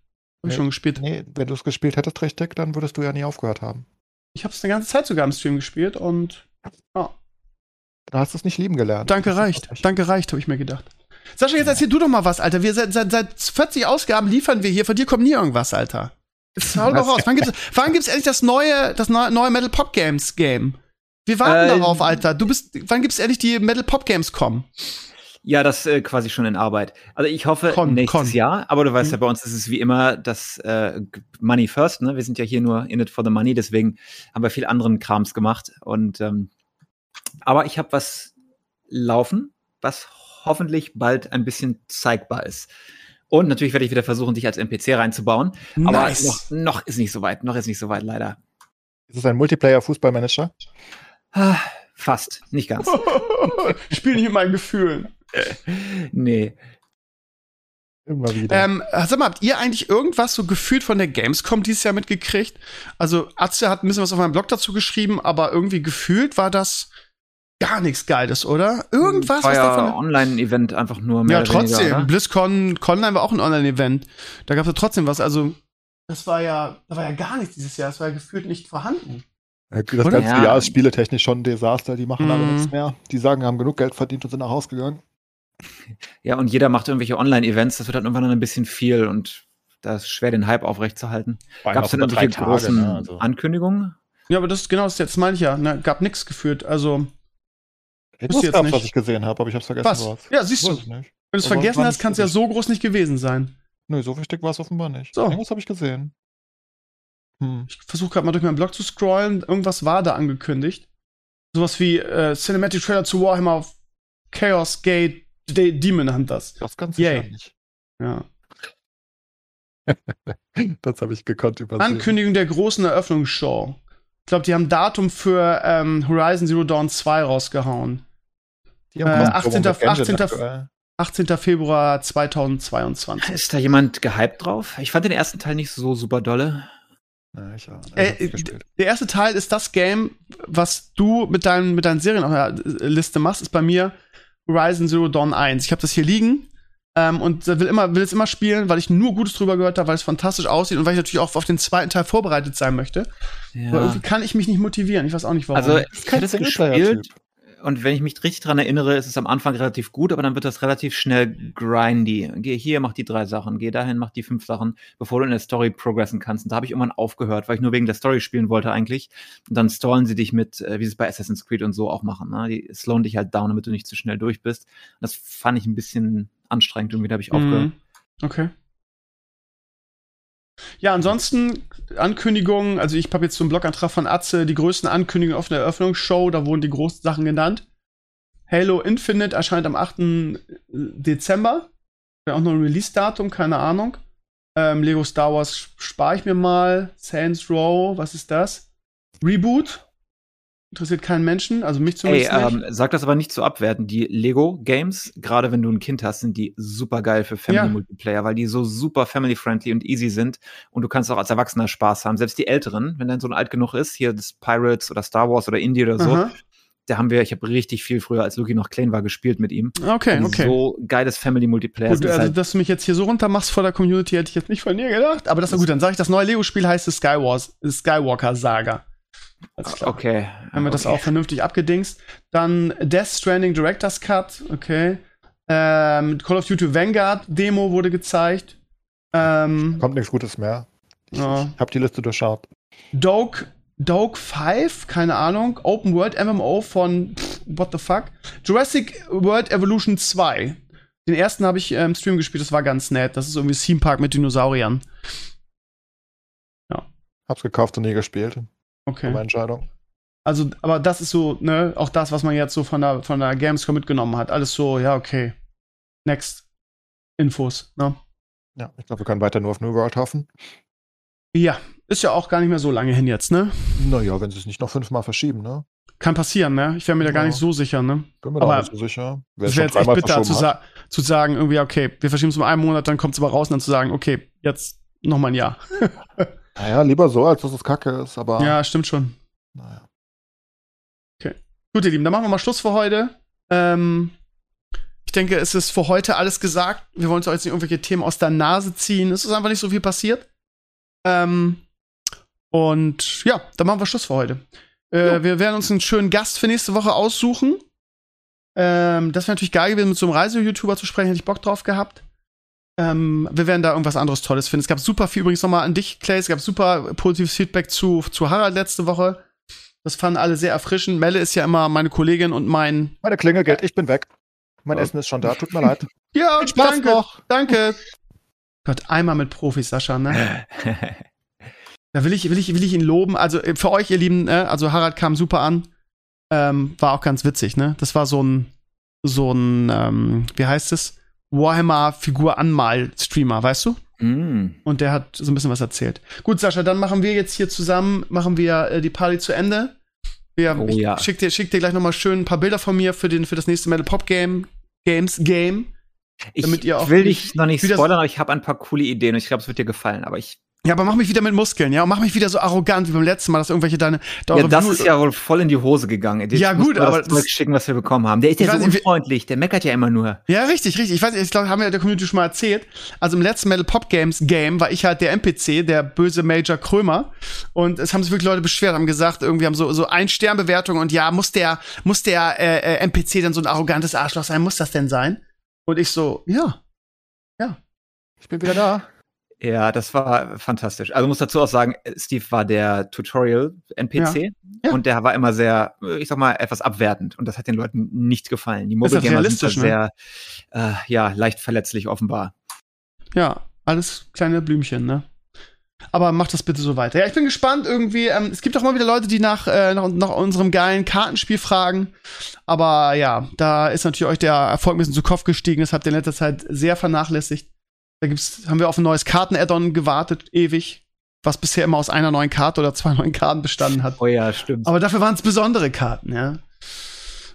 ich Nee. schon gespielt. Nee, wenn du es gespielt hättest richtig, dann würdest du ja nie aufgehört haben. Ich habe es eine ganze Zeit sogar im Stream gespielt und ja, Da hast du es nicht lieben gelernt. danke reicht. Danke reicht, habe ich mir gedacht. Sascha, jetzt erzähl du doch mal was, Alter. Wir seit, seit, seit 40 Ausgaben liefern wir hier. Von dir kommt nie irgendwas, Alter. Jetzt hau doch raus. Wann gibt's, wann gibt's endlich das neue, das neue, Metal Pop Games Game? Wir warten Ähm, darauf, Alter. Du bist, wann gibt's endlich die Metal Pop Games kommen? Ja, das äh, quasi schon in Arbeit. Also ich hoffe Con, nächstes Con. Jahr, aber du weißt Mhm. ja, bei uns ist es wie immer das äh, Money first, ne? Wir sind ja hier nur in it for the money, deswegen haben wir viel anderen Krams gemacht. Und ähm, aber ich habe was laufen, was hoffentlich bald ein bisschen zeigbar ist. Und natürlich werde ich wieder versuchen, dich als NPC reinzubauen. Aber noch, noch ist nicht so weit, noch ist nicht so weit, leider. Ist es ein Multiplayer-Fußballmanager? Ah, Fast, nicht ganz. (laughs) Spiel nicht mit meinen Gefühlen. Nee. Immer wieder. Ähm, sag mal, habt ihr eigentlich irgendwas so gefühlt von der Gamescom dieses Jahr mitgekriegt? Also, Atze hat ein bisschen was auf meinem Blog dazu geschrieben, aber irgendwie gefühlt war das gar nichts Geiles, oder? Irgendwas, war was ja davon. Online-Event einfach nur mehr Ja, oder weniger, trotzdem. oder? BlizzCon Conline war auch ein Online-Event. Da gab es ja trotzdem was. Also, das war ja, da war ja gar nichts dieses Jahr. Das war ja gefühlt nicht vorhanden. Ja, Das ganze Ja. Jahr ist spieletechnisch schon ein Desaster. Die machen alle Mhm. nichts mehr. Die sagen, haben genug Geld verdient und sind nach Hause gegangen. Ja, und jeder macht irgendwelche Online-Events, das wird dann irgendwann dann ein bisschen viel und da ist schwer, den Hype aufrechtzuerhalten. Gab es denn irgendwelche großen ne? Also, Ankündigungen? Ja, aber das ist genau das jetzt meine ich ja. Ne? Gab nichts gefühlt. Also, ich jetzt jetzt nicht. was ich gesehen habe, aber ich hab's vergessen. was? Ja, siehst du. Wenn ich du es vergessen hast, kann es ja so groß nicht gewesen sein. Nö, so wichtig war es offenbar nicht. So. Irgendwas habe ich gesehen. Hm. Ich versuche gerade mal durch meinen Blog zu scrollen. Irgendwas war da angekündigt. Sowas wie äh, Cinematic Trailer zu Warhammer Chaos Gate De Demon Hunters. Das ganz Yay. sicher nicht. Ja. (laughs) Das habe ich gekonnt übersehen. Ankündigung der großen Eröffnungsshow. Ich glaube, die haben Datum für ähm, Horizon Zero Dawn 2 rausgehauen. Die haben äh, Kostenpromo 18. mit Engine 18. aktuell. 18. Februar 2022. Ist da jemand gehypt drauf? Ich fand den ersten Teil nicht so super dolle. Ja, ich habe Äh, gespielt. Der erste Teil ist das Game, was du mit deinen, mit deinen Serien auf der Liste machst, ist bei mir Horizon Zero Dawn 1. Ich habe das hier liegen ähm, und will, immer, will es immer spielen, weil ich nur Gutes drüber gehört habe, weil es fantastisch aussieht und weil ich natürlich auch auf den zweiten Teil vorbereitet sein möchte. Aber Ja. irgendwie kann ich mich nicht motivieren. Ich weiß auch nicht warum. Also, ist ich hatte es gespielt und wenn ich mich richtig dran erinnere, ist es am Anfang relativ gut, aber dann wird das relativ schnell grindy. Geh hier, mach die drei Sachen, geh dahin, mach die fünf Sachen, bevor du in der Story progressen kannst. Und da habe ich irgendwann aufgehört, weil ich nur wegen der Story spielen wollte eigentlich. Und dann stallen sie dich mit, äh, wie sie es bei Assassin's Creed und so auch machen. Ne? Die slowen dich halt down, damit du nicht zu schnell durch bist. Und das fand ich ein bisschen anstrengend irgendwie, da habe ich aufgehört. Mhm. Okay. Ja, ansonsten Ankündigungen, also ich habe jetzt so einen Blogantrag von Atze, die größten Ankündigungen auf der Eröffnungsshow, da wurden die großen Sachen genannt. Halo Infinite erscheint am 8. Dezember. Wäre auch noch ein Release-Datum, keine Ahnung. Ähm, Lego Star Wars spare ich mir mal. Saints Row, was ist das? Reboot. Interessiert keinen Menschen, also mich zumindest nicht. ähm, sag das aber nicht zu abwerten. Die Lego-Games, gerade wenn du ein Kind hast, sind die super geil für Family-Multiplayer, weil die so super family-friendly und easy sind. Und du kannst auch als Erwachsener Spaß haben. Selbst die Älteren, wenn dein Sohn alt genug ist, hier das Pirates oder Star Wars oder Indie oder so, Aha. da haben wir, ich habe richtig viel früher, als Luki noch klein war, gespielt mit ihm. Okay, okay. So geiles Family-Multiplayer. Gut, also, halt, dass du mich jetzt hier so runtermachst vor der Community, hätte ich jetzt nicht von dir gedacht. Aber das ist gut, dann sage ich, das neue Lego-Spiel heißt Skywars, Skywalker Saga. Alles klar. okay. Haben wir das okay. auch vernünftig abgedingst. Dann Death Stranding Director's Cut, okay. Ähm, Call of Duty Vanguard Demo wurde gezeigt. Ähm, Kommt nichts Gutes mehr. Ich, Ja. ich habe die Liste durchschaut. Doke, Doke 5, keine Ahnung. Open World MMO von pff, What the fuck? Jurassic World Evolution 2. Den ersten habe ich im Stream gespielt, das war ganz nett. Das ist irgendwie Theme Park mit Dinosauriern. Hab's gekauft und nie gespielt. Okay. Meine Entscheidung. Also, aber das ist so, ne, auch das, was man jetzt so von der, von der Gamescom mitgenommen hat. Alles so, ja, okay. Next. Infos, ne? Ja, ich glaube, wir können weiter nur auf New World hoffen. Ja, ist ja auch gar nicht mehr so lange hin jetzt, ne? Naja, wenn sie es nicht noch fünfmal verschieben, ne? Kann passieren, ne? Ich wäre mir da gar Ja. nicht so sicher, ne? Bin mir da nicht so sicher. Wer es wäre jetzt echt bitter zu, sa zu sagen, irgendwie, okay, wir verschieben es um einen Monat, dann kommt es aber raus und dann zu sagen, okay, jetzt noch mal ein Jahr. (laughs) Naja, lieber so, als dass es kacke ist, aber. Ja, stimmt schon. Naja. Gut, ihr Lieben, dann machen wir mal Schluss für heute. Ähm, ich denke, es ist für heute alles gesagt. Wir wollen uns jetzt nicht irgendwelche Themen aus der Nase ziehen. Es ist einfach nicht so viel passiert. Ähm, und ja, dann machen wir Schluss für heute. Äh, wir werden uns einen schönen Gast für nächste Woche aussuchen. Ähm, das wäre natürlich geil gewesen, mit so einem Reise-YouTuber zu sprechen, hätte ich Bock drauf gehabt. Ähm, wir werden da irgendwas anderes Tolles finden. Es gab super viel, übrigens nochmal an dich, Clay, es gab super positives Feedback zu, zu Harald letzte Woche. Das fanden alle sehr erfrischend. Melle ist ja immer meine Kollegin und mein. Meine Klinge geht, ich bin weg. Mein Ja. Essen ist schon da, tut mir leid. (laughs) Ja, Viel Spaß danke, noch. danke. Gott, einmal mit Profis, Sascha, ne? (laughs) Da will ich, will ich, will ich ihn loben. Also äh, für euch, ihr Lieben, ne? also Harald kam super an. Ähm, war auch ganz witzig, ne? Das war so ein, so ein, ähm, wie heißt es? Warhammer-Figur-Anmal-Streamer, weißt du? Mm. Und der hat so ein bisschen was erzählt. Gut, Sascha, dann machen wir jetzt hier zusammen, machen wir äh, die Party zu Ende. Wir, Oh ich ja. schick dir, schick dir gleich noch mal schön ein paar Bilder von mir für, den, für das nächste Metal Pop Game, Games Game. Ich Damit ihr auch will nicht dich noch nicht spoilern, aber ich habe ein paar coole Ideen und ich glaube, es wird dir gefallen. Aber ich, Ja, aber mach mich wieder mit Muskeln, ja, und mach mich wieder so arrogant wie beim letzten Mal, dass irgendwelche deine. ja, eure das ist ja wohl voll in die Hose gegangen. Jetzt Ja, gut, aber das Zeug das- schicken, was wir bekommen haben. Der ist ja so unfreundlich. Der meckert ja immer nur. Ja, richtig, richtig. Ich weiß nicht, ich glaube, haben wir der Community schon mal erzählt. Also im letzten Metal Pop Games Game war ich halt der NPC, der böse Major Krömer. Und es haben sich wirklich Leute beschwert, haben gesagt, irgendwie haben so, so ein Sternbewertung und ja, muss der, muss der äh, äh, NPC dann so ein arrogantes Arschloch sein? Muss das denn sein? Und ich so, ja. Ich bin wieder da. Ja, das war fantastisch. Also muss dazu auch sagen, Steve war der Tutorial-NPC Ja. und der war immer sehr, ich sag mal, etwas abwertend und das hat den Leuten nicht gefallen. Die Mobile Gamer sind ne? sehr, äh, ja, leicht verletzlich offenbar. Ja, alles kleine Blümchen, ne? Aber macht das bitte so weiter. Ja, ich bin gespannt irgendwie. Ähm, es gibt auch mal wieder Leute, die nach, äh, nach, nach unserem geilen Kartenspiel fragen. Aber ja, da ist natürlich euch der Erfolg ein bisschen zu Kopf gestiegen. Das habt ihr in letzter Zeit sehr vernachlässigt. Da gibt's, haben wir auf ein neues Karten-Add-on gewartet, ewig. Was bisher immer aus einer neuen Karte oder zwei (laughs) neuen Karten bestanden hat. Oh ja, stimmt. Aber dafür waren es besondere Karten, ja.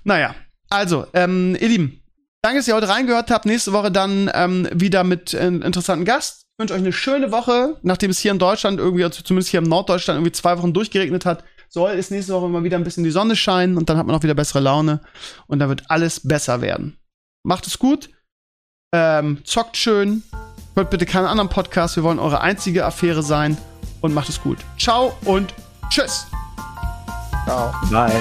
Naja, also, ähm, ihr Lieben, danke, dass ihr heute reingehört habt. Nächste Woche dann ähm, wieder mit äh, einem interessanten Gast. Ich wünsche euch eine schöne Woche, nachdem es hier in Deutschland irgendwie, also zumindest hier im Norddeutschland, irgendwie zwei Wochen durchgeregnet hat. Soll es nächste Woche mal wieder ein bisschen die Sonne scheinen und dann hat man auch wieder bessere Laune und dann wird alles besser werden. Macht es gut, ähm, zockt schön, hört bitte keinen anderen Podcast, wir wollen eure einzige Affäre sein und macht es gut. Ciao und tschüss. Ciao. Bye.